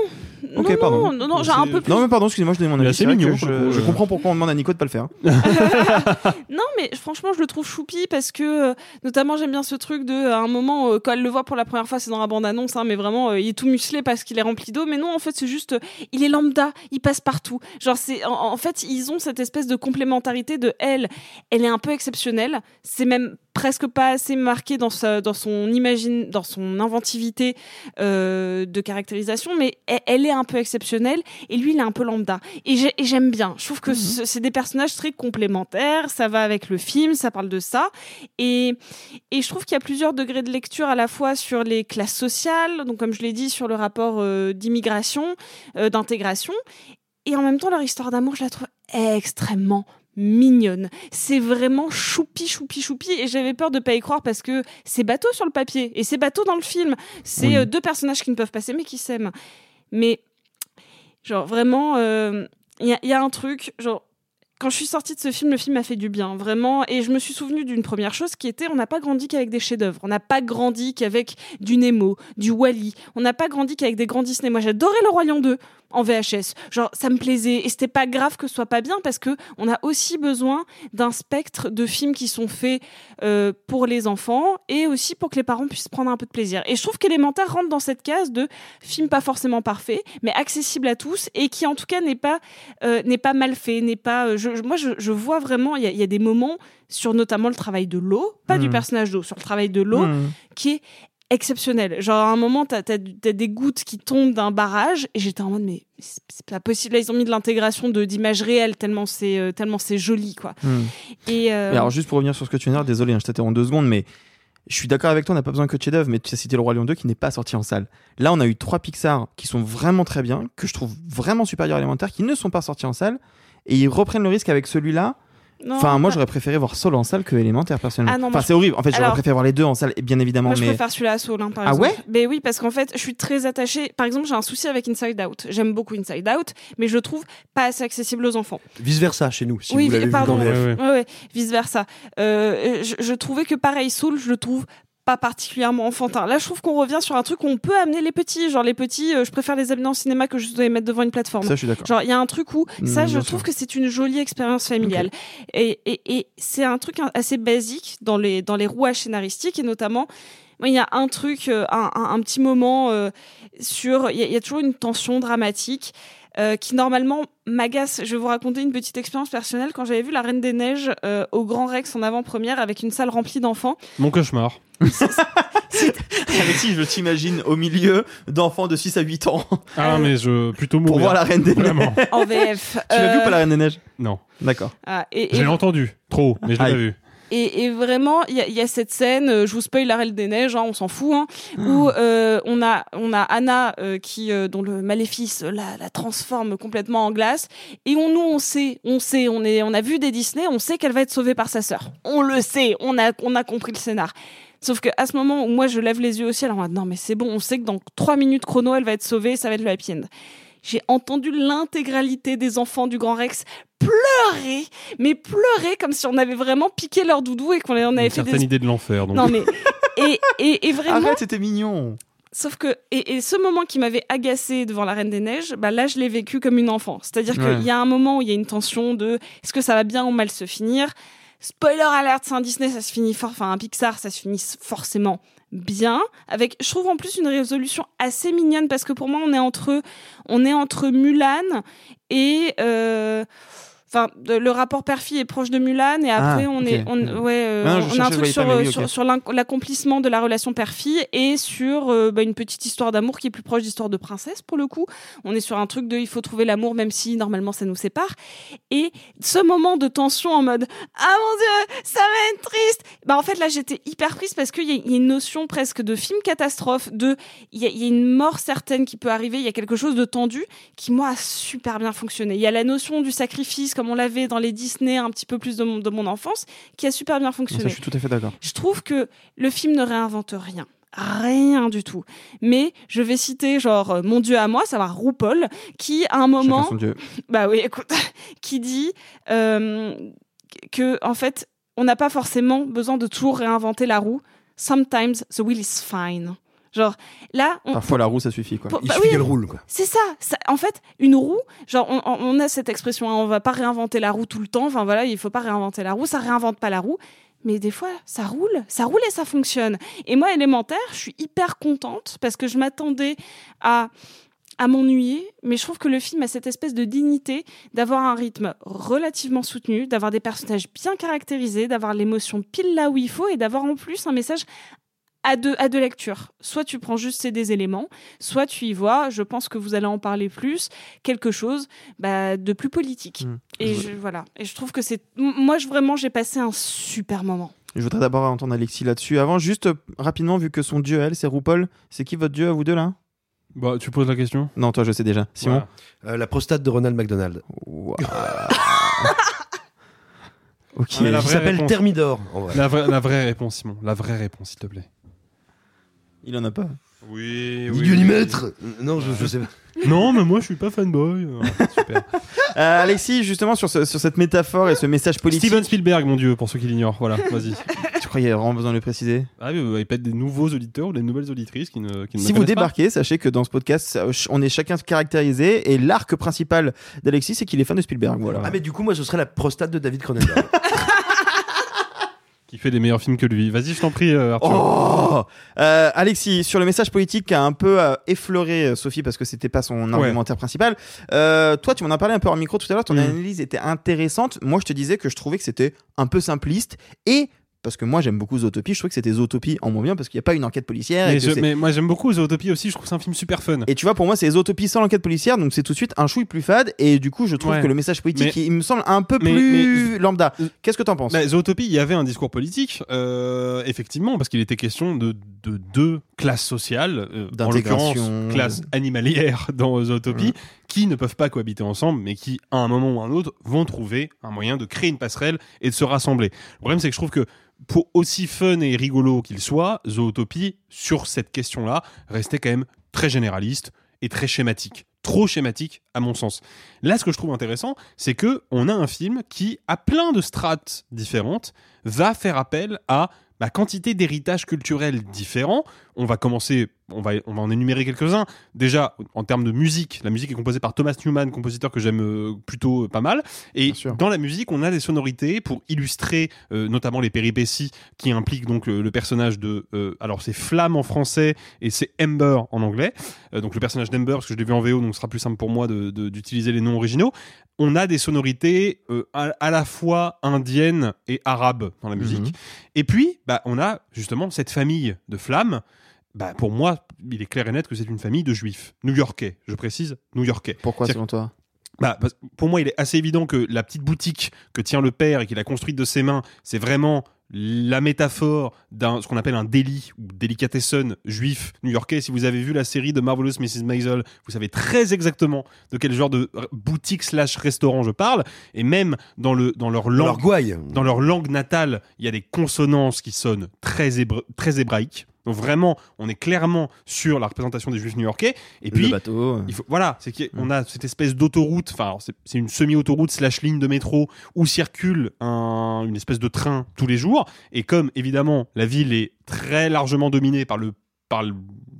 Ok, non, pardon. non, non, j'ai un peu plus. Non, mais pardon, excusez-moi, je avis. assez C'est mignon, Je, euh. comprends pourquoi on demande à Nico de pas le faire. Non, mais franchement, je le trouve choupi parce que, euh, notamment, j'aime bien ce truc de, à un moment, euh, quand elle le voit pour la première fois, c'est dans la bande-annonce, hein, mais vraiment, euh, il est tout musclé parce qu'il est rempli d'eau. Mais non, en fait, c'est juste, euh, il est lambda, il passe partout. Genre, c'est, en, en fait, ils ont cette espèce de complémentarité de elle. Elle est un peu exceptionnelle. C'est même presque pas assez marqué dans sa, dans son imagine, dans son inventivité euh, de caractérisation, mais elle, elle est un peu exceptionnelle et lui, il est un peu lambda. Et j'ai- et j'aime bien. Je trouve que ce- c'est des personnages très complémentaires. Ça va avec le film, ça parle de ça. Et, et je trouve qu'il y a plusieurs degrés de lecture à la fois sur les classes sociales, donc comme je l'ai dit, sur le rapport euh, d'immigration, euh, d'intégration. Et en même temps, leur histoire d'amour, je la trouve extrêmement mignonne. C'est vraiment choupi, choupi, choupi. Et j'avais peur de pas y croire parce que c'est bateau sur le papier et c'est bateau dans le film. C'est Oui. euh, deux personnages qui ne peuvent pas s'aimer, qui s'aiment. Mais, genre, vraiment, euh, il y, y a un truc, genre, quand je suis sortie de ce film, le film m'a fait du bien, vraiment. Et je me suis souvenu d'une première chose qui était on n'a pas grandi qu'avec des chefs-d'œuvre. On n'a pas grandi qu'avec du Nemo, du Wally. On n'a pas grandi qu'avec des grands Disney. Moi, j'adorais Le Roi Lion 2 en VHS. Genre, ça me plaisait. Et c'était pas grave que ce soit pas bien parce que on a aussi besoin d'un spectre de films qui sont faits euh, pour les enfants et aussi pour que les parents puissent prendre un peu de plaisir. Et je trouve qu'Élémentaire rentre dans cette case de film pas forcément parfait, mais accessible à tous et qui en tout cas n'est pas euh, pas mal fait, n'est pas. euh, je, je- moi, je, je vois vraiment, il y, a- il y a des moments sur notamment le travail de l'eau, pas du Mhm. personnage d'eau, sur le travail de l'eau, Mhm. qui est exceptionnel. Genre, à un moment, t'as as, des gouttes qui tombent d'un barrage, et j'étais en mode, mais c'est pas possible. Là, ils ont mis de l'intégration d'images réelles, tellement c'est euh, tellement c'est joli, quoi. Et, euh, Mais alors, juste pour revenir sur ce que tu viens de dire, désolé, hein, je t'interromps deux secondes, mais je suis d'accord avec toi, on n'a pas besoin que de chef-d'œuvre, mais tu as cité Le Roi Lion 2 qui n'est pas sorti en salle. Là, on a eu trois Pixar qui sont vraiment très bien, que je trouve vraiment supérieurs à Élémentaire, qui ne sont pas sortis en salle, et ils reprennent le risque avec celui-là. non, Enfin, moi, j'aurais préféré voir Solo en salle que Élémentaire, personnellement. Ah non, enfin, je- c'est horrible. En fait, j'aurais Alors- préféré voir les deux en salle, et bien évidemment, Moi, je mais. préfère celui-là à Soul, hein, par Ah exemple. ouais Mais oui, parce qu'en fait, je suis très attachée. Par exemple, j'ai un souci avec Inside Out. J'aime beaucoup Inside Out, mais je le trouve pas assez accessible aux enfants. Vice versa chez nous, si oui, vous l'avez vu pardon. dans ouais, VF. ouais, vice versa. Euh, je, je trouvais que pareil, Soul, je le trouve pas particulièrement enfantin. Là, je trouve qu'on revient sur un truc où on peut amener les petits. Genre, les petits, euh, je préfère les amener en cinéma que juste les mettre devant une plateforme. Ça, je suis d'accord. Genre, il y a un truc où, ça, Mm, je trouve sûr. que c'est une jolie expérience familiale. Et, et, et c'est un truc assez basique dans les, dans les rouages scénaristiques, et notamment, il y a un truc, euh, un, un- un petit moment euh, sur. Il y, a- il y a toujours une tension dramatique. Euh, qui normalement m'agace. Je vais vous raconter une petite expérience personnelle. Quand j'avais vu La Reine des Neiges euh, au Grand Rex en avant-première avec une salle remplie d'enfants, Mon cauchemar. Alexis, je t'imagine au milieu d'enfants de 6 à 8 ans? Ah, mais je plutôt mourir. pour voir la Reine des Neiges. En VF. Tu l'as vu ou euh, pas la Reine des Neiges? Non. D'accord. ah, et, J'ai et- entendu. Trop, mais je l'ai pas vu. Et, et vraiment, il y, y a cette scène, euh, je vous spoil la Reine des Neiges, hein, on s'en fout, hein, où euh, on a on a Anna euh, qui euh, dont le maléfice euh, la, la transforme complètement en glace, et on nous on sait, on sait, on est on a vu des Disney, on sait qu'elle va être sauvée par sa sœur, on le sait, on a on a compris le scénar. Sauf que à ce moment où moi je lève les yeux au ciel, en mode non mais c'est bon, on sait que dans trois minutes chrono elle va être sauvée, ça va être le happy end. J'ai entendu l'intégralité des enfants du Grand Rex pleurer, mais pleurer comme si on avait vraiment piqué leur doudou et qu'on en avait Une fait certaine des... idée de l'enfer. Donc. Non mais et, et, et vraiment, Arrête, c'était mignon. sauf que et, et ce moment qui m'avait agacé devant la Reine des Neiges, bah là je l'ai vécu comme une enfant. C'est-à-dire Ouais. qu'il y a un moment où il y a une tension de est-ce que ça va bien ou mal se finir. Spoiler alert, c'est un Disney, ça se finit fort, enfin un Pixar, ça se finit forcément bien. Avec, je trouve en plus une résolution assez mignonne parce que pour moi on est entre, on est entre Mulan et euh, Enfin, le rapport père-fille est proche de Mulan et après Ah, on ok. est, on, ouais, euh, non, on a un truc sur, sur, l'accomplissement de la relation père-fille et sur euh, bah, une petite histoire d'amour qui est plus proche d'histoire de princesse pour le coup. On est sur un truc de il faut trouver l'amour même si normalement ça nous sépare. Et ce moment de tension en mode ah mon dieu ça va être triste. Bah en fait là j'étais hyper prise parce qu'il y, y a une notion presque de film catastrophe, de il y, a- il y a une mort certaine qui peut arriver, il y a quelque chose de tendu qui moi a super bien fonctionné. Il y a la notion du sacrifice comme on l'avait dans les Disney un petit peu plus de mon, de mon enfance qui a super bien Ça, fonctionné. je suis tout à fait d'accord. Je trouve que le film ne réinvente rien. Rien du tout. Mais je vais citer, genre, euh, mon dieu à moi, ça va RuPaul, qui à un moment. son dieu. Bah oui, écoute, qui dit euh, que, en fait, on n'a pas forcément besoin de toujours réinventer la roue. Sometimes the wheel is fine. Genre, là. On, Parfois, la roue, ça suffit, quoi. Pour- Il bah suffit oui. qu'elle roule, quoi. c'est ça, ça- En fait, une roue, genre, on a cette expression, hein, on va pas réinventer la roue tout le temps. Enfin voilà, il faut pas réinventer la roue. Ça réinvente pas la roue. Mais des fois, ça roule, ça roule et ça fonctionne. Et moi, élémentaire, je suis hyper contente parce que je m'attendais à à m'ennuyer, mais je trouve que le film a cette espèce de dignité d'avoir un rythme relativement soutenu, d'avoir des personnages bien caractérisés, d'avoir l'émotion pile là où il faut et d'avoir en plus un message à deux, à deux lectures. Soit tu prends juste ces des éléments, soit tu y vois, je pense que vous allez en parler plus, quelque chose bah, de plus politique. Mm. Et Je- je, voilà. Et je trouve que c'est. Moi, je, vraiment, j'ai passé un super moment. Je voudrais d'abord entendre Alexis là-dessus. Avant, juste euh, rapidement, vu que son dieu, elle, c'est RuPaul, c'est qui votre dieu à vous deux là? Bah, tu poses la question? Non, toi, je sais déjà. Simon? Euh, la prostate de Ronald McDonald. Ok. Ah, mais la Il s'appelle. Thermidor. La vraie, la vraie réponse, Simon. La vraie réponse, s'il te plaît. Il en a pas. Oui, Ni Dieu ni maître. Non, je, je sais pas. Non, mais moi, je suis pas fanboy. Ah, super. Euh, Alexis, justement, sur, ce- sur cette métaphore et ce message politique. Steven Spielberg, mon dieu, pour ceux qui l'ignorent. Voilà, vas-y. Tu crois qu'il y a vraiment besoin de le préciser? Ah oui, il peut être des nouveaux auditeurs ou des nouvelles auditrices qui ne, qui ne Si vous connaissent pas. débarquez, sachez que dans ce podcast, ça- on est chacun caractérisé et l'arc principal d'Alexis, c'est qu'il est fan de Spielberg. Voilà. Ah, mais du coup, moi, ce serait la prostate de David Cronenberg. Qui fait des meilleurs films que lui. Vas-y, je t'en prie, euh, Arthur. Oh Euh, Alexis, sur le message politique qui a un peu euh, effleuré euh, Sophie parce que c'était pas son argumentaire principal. euh, toi, tu m'en as parlé un peu en micro tout à l'heure. Ton Mm. analyse était intéressante. Moi, je te disais que je trouvais que c'était un peu simpliste et parce que moi j'aime beaucoup Zootopie, je trouvais que c'était Zootopie en moins bien parce qu'il n'y a pas une enquête policière. mais, je- moi, j'aime beaucoup Zootopie aussi. Je trouve que c'est un film super fun. Et tu vois, pour moi, c'est Zootopie sans l'enquête policière, donc c'est tout de suite un chouille plus fade. Et du coup, je trouve Ouais. que le message politique, Mais- il me semble un peu mais- plus lambda. Qu'est-ce que t'en penses? Bah, Zootopie, il y avait un discours politique, euh, effectivement, parce qu'il était question de, de deux classes sociales, euh, en l'occurrence classe animalière dans Zootopie, qui ne peuvent pas cohabiter ensemble, mais qui, à un moment ou à un autre, vont trouver un moyen de créer une passerelle et de se rassembler. Le problème, c'est que je trouve que pour aussi fun et rigolo qu'il soit, Zootopie, sur cette question-là, restait quand même très généraliste et très schématique. Trop schématique, à mon sens. Là, ce que je trouve intéressant, c'est que on a un film qui, à plein de strates différentes, va faire appel à la quantité d'héritages culturels différents. On va commencer, on va, on va en énumérer quelques-uns. Déjà, en termes de musique, la musique est composée par Thomas Newman, compositeur que j'aime euh, plutôt euh, pas mal. Et dans la musique, on a des sonorités pour illustrer euh, notamment les péripéties qui impliquent donc le, le personnage de, euh, alors c'est Flamme en français et c'est Ember en anglais. Euh, donc le personnage d'Ember, parce que je l'ai vu en VO, donc ce sera plus simple pour moi de- de- d'utiliser les noms originaux. On a des sonorités à, à la fois indiennes et arabes dans la musique. Mhm. Et puis, bah, on a justement cette famille de flammes. Bah, pour moi, il est clair et net que c'est une famille de juifs, new-yorkais, je précise, new-yorkais. Pourquoi, selon toi? Bah, pour moi, il est assez évident que la petite boutique que tient le père et qu'il a construite de ses mains, c'est vraiment la métaphore d'un ce qu'on appelle un délit ou delicatessen juif new-yorkais. Si vous avez vu la série de Marvelous Mrs. Maisel, vous savez très exactement de quel genre de boutique slash restaurant je parle. Et même dans le dans leur langue, leur dans leur langue natale, il y a des consonances qui sonnent très très hébraïques. Donc vraiment, on est clairement sur la représentation des juifs new-yorkais. Et Le puis, bateau, euh. il faut, voilà, c'est qu'on a cette espèce d'autoroute, enfin, c'est c'est une semi-autoroute slash ligne de métro où circule un- une espèce de train tous les jours. Et comme évidemment la ville est très largement dominée par le par le,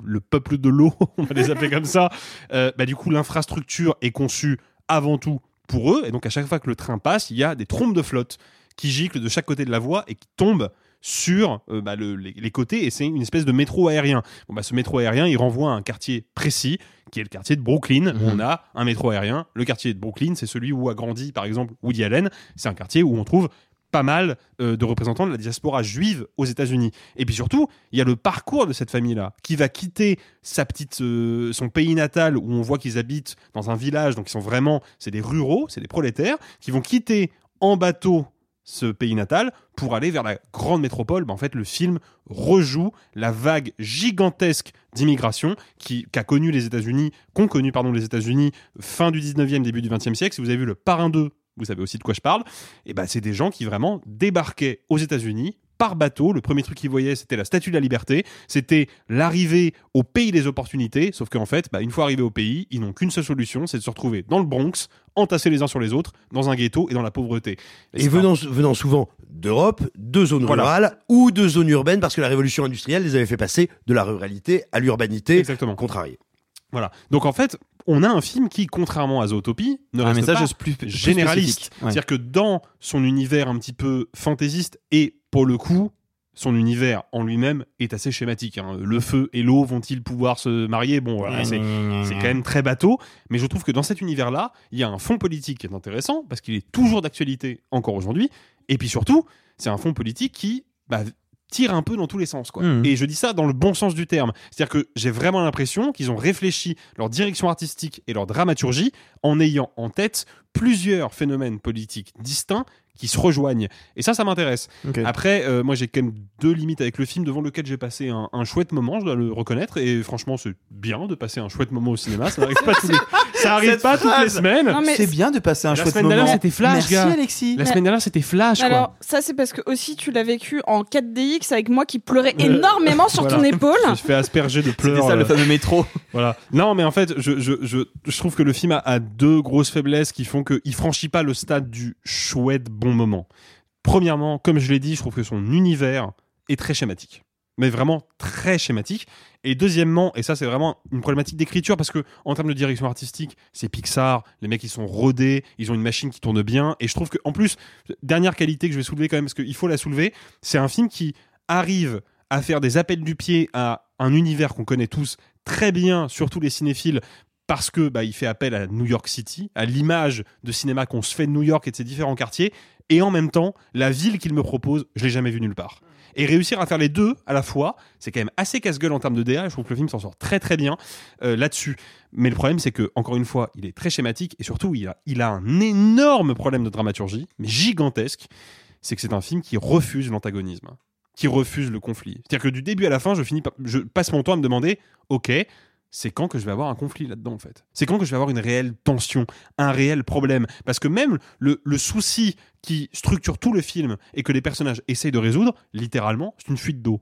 le peuple de l'eau, on va les appeler comme ça, euh, bah, du coup l'infrastructure est conçue avant tout pour eux. Et donc à chaque fois que le train passe, il y a des trompes de flotte qui giclent de chaque côté de la voie et qui tombent sur euh, bah, le- les, les côtés et c'est une espèce de métro aérien. Bon, bah, ce métro aérien, il renvoie à un quartier précis qui est le quartier de Brooklyn. où On a un métro aérien. Le quartier de Brooklyn, c'est celui où a grandi par exemple Woody Allen. C'est un quartier où on trouve pas mal euh, de représentants de la diaspora juive aux États-Unis. Et puis surtout, il y a le parcours de cette famille-là qui va quitter sa petite, euh, son pays natal où on voit qu'ils habitent dans un village, donc ils sont vraiment, c'est des ruraux, c'est des prolétaires, qui vont quitter en bateau ce pays natal pour aller vers la grande métropole. Ben, en fait, le film rejoue la vague gigantesque d'immigration qui qu'a connu les États-Unis, qu'ont connu pardon les États-Unis fin du 19e début du 20e siècle. Si vous avez vu le Parrain 2, vous savez aussi de quoi je parle. Et ben c'est des gens qui vraiment débarquaient aux États-Unis par bateau. Le premier truc qu'ils voyaient, c'était la Statue de la Liberté. C'était l'arrivée au pays des opportunités. Sauf qu'en fait, bah, une fois arrivés au pays, ils n'ont qu'une seule solution, c'est de se retrouver dans le Bronx, entassés les uns sur les autres, dans un ghetto et dans la pauvreté. Et venant, venant souvent d'Europe, de zones Voilà. rurales ou de zones urbaines, parce que la révolution industrielle les avait fait passer de la ruralité à l'urbanité Exactement. contrariée. Voilà. Donc en fait, on a un film qui, contrairement à Zootopie, ne A un reste message pas plus- plus généraliste. Ouais. C'est-à-dire que dans son univers un petit peu fantaisiste et pour le coup, son univers en lui-même est assez schématique. hein. Le feu et l'eau vont-ils pouvoir se marier? Bon, voilà, c'est c'est quand même très bateau. Mais je trouve que dans cet univers-là, il y a un fond politique qui est intéressant parce qu'il est toujours d'actualité encore aujourd'hui. Et puis surtout, c'est un fond politique qui bah, tire un peu dans tous les sens. Quoi. Et je dis ça dans le bon sens du terme. C'est-à-dire que j'ai vraiment l'impression qu'ils ont réfléchi leur direction artistique et leur dramaturgie en ayant en tête plusieurs phénomènes politiques distincts qui se rejoignent. Et ça, ça m'intéresse. Après, euh, moi, j'ai quand même deux limites avec le film devant lequel j'ai passé un, un chouette moment, je dois le reconnaître. Et franchement, c'est bien de passer un chouette moment au cinéma. Ça n'arrive pas, tous les... ça arrive pas toutes les semaines. Non, mais- C'est bien de passer un la chouette semaine moment. dernière, c'était Flash, Merci gars. Alexis. La semaine dernière, c'était Flash, quoi. Alors, ça, c'est parce que aussi tu l'as vécu en 4DX avec moi qui pleurais énormément sur ton épaule. Je me fait asperger de pleurs. C'était ça le euh, fameux métro. Voilà. Non, mais en fait, je, je, je, je trouve que le film a, a deux grosses faiblesses qui font qu'il franchit pas le stade du chouette bon moment. Premièrement, comme je l'ai dit, je trouve que son univers est très schématique. Mais vraiment très schématique. Et deuxièmement, et ça c'est vraiment une problématique d'écriture parce que en termes de direction artistique, c'est Pixar, les mecs ils sont rodés, ils ont une machine qui tourne bien. Et je trouve que en plus, dernière qualité que je vais soulever quand même parce qu'il faut la soulever, c'est un film qui arrive à faire des appels du pied à un univers qu'on connaît tous très bien, surtout les cinéphiles, parce que bah, il fait appel à New York City, à l'image de cinéma qu'on se fait de New York et de ses différents quartiers, et en même temps, la ville qu'il me propose, je l'ai jamais vue nulle part. Et réussir à faire les deux à la fois, c'est quand même assez casse-gueule en termes de DA. Je trouve que le film s'en sort très très bien euh, là-dessus. Mais le problème, c'est que encore une fois, il est très schématique et surtout, il a, il a un énorme problème de dramaturgie, mais gigantesque. C'est que c'est un film qui refuse l'antagonisme, qui refuse le conflit. C'est-à-dire que du début à la fin, je finis, par- je passe mon temps à me demander, ok, c'est quand que je vais avoir un conflit là-dedans en fait C'est quand que je vais avoir une réelle tension, un réel problème Parce que même le, souci qui structure tout le film et que les personnages essayent de résoudre, littéralement, c'est une fuite d'eau.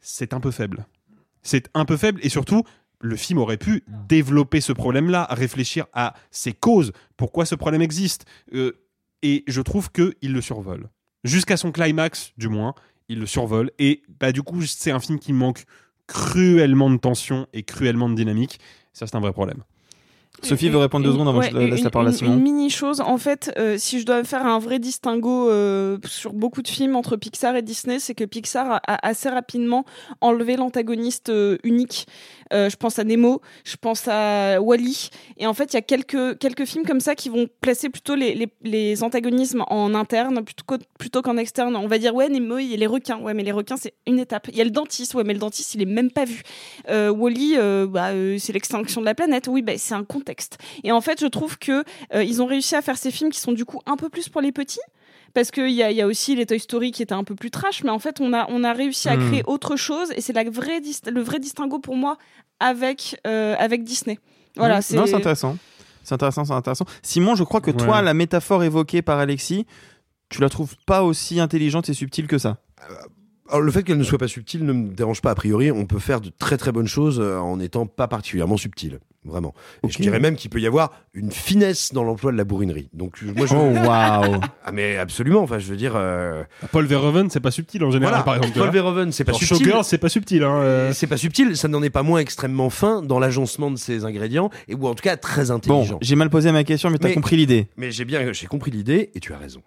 C'est un peu faible. C'est un peu faible et surtout, le film aurait pu développer ce problème-là, réfléchir à ses causes, pourquoi ce problème existe. Euh, et je trouve qu'il le survole. Jusqu'à son climax, du moins, il le survole. Et bah, du coup, c'est un film qui manque cruellement de tension et cruellement de dynamique. Ça, c'est un vrai problème. Sophie veut répondre deux secondes avant que je ouais, laisse une- la parole à Simon. Une mini chose, en fait, euh, si je dois faire un vrai distinguo euh, sur beaucoup de films entre Pixar et Disney, c'est que Pixar a, a assez rapidement enlevé l'antagoniste euh, unique. Euh, je pense à Nemo, je pense à Wally, et en fait, il y a quelques quelques films comme ça qui vont placer plutôt les, les, les antagonismes en interne plutôt qu'en externe. On va dire ouais Nemo, il y a les requins, ouais mais les requins c'est une étape. Il y a le dentiste, ouais mais le dentiste il est même pas vu. Euh, Wally, euh, bah, euh, c'est l'extinction de la planète, oui bah, c'est un contexte. Et en fait, je trouve que euh, ils ont réussi à faire ces films qui sont du coup un peu plus pour les petits. Parce qu'il y a, il y a aussi les Toy Story qui étaient un peu plus trash, mais en fait, on a, on a réussi à Hmm. créer autre chose, et c'est la vraie dis- le vrai distinguo pour moi avec, euh, avec Disney. Voilà, Mmh. c'est Non, c'est intéressant. C'est intéressant, c'est intéressant. Simon, je crois que toi, la métaphore évoquée par Alexis, tu la trouves pas aussi intelligente et subtile que ça? Alors, le fait qu'elle ne soit pas subtile ne me dérange pas a priori. On peut faire de très très bonnes choses euh, en n'étant pas particulièrement subtil. Vraiment. Et je dirais même qu'il peut y avoir une finesse dans l'emploi de la bourrinerie. Donc, euh, moi, je... Oh waouh Ah, mais absolument. Enfin, je veux dire. euh, Paul Verhoeven, c'est pas subtil en général, Voilà, par exemple. Paul. Verhoeven, c'est pas Dans subtil. C'est pas subtil. Hein, euh. C'est pas subtil, ça n'en est pas moins extrêmement fin dans l'agencement de ses ingrédients, et ou en tout cas très Bon, intelligent. j'ai mal posé ma question, mais t'as Mais- compris l'idée. Mais j'ai bien, j'ai compris l'idée et tu as raison.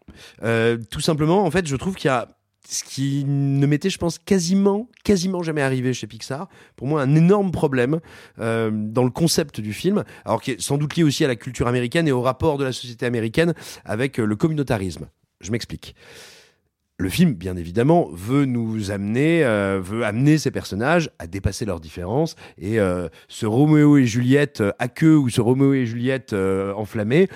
Euh, tout simplement, en fait, je trouve qu'il y a ce qui ne m'était, je pense, quasiment, quasiment jamais arrivé chez Pixar. Pour moi, un énorme problème euh, dans le concept du film, alors qui est sans doute lié aussi à la culture américaine et au rapport de la société américaine avec euh, le communautarisme. Je m'explique. Le film, bien évidemment, veut nous amener, euh, veut amener ces personnages à dépasser leurs différences et ce Roméo et Juliette à queue ou ce Roméo et Juliette euh, enflammés,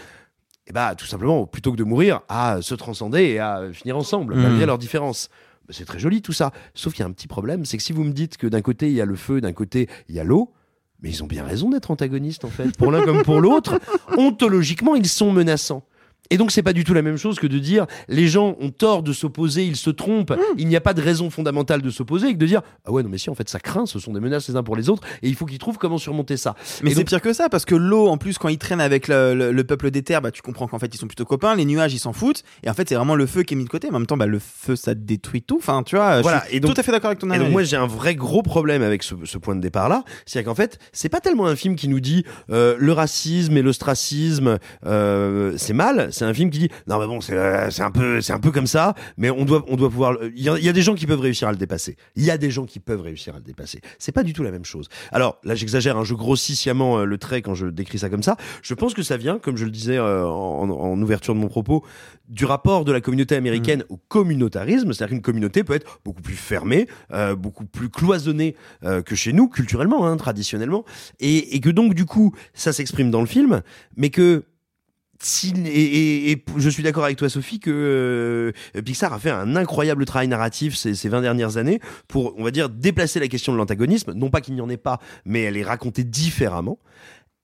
et bah tout simplement, plutôt que de mourir, à se transcender et à finir ensemble Mhm. malgré leurs différences. Bah, C'est très joli tout ça. Sauf qu'il y a un petit problème, c'est que si vous me dites que d'un côté il y a le feu, d'un côté il y a l'eau, mais ils ont bien raison d'être antagonistes en fait. Pour l'un comme pour l'autre, ontologiquement ils sont menaçants. Et donc c'est pas du tout la même chose que de dire les gens ont tort de s'opposer, ils se trompent, il n'y a pas de raison fondamentale de s'opposer et que de dire ah ouais non mais si en fait ça craint, ce sont des menaces les uns pour les autres et il faut qu'ils trouvent comment surmonter ça. Mais c'est donc- pire que ça, parce que l'eau, en plus, quand ils traînent avec le, le- le peuple des terres, bah, tu comprends qu'en fait, ils sont plutôt copains. Les nuages, ils s'en foutent. Et en fait, c'est vraiment le feu qui est mis de côté. Mais en même temps, bah, le feu, ça détruit tout. Enfin, tu vois, Voilà, je suis et donc- tout à fait d'accord avec ton Et donc analyse. moi j'ai un vrai gros problème avec ce, ce point de départ là, c'est-à-dire qu'en fait c'est pas tellement un film qui nous dit euh, le racisme et l'ostracisme euh, c'est mal, c'est un film qui dit non mais bon c'est euh, c'est un peu c'est un peu comme ça, mais on doit on doit pouvoir il y, a- il y a des gens qui peuvent réussir à le dépasser, il y a des gens qui peuvent réussir à le dépasser, c'est pas du tout la même chose. Alors là j'exagère, hein, je grossis sciemment euh, le trait quand je décris ça comme ça. Je pense que ça vient, comme je le disais euh, en, en ouverture de mon propos, du rapport de la communauté américaine au communautarisme, c'est-à-dire qu'une communauté peut être beaucoup plus fermée, euh, beaucoup plus cloisonnée euh, que chez nous, culturellement, hein, traditionnellement, et, et que donc du coup ça s'exprime dans le film, mais que et, et- et je suis d'accord avec toi Sophie que euh, Pixar a fait un incroyable travail narratif ces, ces 20 dernières années pour, on va dire, déplacer la question de l'antagonisme, non pas qu'il n'y en ait pas, mais elle est racontée différemment.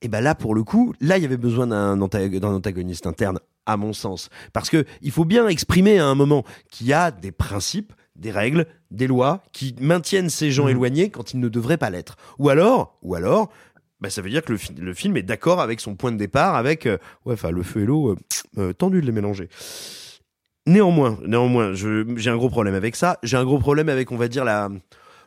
Et ben là, pour le coup, là, il y avait besoin d'un anta- d'un antagoniste interne, à mon sens. Parce que il faut bien exprimer à un moment qu'il y a des principes, des règles, des lois qui maintiennent ces gens éloignés quand ils ne devraient pas l'être. Ou alors, ou alors, bah, ça veut dire que le, fi- le film est d'accord avec son point de départ, avec euh, ouais, le feu et l'eau, euh, euh, tendu de les mélanger. Néanmoins, néanmoins, j'ai un gros problème avec ça. J'ai un gros problème avec, on va dire, la,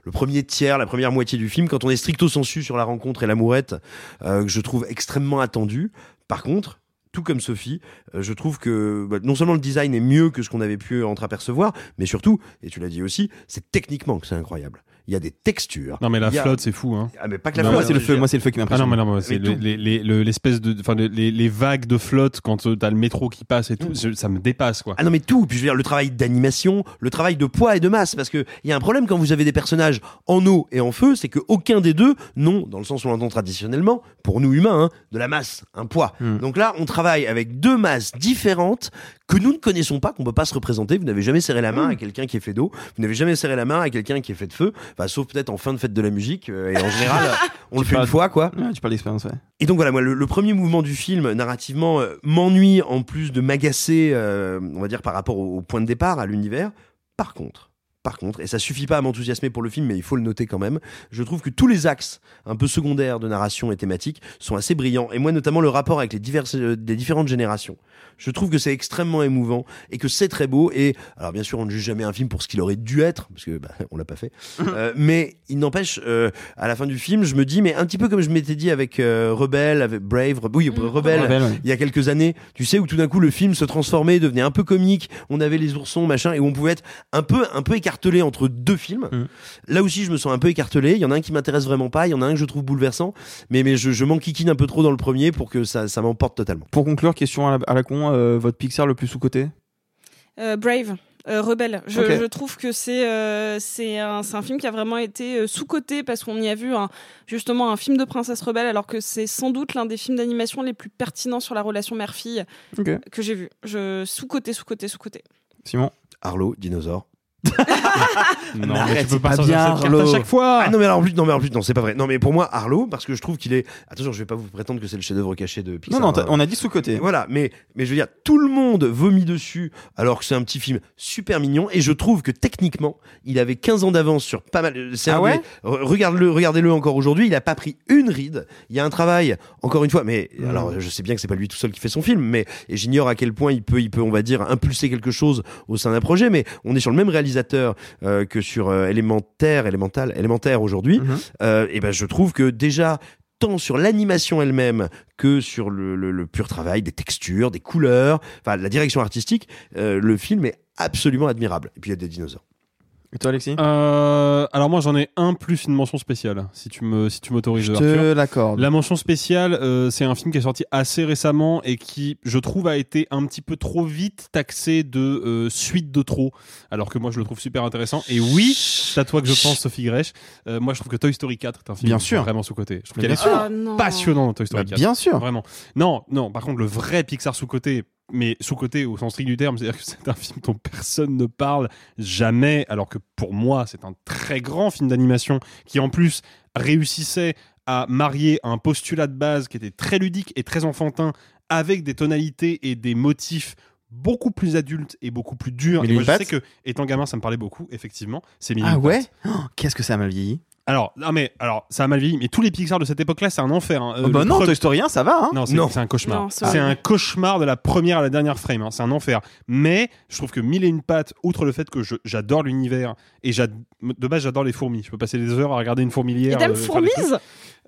le premier tiers, la première moitié du film, quand on est stricto sensu sur la rencontre et l'amourette, euh, que je trouve extrêmement attendu. Par contre, tout comme Sophie, euh, je trouve que bah, non seulement le design est mieux que ce qu'on avait pu entreapercevoir, mais surtout, et tu l'as dit aussi, c'est techniquement que c'est incroyable. Il y a des textures. Non mais la a- flotte c'est fou hein. Ah mais pas que la Non, flotte. moi, c'est le veux feu. dire. Moi, c'est le feu qui Ah non m'impressionne. mais non mais c'est le- les, les, l'espèce de enfin le- les, les vagues de flotte quand euh, t'as le métro qui passe et tout je- ça me dépasse quoi. Ah non mais tout, puis je veux dire le travail d'animation, le travail de poids et de masse, parce que il y a un problème quand vous avez des personnages en eau et en feu, c'est que aucun des deux n'ont, dans le sens où on l'entend traditionnellement, pour nous humains, hein, de la masse, un poids. Hmm. Donc là, on travaille avec deux masses différentes que nous ne connaissons pas, qu'on peut pas se représenter. Vous n'avez jamais serré la main à quelqu'un qui est fait d'eau, vous n'avez jamais serré la main à quelqu'un qui est fait de feu, enfin, sauf peut-être en fin de fête de la musique. euh, et en général, on le fait une fois, quoi. Ouais, tu parles d'expérience, ouais. Et donc voilà, moi, le, le premier mouvement du film, narrativement, euh, m'ennuie en plus de m'agacer, euh, on va dire, par rapport au, au point de départ, à l'univers. Par contre, par contre, et ça suffit pas à m'enthousiasmer pour le film, mais il faut le noter quand même, je trouve que tous les axes un peu secondaires de narration et thématique sont assez brillants. Et moi, notamment, le rapport avec les, diverses, euh, les différentes générations. Je trouve que c'est extrêmement émouvant et que c'est très beau. Et alors, bien sûr, on ne juge jamais un film pour ce qu'il aurait dû être, parce que bah, on l'a pas fait. Euh, mais il n'empêche, euh, à la fin du film, je me dis, mais un petit peu comme je m'étais dit avec euh, Rebelle, avec Brave, Re- oui, Rebelle, Rebelle, ouais. il y a quelques années, tu sais, où tout d'un coup le film se transformait, devenait un peu comique, on avait les oursons, machin, et où on pouvait être un peu, un peu écartelé entre deux films. Mm. Là aussi, je me sens un peu écartelé. Il y en a un qui m'intéresse vraiment pas, il y en a un que je trouve bouleversant, mais, mais je, je m'enquiquine un peu trop dans le premier pour que ça, ça m'emporte totalement. Pour conclure, question à la, à la con, euh, votre Pixar le plus sous-côté Euh, Brave. euh, Rebelle. Je, trouve que c'est euh, c'est un, c'est un film qui a vraiment été euh, sous-coté parce qu'on y a vu un, justement un film de princesse rebelle alors que c'est sans doute l'un des films d'animation les plus pertinents sur la relation mère-fille que j'ai vu. Je sous-coté, sous-coté, sous-coté. Simon? Arlo, dinosaure. Non, Mais arrête, tu peux pas sortir bien, cette carte Arlo. à chaque fois. Ah non mais alors en plus non mais en plus non c'est pas vrai. Non mais pour moi Arlo parce que je trouve qu'il est attention je vais pas vous prétendre que c'est le chef-d'œuvre caché de Pixar. Non, non, on a dit sous-côté. Voilà, mais, mais je veux dire, tout le monde vomit dessus alors que c'est un petit film super mignon et je trouve que techniquement, il avait 15 ans d'avance sur pas mal. c'est Ah un ouais des- Re- Regarde-le, regardez-le encore aujourd'hui, il a pas pris une ride. Il y a un travail, encore une fois, mais Hmm. alors je sais bien que c'est pas lui tout seul qui fait son film, mais et j'ignore à quel point il peut, il peut, on va dire, impulser quelque chose au sein d'un projet, mais on est sur le même réalisateur euh, que sur euh, élémentaire, élémental, élémentaire aujourd'hui. Mhm. Euh, et ben je trouve que déjà tant sur l'animation elle-même que sur le, le- le pur travail des textures, des couleurs, enfin la direction artistique, euh, le film est absolument admirable. Et puis il y a des dinosaures. Et toi, Alexis? Euh, alors moi j'en ai un plus une mention spéciale, si tu me si tu m'autorises. Je te l'accorde. La mention spéciale, euh, c'est un film qui est sorti assez récemment et qui, je trouve, a été un petit peu trop vite taxé de euh, suite de trop, alors que moi je le trouve super intéressant. Et oui, c'est à toi que je pense, Sophie Grèche. Euh, moi je trouve que Toy Story 4 est un film Bien sûr. vraiment sous côté. Je trouve bien est sûr. Ah, non. passionnante Toy Story Bah, 4. bien sûr. Vraiment. Non, non. Par contre, le vrai Pixar sous côté. Mais sous côté au sens strict du terme, c'est-à-dire que c'est un film dont personne ne parle jamais, alors que pour moi c'est un très grand film d'animation qui en plus réussissait à marier un postulat de base qui était très ludique et très enfantin avec des tonalités et des motifs beaucoup plus adultes et beaucoup plus durs. Et moi, je sais que, étant gamin, ça me parlait beaucoup, effectivement. C'est Ah ouais? Oh, Qu'est-ce que ça a mal vieilli Alors, non mais, alors, ça a mal vieilli, mais tous les Pixar de cette époque-là, c'est un enfer. hein. Euh, Oh Bah le non, Toy Story 1, ça va. Hein non, c'est Non. c'est un cauchemar. C'est un cauchemar de la première à la dernière frame. hein. C'est un enfer. Mais je trouve que Mille et une pattes, outre le fait que je- j'adore l'univers et de base j'adore les fourmis. Je peux passer des heures à regarder une fourmilière. Et t'aimes euh, Fourmise?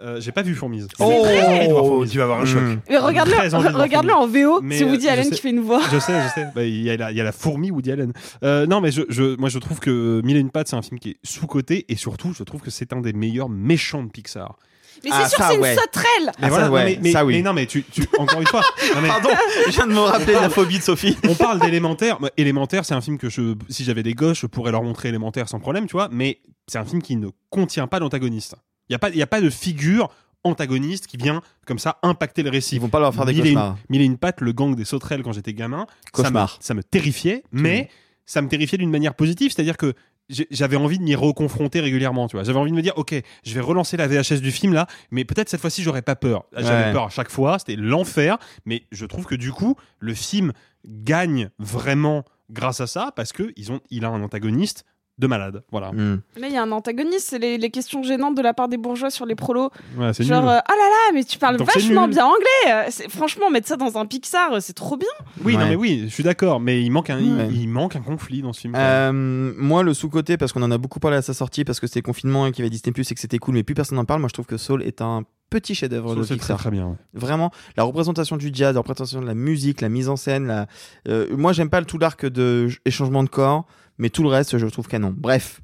Euh, J'ai pas vu Fourmise. Oh, tu vas avoir un choc. Hmm. Mais regarde-le, Très envie de voir regarde-le en VO, c'est Woody euh, Allen sais. qui fait une voix. Je sais, je sais. Bah, Il y, a la- il y a la fourmi Woody Allen. Euh, non, mais je, je- moi je trouve que Mille et une pattes, c'est un film qui est sous-coté et surtout, je trouve que c'est un des meilleurs méchants de Pixar. Mais Ah, c'est sûr, c'est une ouais. sauterelle Mais ça, voilà, non, ouais, mais, mais- ça, oui. mais non, mais tu, tu- encore une fois. non, mais- Pardon, je viens de me rappeler de la phobie de Sophie. on parle d'élémentaire. Élémentaire, c'est un film que je, si j'avais des gosses, je pourrais leur montrer élémentaire sans problème, tu vois. Mais c'est un film qui ne contient pas d'antagoniste. Il y a pas, il y a pas de figure antagoniste qui vient comme ça impacter le récit. Ils vont pas leur faire des Mille et une- cauchemars. Mille et une pattes, le gang des sauterelles quand j'étais gamin. ça me- Cauchemar. Ça me, terrifiait, mais ça me terrifiait d'une manière positive, c'est-à-dire que j'avais envie de m'y reconfronter régulièrement, tu vois. J'avais envie de me dire, ok, je vais relancer la VHS du film là, mais peut-être cette fois-ci j'aurais pas peur. J'avais Ouais. peur à chaque fois, c'était l'enfer, mais je trouve que du coup, le film gagne vraiment grâce à ça parce que ils ont, il a un antagoniste de malade, voilà. Hmm. Là, il y a un antagoniste, c'est les, les questions gênantes de la part des bourgeois sur les prolos. Ouais, c'est Genre, euh, ah là là, mais tu parles Donc vachement bien anglais. C'est- Franchement, mettre ça dans un Pixar, c'est trop bien. Oui, non mais oui, je suis d'accord, mais il manque un, il- Ouais. il, manque un conflit dans ce film. Euh, moi, le sous-côté, parce qu'on en a beaucoup parlé à sa sortie, parce que c'était le confinement et qu'il y avait Disney Plus et que c'était cool, mais plus personne n'en parle. Moi, je trouve que Soul est un petit chef-d'œuvre de très, Pixar. très bien. ouais. Vraiment, la représentation du jazz, la représentation de la musique, la mise en scène. La... euh, moi, j'aime pas tout l'arc de échangement de corps, mais tout le reste, je le trouve canon. Bref,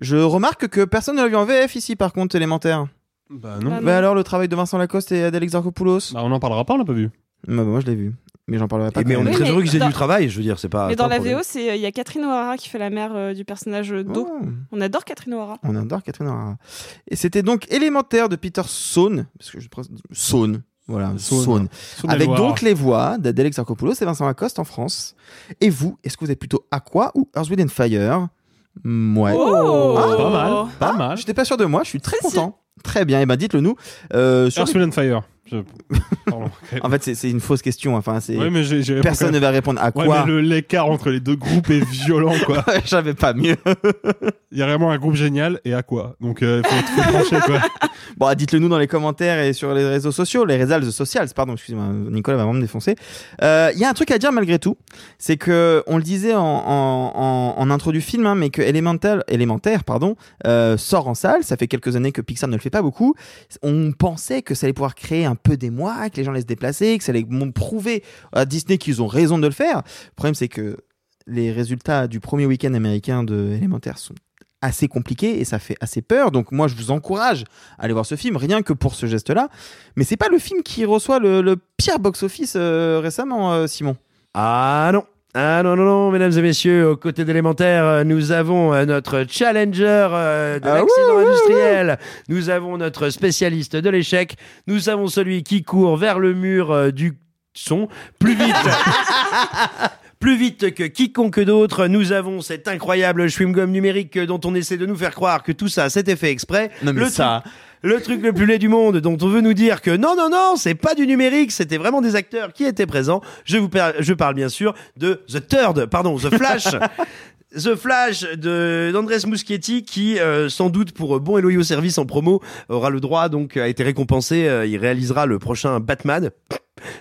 je remarque que personne ne l'a vu en VF ici, par contre, élémentaire. Bah non. Bah Bah alors, le travail de Vincent Lacoste et Adèle Exarchopoulos Bah, on en parlera pas, on l'a pas vu. Bah, bah, Moi, je l'ai vu, mais j'en parlerai pas. Et mais on est très heureux qu'ils aient dans- du travail, je veux dire, c'est pas. mais dans la. VO, c'est euh, il y a Catherine O'Hara qui fait la mère euh, du personnage d'eau. Oh. On adore Catherine O'Hara. On adore Catherine O'Hara. Et c'était donc élémentaire de Peter Sohn, parce que je Sohn, voilà, Saône avec donc les voix d'Adèle Exarchopoulos et Vincent Lacoste en France. Et vous, est-ce que vous êtes plutôt Aqua ou Earth, Wind and Fire? Ouais. Oh Ah, Pas mal, pas Ah, mal. J'étais pas sûr de moi, je suis très si. content. Très bien, et ben dites-le nous. Euh, sur Earth, les- Wind and Fire. Pardon. En fait, c'est- une fausse question. Enfin, c'est Ouais, personne ne va répondre à Ouais, quoi. le- l'écart entre les deux groupes est violent, quoi. J'avais pas mieux. Il y a vraiment un groupe génial et à quoi? Donc, il faut, faut trancher, quoi. Bon, dites-le nous dans les commentaires et sur les réseaux sociaux, les réseaux sociaux, pardon, excusez-moi, Nicolas va vraiment me défoncer. Euh, Il y a un truc à dire malgré tout, c'est que on le disait en, en, en, en intro du film, hein, mais que Elemental, élémentaire, pardon, euh, sort en salle. Ça fait quelques années que Pixar ne le fait pas beaucoup. On pensait que ça allait pouvoir créer un peu d'émoi, que les gens se déplacer, que ça mon- prouver à Disney qu'ils ont raison de le faire. Le problème, c'est que les résultats du premier week-end américain de Élémentaire sont assez compliqués et ça fait assez peur. Donc moi, je vous encourage à aller voir ce film, rien que pour ce geste-là. Mais c'est pas le film qui reçoit le, le pire box-office euh, récemment, euh, Simon? Ah non ah non, non, non, mesdames et messieurs, aux côtés d'élémentaire, euh, nous avons euh, notre challenger euh, de Ah l'accident industriel, nous avons notre spécialiste de l'échec, nous avons celui qui court vers le mur du son. Plus vite, Plus vite que quiconque d'autre, nous avons cet incroyable chewing-gum numérique dont on essaie de nous faire croire que tout ça, c'était fait exprès. Non, mais le ça- le truc le plus laid du monde, dont on veut nous dire que non, non, non, c'est pas du numérique, c'était vraiment des acteurs qui étaient présents. Je vous par- je parle bien sûr de The Third, pardon, The Flash. The Flash de d'Andrés Muschietti qui euh, sans doute pour bon et loyaux service en promo aura le droit donc a été récompensé euh, il réalisera le prochain Batman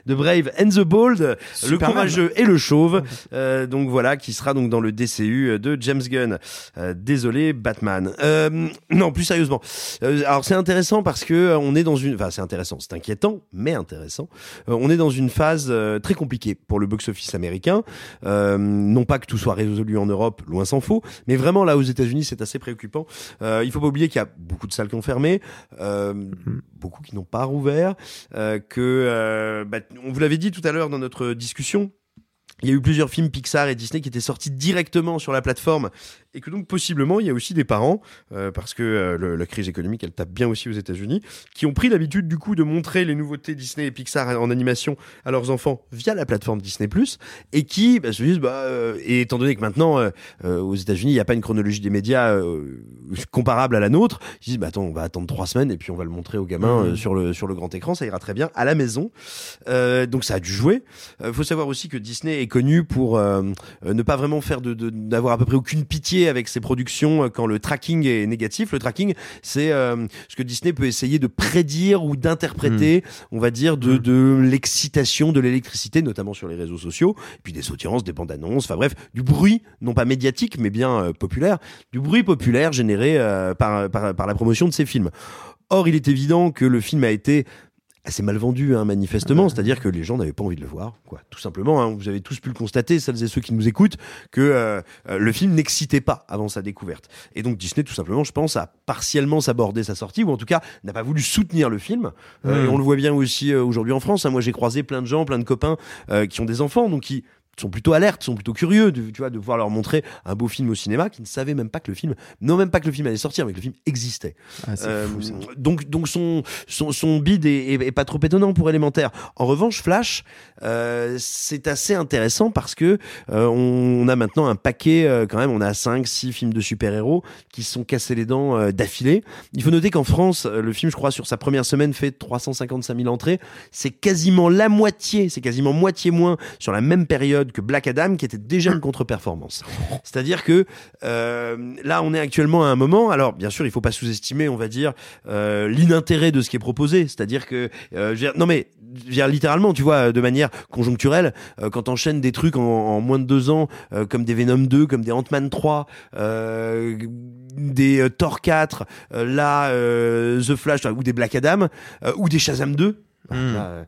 de Brave and the Bold, le courageux et le chauve. Euh, donc voilà, qui sera donc dans le DCU de James Gunn. Euh, désolé, Batman. Euh, non, plus sérieusement. Euh, alors c'est intéressant parce que euh, on est dans une, enfin c'est intéressant, c'est inquiétant, mais intéressant. Euh, on est dans une phase euh, très compliquée pour le box-office américain. Euh, non pas que tout soit résolu en Europe, loin s'en faut, mais vraiment là aux États-Unis c'est assez préoccupant. Euh, il faut pas oublier qu'il y a beaucoup de salles qui ont fermé, euh, beaucoup qui n'ont pas rouvert, euh, que euh, bah, on vous l'avait dit tout à l'heure dans notre discussion. Il y a eu plusieurs films Pixar et Disney qui étaient sortis directement sur la plateforme et que donc possiblement il y a aussi des parents euh, parce que euh, le- la crise économique elle tape bien aussi aux États-Unis qui ont pris l'habitude du coup de montrer les nouveautés Disney et Pixar en animation à leurs enfants via la plateforme Disney et qui bah, se disent bah euh, et étant donné que maintenant euh, euh, aux États-Unis il n'y a pas une chronologie des médias euh, comparable à la nôtre ils se disent bah attends on va attendre trois semaines et puis on va le montrer aux gamins euh, sur le sur le grand écran ça ira très bien à la maison. Euh, donc ça a dû jouer. Euh, faut savoir aussi que Disney est connu pour ne pas vraiment faire de de- d'avoir à peu près aucune pitié avec ses productions euh, quand le tracking est négatif. Le tracking, c'est euh, ce que Disney peut essayer de prédire ou d'interpréter, on va dire, de, de l'excitation, de l'électricité, notamment sur les réseaux sociaux, et puis des audiences, des bandes annonces, enfin bref, du bruit, non pas médiatique, mais bien euh, populaire, du bruit populaire généré euh, par, par, par la promotion de ces films. Or, il est évident que le film a été assez mal vendu, hein, manifestement. C'est-à-dire que les gens n'avaient pas envie de le voir, quoi. Tout simplement. hein. Vous avez tous pu le constater, celles et ceux qui nous écoutent, que euh, euh, le film n'excitait pas avant sa découverte. Et donc Disney, tout simplement, je pense, a partiellement sabordé sa sortie, ou en tout cas n'a pas voulu soutenir le film. Euh, Mm. et on le voit bien aussi euh, aujourd'hui en France. hein. Moi, j'ai croisé plein de gens, plein de copains euh, qui ont des enfants, donc qui sont plutôt alertes, sont plutôt curieux de, tu vois, de pouvoir leur montrer un beau film au cinéma, qui ne savaient même pas que le film, non même pas que le film allait sortir, mais que le film existait. Ah, Euh, fou, donc, donc son, son, son bid est, est- est pas trop étonnant pour élémentaire. En revanche, Flash, euh, c'est assez intéressant parce que euh, on, a maintenant un paquet, euh, quand même, on a 5 six films de super-héros qui se sont cassés les dents euh, d'affilée. Il faut noter qu'en France, le film, je crois, sur sa première semaine fait 355 000 entrées. C'est quasiment la moitié, c'est quasiment moitié moins sur la même période que Black Adam, qui était déjà une contre-performance. C'est-à-dire que euh, là, on est actuellement à un moment. Alors, bien sûr, il faut pas sous-estimer, on va dire, euh, l'inintérêt de ce qui est proposé. C'est-à-dire que, euh, je veux dire- non mais, je veux dire, littéralement, tu vois, de manière conjoncturelle, euh, quand t'enchaînes des trucs en, en moins de deux ans, comme des Venom 2, comme des Ant-Man 3, euh, des Thor 4, euh, là, The Flash, ou des Black Adam, ou des Shazam 2. bah, là, euh,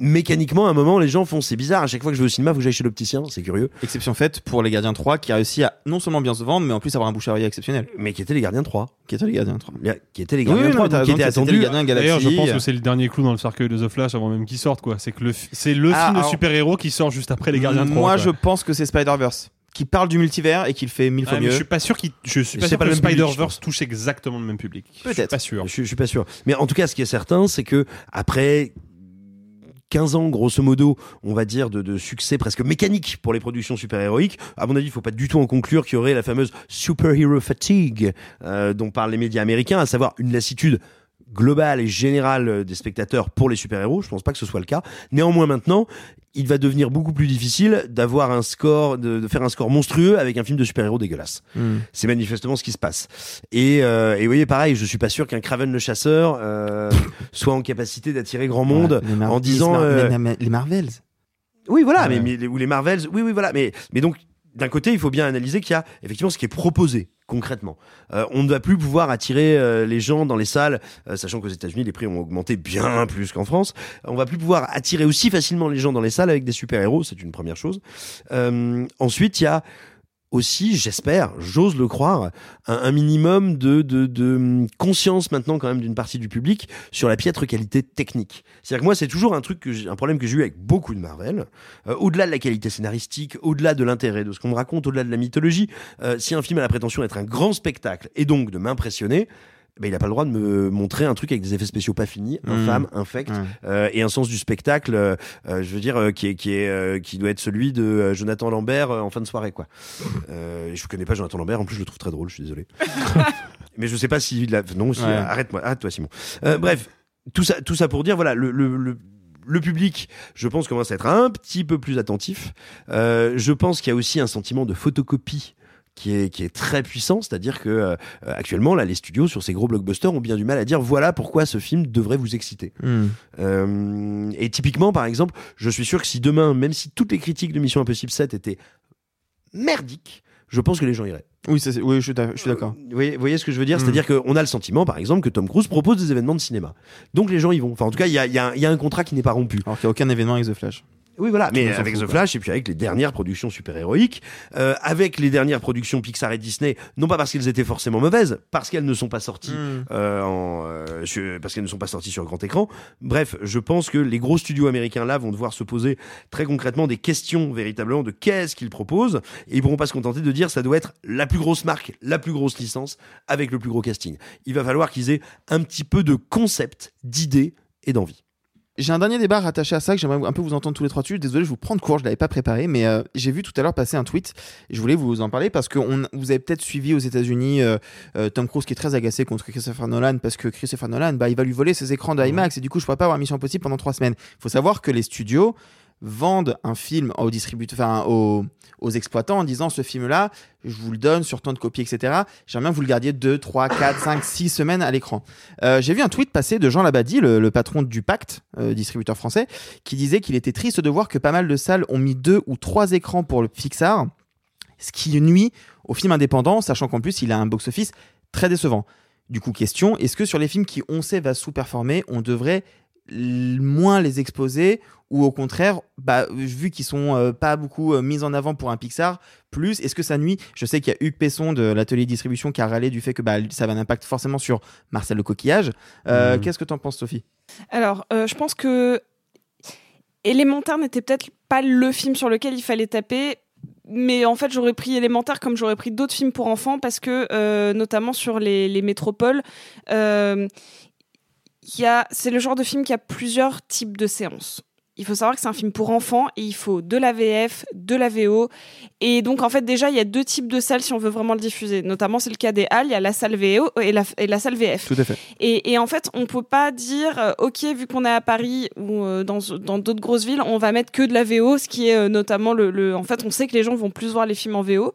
mécaniquement, à un moment, les gens font c'est bizarre. À chaque fois que je vais au cinéma, faut que j'aille chez l'opticien. C'est curieux. Exception faite pour Les Gardiens 3 qui a réussi à non seulement bien se vendre, mais en plus avoir un bouche à oreille exceptionnel. Mais qui étaient Les Gardiens 3. Qui étaient Les Gardiens 3. Qui étaient Les Oui, Gardiens oui, 3, non, qui Gardiens Galaxy. D'ailleurs, je pense que c'est le dernier clou dans le cercueil de The Flash avant même qu'il sorte, quoi. C'est que le, c'est le Ah, film de super-héros qui sort juste après les Gardiens 3. Moi, quoi. je pense que c'est Spider-Verse qui parle du multivers et qui le fait mille Ah, fois mieux. je suis pas sûr qu'il, je suis pas sûr pas que Spider-Verse touche exactement le même public. Je suis Peut-être. pas sûr. Je, je suis pas sûr. Mais en tout cas, ce qui est certain, c'est que après 15 ans, grosso modo, on va dire, de, succès presque mécanique pour les productions super-héroïques. À mon avis, il faut pas du tout en conclure qu'il y aurait la fameuse superhero fatigue euh, dont parlent les médias américains, à savoir une lassitude globale et générale euh, des spectateurs pour les super-héros. Je pense pas que ce soit le cas. Néanmoins, maintenant, il va devenir beaucoup plus difficile d'avoir un score, de, de faire un score monstrueux avec un film de super-héros dégueulasse. Hmm. C'est manifestement ce qui se passe. Et, euh, et vous voyez, pareil, je suis pas sûr qu'un Craven le chasseur euh, soit en capacité d'attirer grand monde Ouais, en disant. les, Mar- euh, les, Mar- les Marvels. oui, voilà, mais, mais- ou les Marvels, oui, oui, voilà. Mais, mais donc, d'un côté, il faut bien analyser qu'il y a effectivement ce qui est proposé concrètement. Euh, on ne va plus pouvoir attirer euh, les gens dans les salles, euh, sachant qu'aux États-Unis les prix ont augmenté bien plus qu'en France. On va plus pouvoir attirer aussi facilement les gens dans les salles avec des super-héros, c'est une première chose. Euh, ensuite, il y a aussi, j'espère, j'ose le croire, un, un minimum de, de, de hum, conscience maintenant quand même d'une partie du public sur la piètre qualité technique. C'est-à-dire que moi, c'est toujours un truc que un problème que j'ai eu avec beaucoup de Marvel. Euh, au-delà de la qualité scénaristique, au-delà de l'intérêt de ce qu'on me raconte, au-delà de la mythologie, euh, si un film a la prétention d'être un grand spectacle et donc de m'impressionner, ben, il n'a pas le droit de me montrer un truc avec des effets spéciaux pas finis, Mmh. infâme, infect, euh, et un sens du spectacle, euh, euh, je veux dire, euh, qui est, qui est, qui doit être celui de Jonathan Lambert en fin de soirée, quoi. Je connais pas Jonathan Lambert, en plus je le trouve très drôle, je suis désolé. Mais je sais pas non, si, Ouais. arrête-moi, arrête-toi Simon. Euh, bref, tout ça, tout ça pour dire, voilà, le, le, le le public, je pense, commence à être un petit peu plus attentif. Euh, je pense qu'il y a aussi un sentiment de photocopie qui est, qui est très puissant, c'est-à-dire que euh, actuellement, là, les studios sur ces gros blockbusters ont bien du mal à dire voilà pourquoi ce film devrait vous exciter. Hmm. Euh, et typiquement, par exemple, je suis sûr que si demain, même si toutes les critiques de Mission Impossible 7 étaient merdiques, je pense que les gens iraient. Oui, ça, c'est- oui, je suis d'accord. Vous voyez, vous voyez ce que je veux dire? Mm. C'est-à-dire qu'on a le sentiment, par exemple, que Tom Cruise propose des événements de cinéma. Donc les gens y vont. Enfin, en tout cas, il y a, y a un contrat qui n'est pas rompu. Alors qu'il n'y a aucun événement avec The Flash. Oui, voilà, mais avec The. Flash et puis avec les dernières productions super-héroïques, euh, avec les dernières productions Pixar et Disney, non pas parce qu'elles étaient forcément mauvaises, parce qu'elles ne sont pas sorties Mm. euh, en, euh, sur- parce qu'elles ne sont pas sorties sur grand écran. Bref, je pense que les gros studios américains là vont devoir se poser très concrètement des questions véritablement de qu'est-ce qu'ils proposent et ils pourront pas se contenter de dire ça doit être la plus grosse marque, la plus grosse licence avec le plus gros casting. Il va falloir qu'ils aient un petit peu de concept, d'idées et d'envie. J'ai un dernier débat rattaché à ça que j'aimerais un peu vous entendre tous les trois dessus. Désolé, je vous prends de court, je l'avais pas préparé, mais euh, j'ai vu tout à l'heure passer un tweet. Et je voulais vous en parler parce que vous avez peut-être suivi aux États-Unis euh, euh, Tom Cruise qui est très agacé contre Christopher Nolan parce que Christopher Nolan, bah, il va lui voler ses écrans de IMAX et du coup, je pourrais pas avoir Mission Impossible pendant trois semaines. Il faut savoir que les studios vendent un film aux distributeurs, enfin aux, aux exploitants en disant ce film-là, je vous le donne sur tant de copies, etc. J'aimerais bien que vous le gardiez 2, 3, 4, 5, 6 semaines à l'écran. Euh, J'ai vu un tweet passer de Jean Labadie, le, le patron du Pacte, euh, distributeur français, qui disait qu'il était triste de voir que pas mal de salles ont mis deux ou trois écrans pour le Pixar, ce qui nuit au film indépendant, sachant qu'en plus il a un box-office très décevant. Du coup, question, est-ce que sur les films qui on sait va sous-performer, on devrait moins les exposer ou au contraire, bah, vu qu'ils sont euh, pas beaucoup euh, mis en avant pour un Pixar, plus est-ce que ça nuit? Je sais qu'il y a Hugues Pesson de l'atelier distribution qui a râlé du fait que bah, ça avait un impact forcément sur Marcel le coquillage. Euh, Mhm. Qu'est-ce que t'en penses, Sophie? Alors, euh, je pense que Élémentaire n'était peut-être pas le film sur lequel il fallait taper. Mais en fait, j'aurais pris Élémentaire comme j'aurais pris d'autres films pour enfants parce que, euh, notamment sur les, les métropoles, euh, c'est le genre de film qui a plusieurs types de séances. Il faut savoir que c'est un film pour enfants et il faut de la VF, de la VO. Et donc, en fait, déjà, il y a deux types de salles si on veut vraiment le diffuser. Notamment, c'est le cas des Halles, il y a la salle VO et la, et la salle VF. Tout à fait. Et, et en fait, on peut pas dire, euh, ok, vu qu'on est à Paris ou euh, dans dans d'autres grosses villes, on va mettre que de la VO, ce qui est euh, notamment le, le- En fait, on sait que les gens vont plus voir les films en VO,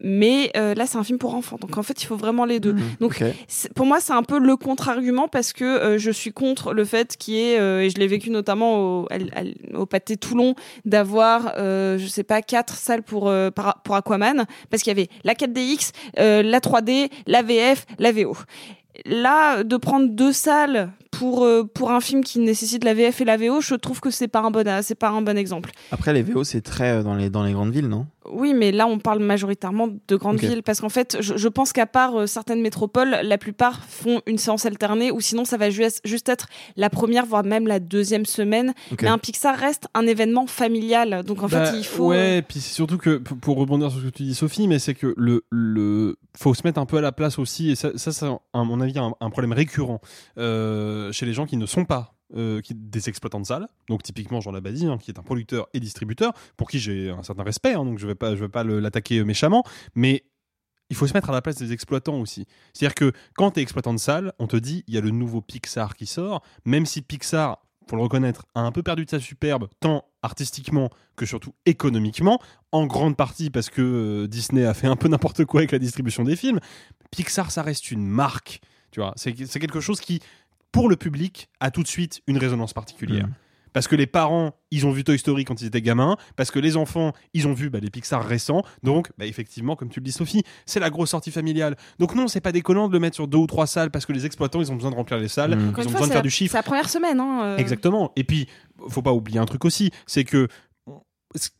mais euh, là, c'est un film pour enfants, donc en fait, il faut vraiment les deux. Donc, ok. c'est- pour moi, c'est un peu le contre-argument parce que je suis contre le fait qu'il y ait, et je l'ai vécu notamment au, à à au Pâté Toulon, d'avoir, euh, je sais pas, quatre salles pour, euh, pour Aquaman, parce qu'il y avait la 4DX, euh, la 3D, la VF, la VO. Là, de prendre deux salles pour, euh, pour un film qui nécessite la VF et la VO, je trouve que c'est pas un bon, c'est pas un bon exemple. Après, les VO, c'est très euh, dans les, dans les grandes villes, non? Oui, mais là, on parle majoritairement de grandes villes parce qu'en fait, je, je pense qu'à part euh, certaines métropoles, la plupart font une séance alternée ou sinon, ça va ju- juste être la première, voire même la deuxième semaine. Mais un Pixar reste un événement familial. Donc en Bah, fait, il faut. euh, Ouais, puis c'est surtout que pour rebondir sur ce que tu dis, Sophie, mais c'est que le le faut se mettre un peu à la place aussi, et ça, ça c'est à mon avis un, un problème récurrent euh, chez les gens qui ne sont pas euh, qui, des exploitants de salles. Donc typiquement Jean Labadie, hein, qui est un producteur et distributeur, pour qui j'ai un certain respect, hein, donc je pas je vais pas le- l'attaquer méchamment, mais il faut se mettre à la place des exploitants aussi. C'est-à-dire que quand tu es exploitant de salle, on te dit il y a le nouveau Pixar qui sort, même si Pixar, faut le reconnaître, a un peu perdu de sa superbe, tant artistiquement que surtout économiquement, en grande partie parce que euh, Disney a fait un peu n'importe quoi avec la distribution des films. Pixar, ça reste une marque. Tu vois, c'est quelque chose qui, pour le public, a tout de suite une résonance particulière. Mm. Parce que les parents, ils ont vu Toy Story quand ils étaient gamins. Parce que les enfants, ils ont vu bah, les Pixar récents. Donc, bah, effectivement, comme tu le dis, Sophie, c'est la grosse sortie familiale. Donc, non, c'est pas déconnant de le mettre sur deux ou trois salles parce que les exploitants, ils ont besoin de remplir les salles. Mm. Ils ont besoin de c'est faire la- du chiffre. C'est la première semaine. Hein, euh. Exactement. Et puis, faut pas oublier un truc aussi, c'est que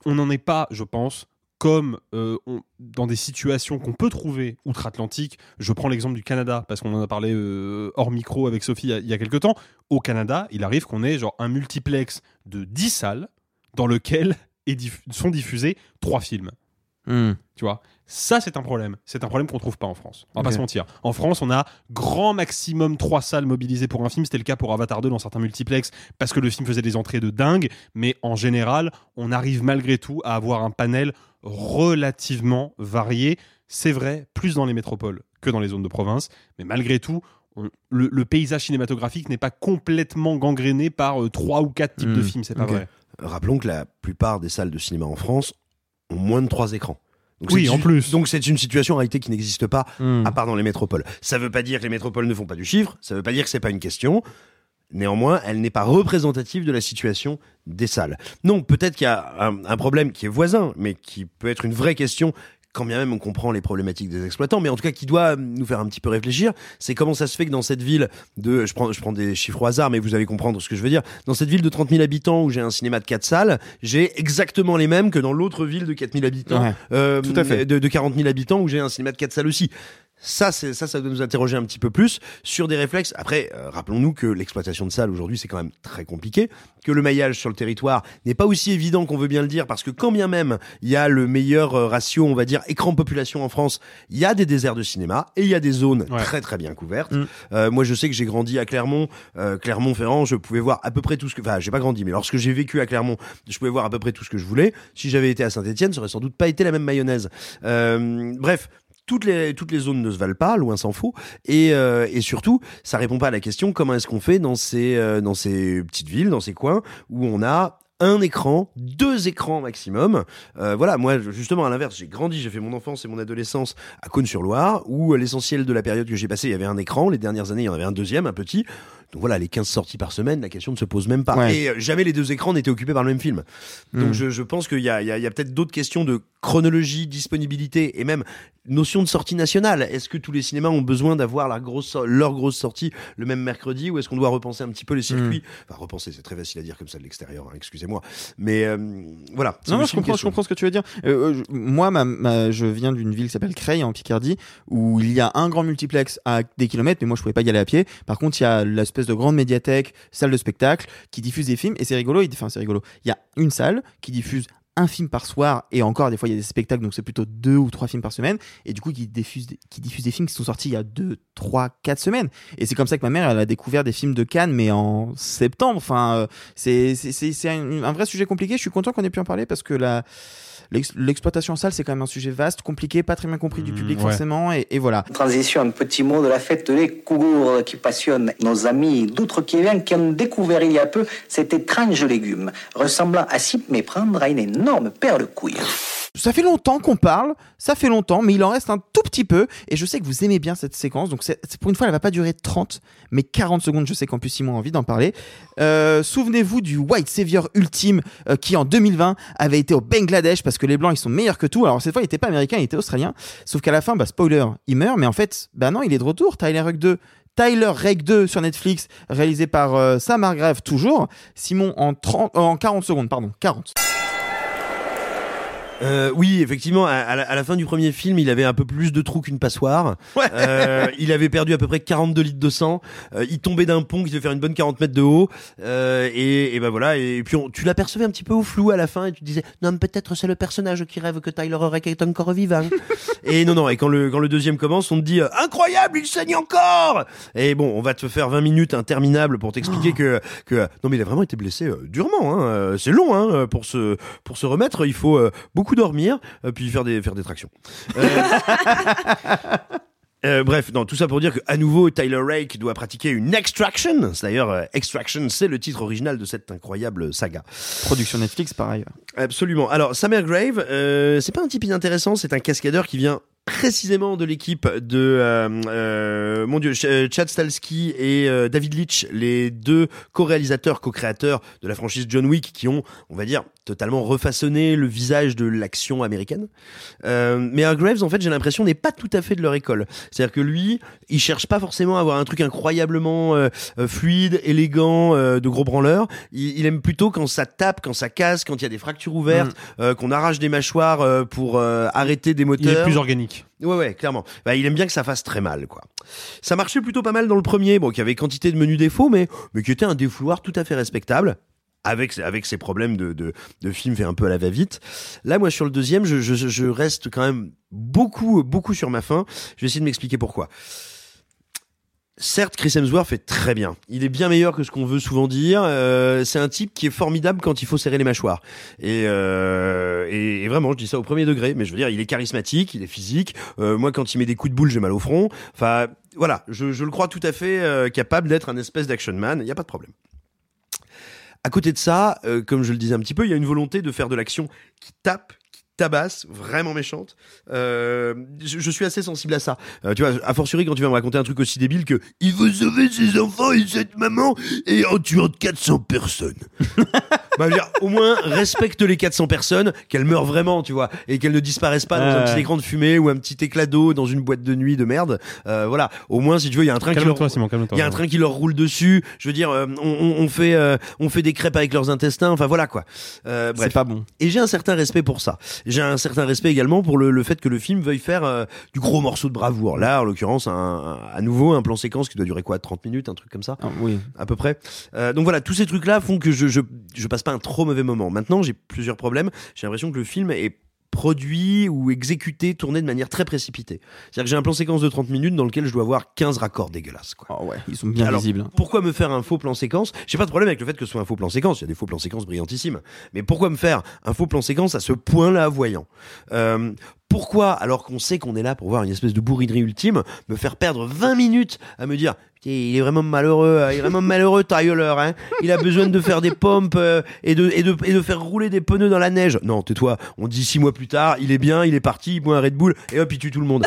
on n'en est pas, je pense, comme euh, on- dans des situations qu'on peut trouver outre-Atlantique. Je prends l'exemple du Canada parce qu'on en a parlé euh, hors micro avec Sophie il y a- il y a quelques temps. Au Canada, il arrive qu'on ait genre un multiplex de 10 salles dans lequel est diff- sont diffusés trois films. Hmm. Tu vois? Ça, c'est un problème. C'est un problème qu'on trouve pas en France. On va pas se mentir. En France, on a grand maximum trois salles mobilisées pour un film. C'était le cas pour Avatar 2 dans certains multiplex parce que le film faisait des entrées de dingue. Mais en général, on arrive malgré tout à avoir un panel relativement varié. C'est vrai, plus dans les métropoles que dans les zones de province. Mais malgré tout, on- le, le paysage cinématographique n'est pas complètement gangréné par euh, trois ou quatre types de Hmm. films. C'est pas vrai. Rappelons que la plupart des salles de cinéma en France ont moins de trois écrans. Donc Oui, c'est en une- plus. Donc c'est une situation en réalité qui n'existe pas, Hmm. à part dans les métropoles. Ça veut pas dire que les métropoles ne font pas du chiffre, ça veut pas dire que c'est pas une question. Néanmoins, elle n'est pas représentative de la situation des salles. Non, peut-être qu'il y a un, un problème qui est voisin, mais qui peut être une vraie question quand bien même on comprend les problématiques des exploitants, mais en tout cas qui doit nous faire un petit peu réfléchir, c'est comment ça se fait que dans cette ville de, je prends, je prends des chiffres au hasard, mais vous allez comprendre ce que je veux dire, dans cette ville de 30 000 habitants où j'ai un cinéma de 4 salles, j'ai exactement les mêmes que dans l'autre ville de 4 000 habitants, Ouais, euh, tout à fait. De, de 40 000 habitants où j'ai un cinéma de 4 salles aussi. Ça, c'est ça, ça doit nous interroger un petit peu plus sur des réflexes. Après, euh, rappelons-nous que l'exploitation de salles aujourd'hui, c'est quand même très compliqué, que le maillage sur le territoire n'est pas aussi évident qu'on veut bien le dire, parce que quand bien même il y a le meilleur euh, ratio, on va dire écran population en France, il y a des déserts de cinéma et il y a des zones très très bien couvertes. Mm. Euh, moi, je sais que j'ai grandi à Clermont, euh, Clermont-Ferrand, je pouvais voir à peu près tout ce que, enfin, j'ai pas grandi, mais lorsque j'ai vécu à Clermont, je pouvais voir à peu près tout ce que je voulais. Si j'avais été à Saint-Étienne, ça aurait sans doute pas été la même mayonnaise. Euh, bref. Toutes les, toutes les zones ne se valent pas, loin s'en faut. Et, euh, et surtout, ça répond pas à la question comment est-ce qu'on fait dans ces, euh, dans ces petites villes, dans ces coins où on a un écran, deux écrans maximum. Euh, voilà, moi justement à l'inverse, j'ai grandi, j'ai fait mon enfance et mon adolescence à Cône-sur-Loire, où l'essentiel de la période que j'ai passée, il y avait un écran. Les dernières années, il y en avait un deuxième, un petit. Donc voilà, les 15 sorties par semaine, la question ne se pose même pas. Ouais. Et euh, jamais les deux écrans n'étaient occupés par le même film. Donc Mm. je, je pense qu'il y a, il y a, peut-être d'autres questions de chronologie, disponibilité et même notion de sortie nationale. Est-ce que tous les cinémas ont besoin d'avoir grosse, leur grosse sortie le même mercredi ou est-ce qu'on doit repenser un petit peu les circuits? Enfin, repenser, c'est très facile à dire comme ça de l'extérieur, hein, excusez-moi. Mais euh, voilà. Non, non, je comprends, je comprends ce que tu veux dire. Euh, je- moi, ma, ma- je viens d'une ville qui s'appelle Creil en Picardie, où il y a un grand multiplex à des kilomètres, mais moi je pouvais pas y aller à pied. Par contre, il y a de grande médiathèque, salle de spectacle, qui diffuse des films, et c'est rigolo. Enfin, c'est rigolo. Il y a une salle qui diffuse un film par soir, et encore des fois il y a des spectacles, donc c'est plutôt deux ou trois films par semaine, et du coup qui diffuse, qui diffuse des films qui sont sortis il y a deux, trois, quatre semaines. Et c'est comme ça que ma mère, elle a découvert des films de Cannes, mais en septembre. Enfin, euh, c'est un, un vrai sujet compliqué. Je suis content qu'on ait pu en parler parce que la l'exploitation en salle, c'est quand même un sujet vaste, compliqué, pas très bien compris du public ouais. forcément, et, et voilà. Transition, un petit mot de la fête des Cougours qui passionne nos amis d'outre-Québec qui ont découvert il y a peu cet étrange légume, ressemblant à s'y méprendre à une énorme paire de couilles. Ça fait longtemps qu'on parle, ça fait longtemps, mais il en reste un tout petit peu, et je sais que vous aimez bien cette séquence, donc c'est pour une fois, elle va pas durer 30, mais 40 secondes, je sais qu'en plus Simon a envie d'en parler. Euh, Souvenez-vous du White Savior ultime euh, qui en 2020 avait été au Bangladesh parce que les Blancs ils sont meilleurs que tout. Alors cette fois il était pas américain, il était australien, sauf qu'à la fin, bah spoiler, il meurt, mais en fait, bah non, il est de retour, Tyler Reg 2. Tyler Reg 2 sur Netflix, réalisé par euh, Sam toujours. Simon en, 30, euh, en 40 secondes, pardon, 40. Euh, oui, effectivement, à, à la, à la fin du premier film, il avait un peu plus de trous qu'une passoire. Euh, il avait perdu à peu près 42 litres de sang. Euh, il tombait d'un pont qui devait faire une bonne 40 mètres de haut. Euh, et, et ben voilà. Et, puis on- tu l'apercevais un petit peu au flou à la fin et tu disais non, mais peut-être c'est le personnage qui rêve que Tyler Rake est encore vivant. et non, non. Et quand le quand le deuxième commence, on te dit incroyable, il saigne encore. Et bon, on va te faire 20 minutes interminables pour t'expliquer que que non, mais il a vraiment été blessé euh, durement. Hein. Euh, C'est long hein, pour se pour se remettre. Il faut euh, beaucoup dormir, euh, puis faire des faire des tractions. Euh, euh, bref, non, tout ça pour dire que à nouveau Tyler Rake doit pratiquer une extraction. C'est D'ailleurs, euh, Extraction, c'est le titre original de cette incroyable saga. Production Netflix, pareil. Absolument. Alors, Samer Grave, euh, c'est pas un type inintéressant, c'est un cascadeur qui vient précisément de l'équipe de euh, euh, mon dieu euh, Chad Stahelski et euh, David Leitch, les deux co-réalisateurs, co-créateurs de la franchise John Wick, qui ont, on va dire, totalement refaçonné le visage de l'action américaine. Euh, mais Hargraves, en fait, j'ai l'impression n'est pas tout à fait de leur école. C'est-à-dire que lui, il cherche pas forcément à avoir un truc incroyablement fluide, élégant, euh, de gros branleur. Il, il aime plutôt quand ça tape, quand ça casse, quand il y a des fractures ouvertes, euh, qu'on arrache des mâchoires euh, pour arrêter des moteurs. Il est plus organique. Ouais, ouais, clairement. Bah, il aime bien que ça fasse très mal, quoi. Ça marchait plutôt pas mal dans le premier, bon, qui avait quantité de menus défauts, mais, mais qui était un défouloir tout à fait respectable. avec avec ses problèmes de, de, film fait un peu à la va-vite. Là, moi, sur le deuxième, je, je, je reste quand même beaucoup, beaucoup sur ma fin. Je vais essayer de m'expliquer pourquoi. Certes, Chris Hemsworth fait très bien. Il est bien meilleur que ce qu'on veut souvent dire. Euh, c'est un type qui est formidable quand il faut serrer les mâchoires. Et, euh, et, vraiment, je dis ça au premier degré. Mais je veux dire, il est charismatique, il est physique. Euh, moi, quand il met des coups de boule, j'ai mal au front. Enfin, voilà, je, je le crois tout à fait euh, capable d'être un espèce d'action man. Il n'y a pas de problème. À côté de ça, euh, comme je le disais un petit peu, il y a une volonté de faire de l'action qui tape, tabasse, vraiment méchante. Euh, je, je, suis assez sensible à ça. Euh, tu vois, a fortiori quand tu vas me raconter un truc aussi débile que il veut sauver ses enfants et cette maman et en tuant 400 personnes. bah, dire, au moins respecte les 400 personnes, qu'elles meurent vraiment, tu vois, et qu'elles ne disparaissent pas dans un petit écran de fumée ou un petit éclat d'eau dans une boîte de nuit de merde. Euh, voilà. Au moins, si tu veux, il y a un train qui leur, il y a un train qui leur roule dessus. Je veux dire, euh, on, on, fait, euh, on fait des crêpes avec leurs intestins. Enfin voilà quoi. Euh, bref. C'est pas bon. Et j'ai un certain respect pour ça. J'ai un certain respect également pour le, le fait que le film veuille faire du gros morceau de bravoure. Là, en l'occurrence, un, un, à nouveau un plan séquence qui doit durer quoi, 30 minutes, un truc comme ça. Ah, oui. À peu près. donc voilà, tous ces trucs-là font que je, je, je passe pas un trop mauvais moment. Maintenant, j'ai plusieurs problèmes. J'ai l'impression que le film est produit ou exécuté, tourné de manière très précipitée. C'est-à-dire que j'ai un plan séquence de 30 minutes dans lequel je dois avoir 15 raccords dégueulasses. Quoi. Oh ouais, ils sont bien Alors, visibles. Pourquoi me faire un faux plan séquence? J'ai pas de problème avec le fait que ce soit un faux plan séquence, il y a des faux plans séquences brillantissimes. Mais pourquoi me faire un faux plan séquence à ce point-là voyant? Euh, pourquoi, alors qu'on sait qu'on est là pour voir une espèce de bourrinerie ultime, me faire perdre 20 minutes à me dire il est vraiment malheureux, il est vraiment malheureux Tyler, hein. Il a besoin de faire des pompes euh, et, de, et, de, et de faire rouler des pneus dans la neige. Non, tais-toi, on dit six mois plus tard, il est bien, il est parti, il boit un Red Bull et hop, il tue tout le monde.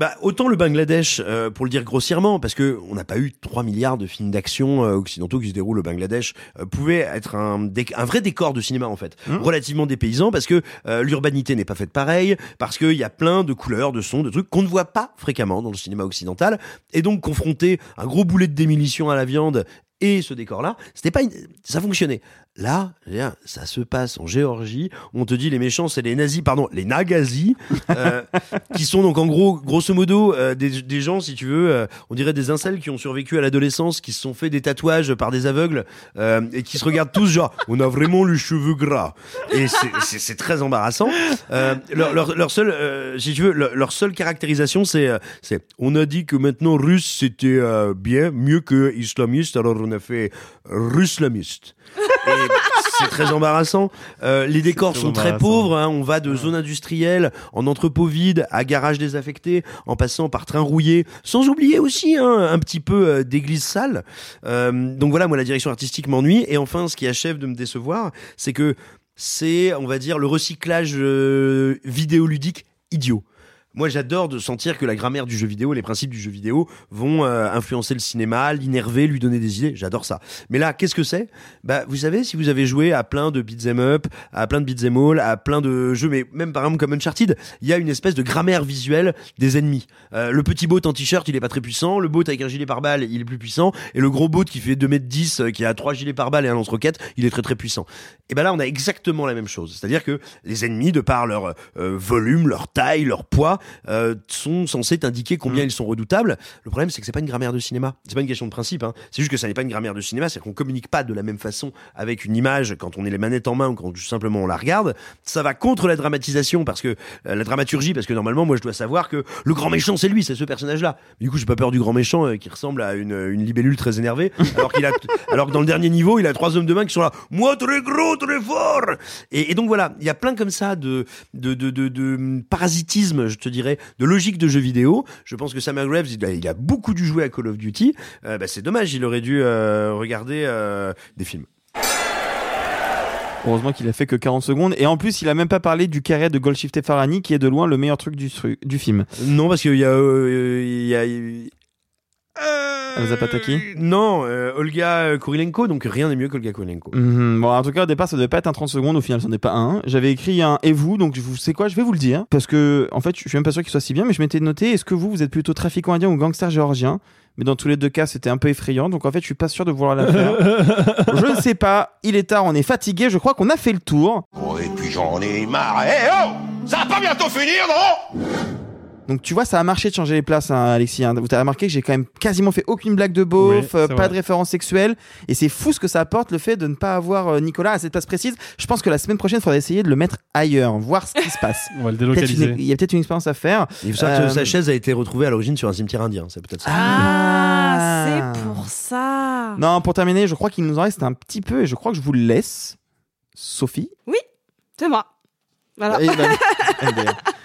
Bah, autant le Bangladesh, euh, pour le dire grossièrement, parce que on n'a pas eu 3 milliards de films d'action euh, occidentaux qui se déroulent au Bangladesh, euh, pouvait être un, un vrai décor de cinéma en fait, Mmh. relativement dépaysant, parce que euh, l'urbanité n'est pas faite pareil, parce qu'il y a plein de couleurs, de sons, de trucs qu'on ne voit pas fréquemment dans le cinéma occidental, et donc confronter un gros boulet de démolition à la viande et ce décor-là, c'était pas une... ça fonctionnait. Là, ça se passe en Géorgie. On te dit les méchants, c'est les nazis, pardon, les nagazis, euh, qui sont donc en gros, grosso modo, euh, des, des gens, si tu veux, euh, on dirait des incels qui ont survécu à l'adolescence, qui se sont fait des tatouages par des aveugles euh, et qui se regardent tous genre, on a vraiment les cheveux gras. Et c'est- très embarrassant. Euh, leur, leur, leur seule, euh, si tu veux, leur, leur seule caractérisation, c'est, euh, c'est, on a dit que maintenant russe c'était euh, bien, mieux que islamiste, alors on a fait ruslamiste. Et c'est très embarrassant. Euh, les décors sont très pauvres. hein. On va de zone industrielle en entrepôt vide à garage désaffecté, en passant par train rouillé, sans oublier aussi hein, un petit peu euh, d'église sale. Euh, donc voilà, moi la direction artistique m'ennuie. Et enfin, ce qui achève de me décevoir, c'est que c'est, on va dire, le recyclage euh, vidéoludique idiot. Moi, j'adore de sentir que la grammaire du jeu vidéo, les principes du jeu vidéo vont euh, influencer le cinéma, l'innerver, lui donner des idées. J'adore ça. Mais là, qu'est-ce que c'est? Bah, vous savez, si vous avez joué à plein de beat'em up, à plein de beat'em all, à plein de jeux, mais même par exemple comme Uncharted, il y a une espèce de grammaire visuelle des ennemis. Euh, le petit bot en t-shirt, il est pas très puissant. Le bot avec un gilet pare-balles, il est plus puissant. Et le gros bot qui fait 2m10, euh, qui a trois gilets pare-balles et un lance-roquette, il est très très puissant. Et ben là, on a exactement la même chose. C'est-à-dire que les ennemis, de par leur euh, volume, leur taille, leur poids, euh, sont censés t'indiquer combien ils sont redoutables. Le problème, c'est que c'est pas une grammaire de cinéma. C'est pas une question de principe. Hein. C'est juste que ça n'est pas une grammaire de cinéma. C'est qu'on communique pas de la même façon avec une image quand on est les manettes en main ou quand simplement on la regarde. Ça va contre la dramatisation parce que euh, la dramaturgie, parce que normalement, moi, je dois savoir que le grand méchant, c'est lui, c'est ce personnage-là. Du coup, j'ai pas peur du grand méchant euh, qui ressemble à une, une libellule très énervée, alors qu'il a, alors que dans le dernier niveau, il a trois hommes de main qui sont là. Moi, très gros, très fort. Et, et donc voilà, il y a plein comme ça de de, de, de, de parasitisme, je te dirais, de logique de jeu vidéo. Je pense que Sam Graves, il a, il a beaucoup dû jouer à Call of Duty. Euh, bah, c'est dommage, il aurait dû euh, regarder euh, des films. Heureusement qu'il a fait que 40 secondes. Et en plus, il a même pas parlé du carré de Golshifteh Farhani, qui est de loin le meilleur truc du, film. Non, parce qu'il y a, euh, il y a Elsa Pataki non euh, Olga Kurilenko, donc rien n'est mieux qu'Olga Kurilenko. Mhm. Bon, en tout cas, au départ, ça devait pas être un 30 secondes. Au final, ça n'est pas un. J'avais écrit un et vous, donc vous savez quoi, je vais vous le dire. Parce que, en fait, je suis même pas sûr qu'il soit si bien, mais je m'étais noté est-ce que vous, vous êtes plutôt trafiquant indien ou gangster géorgien? Mais dans tous les deux cas, c'était un peu effrayant. Donc, en fait, je suis pas sûr de vouloir la faire. je ne sais pas. Il est tard, on est fatigué. Je crois qu'on a fait le tour. Oh, et puis j'en ai marre. Eh oh Ça va pas bientôt finir, non? Donc tu vois, ça a marché de changer les places, hein, Alexis. hein. Vous avez remarqué que j'ai quand même quasiment fait aucune blague de beauf, Oui, euh, pas vrai. de référence sexuelle. Et c'est fou ce que ça apporte le fait de ne pas avoir euh, Nicolas à cette place précise. Je pense que la semaine prochaine, il faudra essayer de le mettre ailleurs, voir ce qui se passe. On va le délocaliser. Il y a peut-être une expérience à faire. Il faut savoir Euh, que sa chaise a été retrouvée à l'origine sur un cimetière indien. C'est peut-être ça. Ah, Ah. c'est pour ça. Non, pour terminer, je crois qu'il nous en reste un petit peu et je crois que je vous le laisse. Sophie? Oui, c'est moi. Voilà. Eh ben, eh bien, Je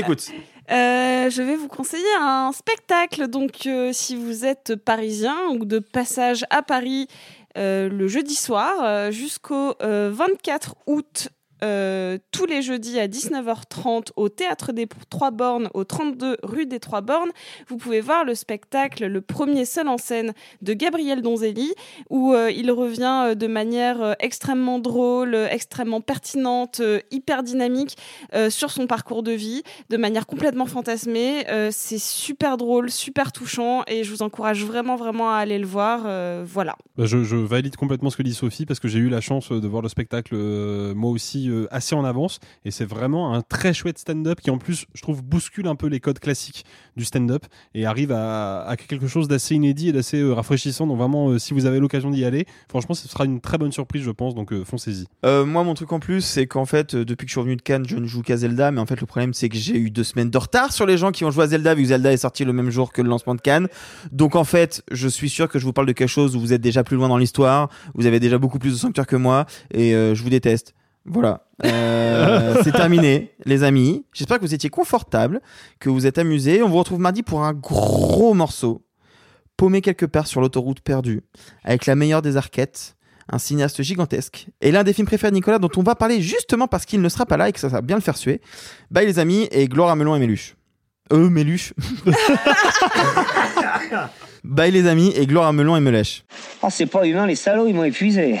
t'écoute. Euh, je vais vous conseiller un spectacle. Donc, euh, si vous êtes parisien ou de passage à Paris euh, le jeudi soir jusqu'au euh, 24 août. Euh, tous les jeudis à 19h30 au Théâtre des Trois Bornes, au 32 rue des Trois Bornes, vous pouvez voir le spectacle Le premier seul en scène de Gabriel Donzelli, où euh, il revient euh, de manière extrêmement drôle, extrêmement pertinente, hyper dynamique sur son parcours de vie, de manière complètement fantasmée. C'est super drôle, super touchant, et je vous encourage vraiment, vraiment à aller le voir. Voilà. Bah, je, valide complètement ce que dit Sophie parce que j'ai eu la chance de voir le spectacle moi aussi euh, assez en avance et c'est vraiment un très chouette stand-up qui en plus je trouve bouscule un peu les codes classiques du stand-up et arrive à, quelque chose d'assez inédit et d'assez euh, rafraîchissant donc vraiment euh, si vous avez l'occasion d'y aller franchement ce sera une très bonne surprise je pense donc foncez-y moi, mon truc en plus, c'est qu'en fait, depuis que je suis revenu de Cannes, je ne joue qu'à Zelda. Mais en fait, le problème, c'est que j'ai eu deux semaines de retard sur les gens qui ont joué à Zelda, vu que Zelda est sorti le même jour que le lancement de Cannes. Donc, en fait, je suis sûr que je vous parle de quelque chose où vous êtes déjà plus loin dans l'histoire, vous avez déjà beaucoup plus de sanctuaires que moi, et je vous déteste. Voilà. Euh, c'est terminé, les amis. J'espère que vous étiez confortables, que vous êtes amusés. On vous retrouve mardi pour un gros morceau, paumé quelque part sur l'autoroute perdue, avec la meilleure des arquettes, un cinéaste gigantesque, et l'un des films préférés de Nicolas dont on va parler justement parce qu'il ne sera pas là et que ça va bien le faire suer. Bye les amis, et gloire à Melon et Méluche. Euh, Méluche. Bye les amis, et gloire à Melon et Melèche. Oh, c'est pas humain, les salauds, ils m'ont épuisé.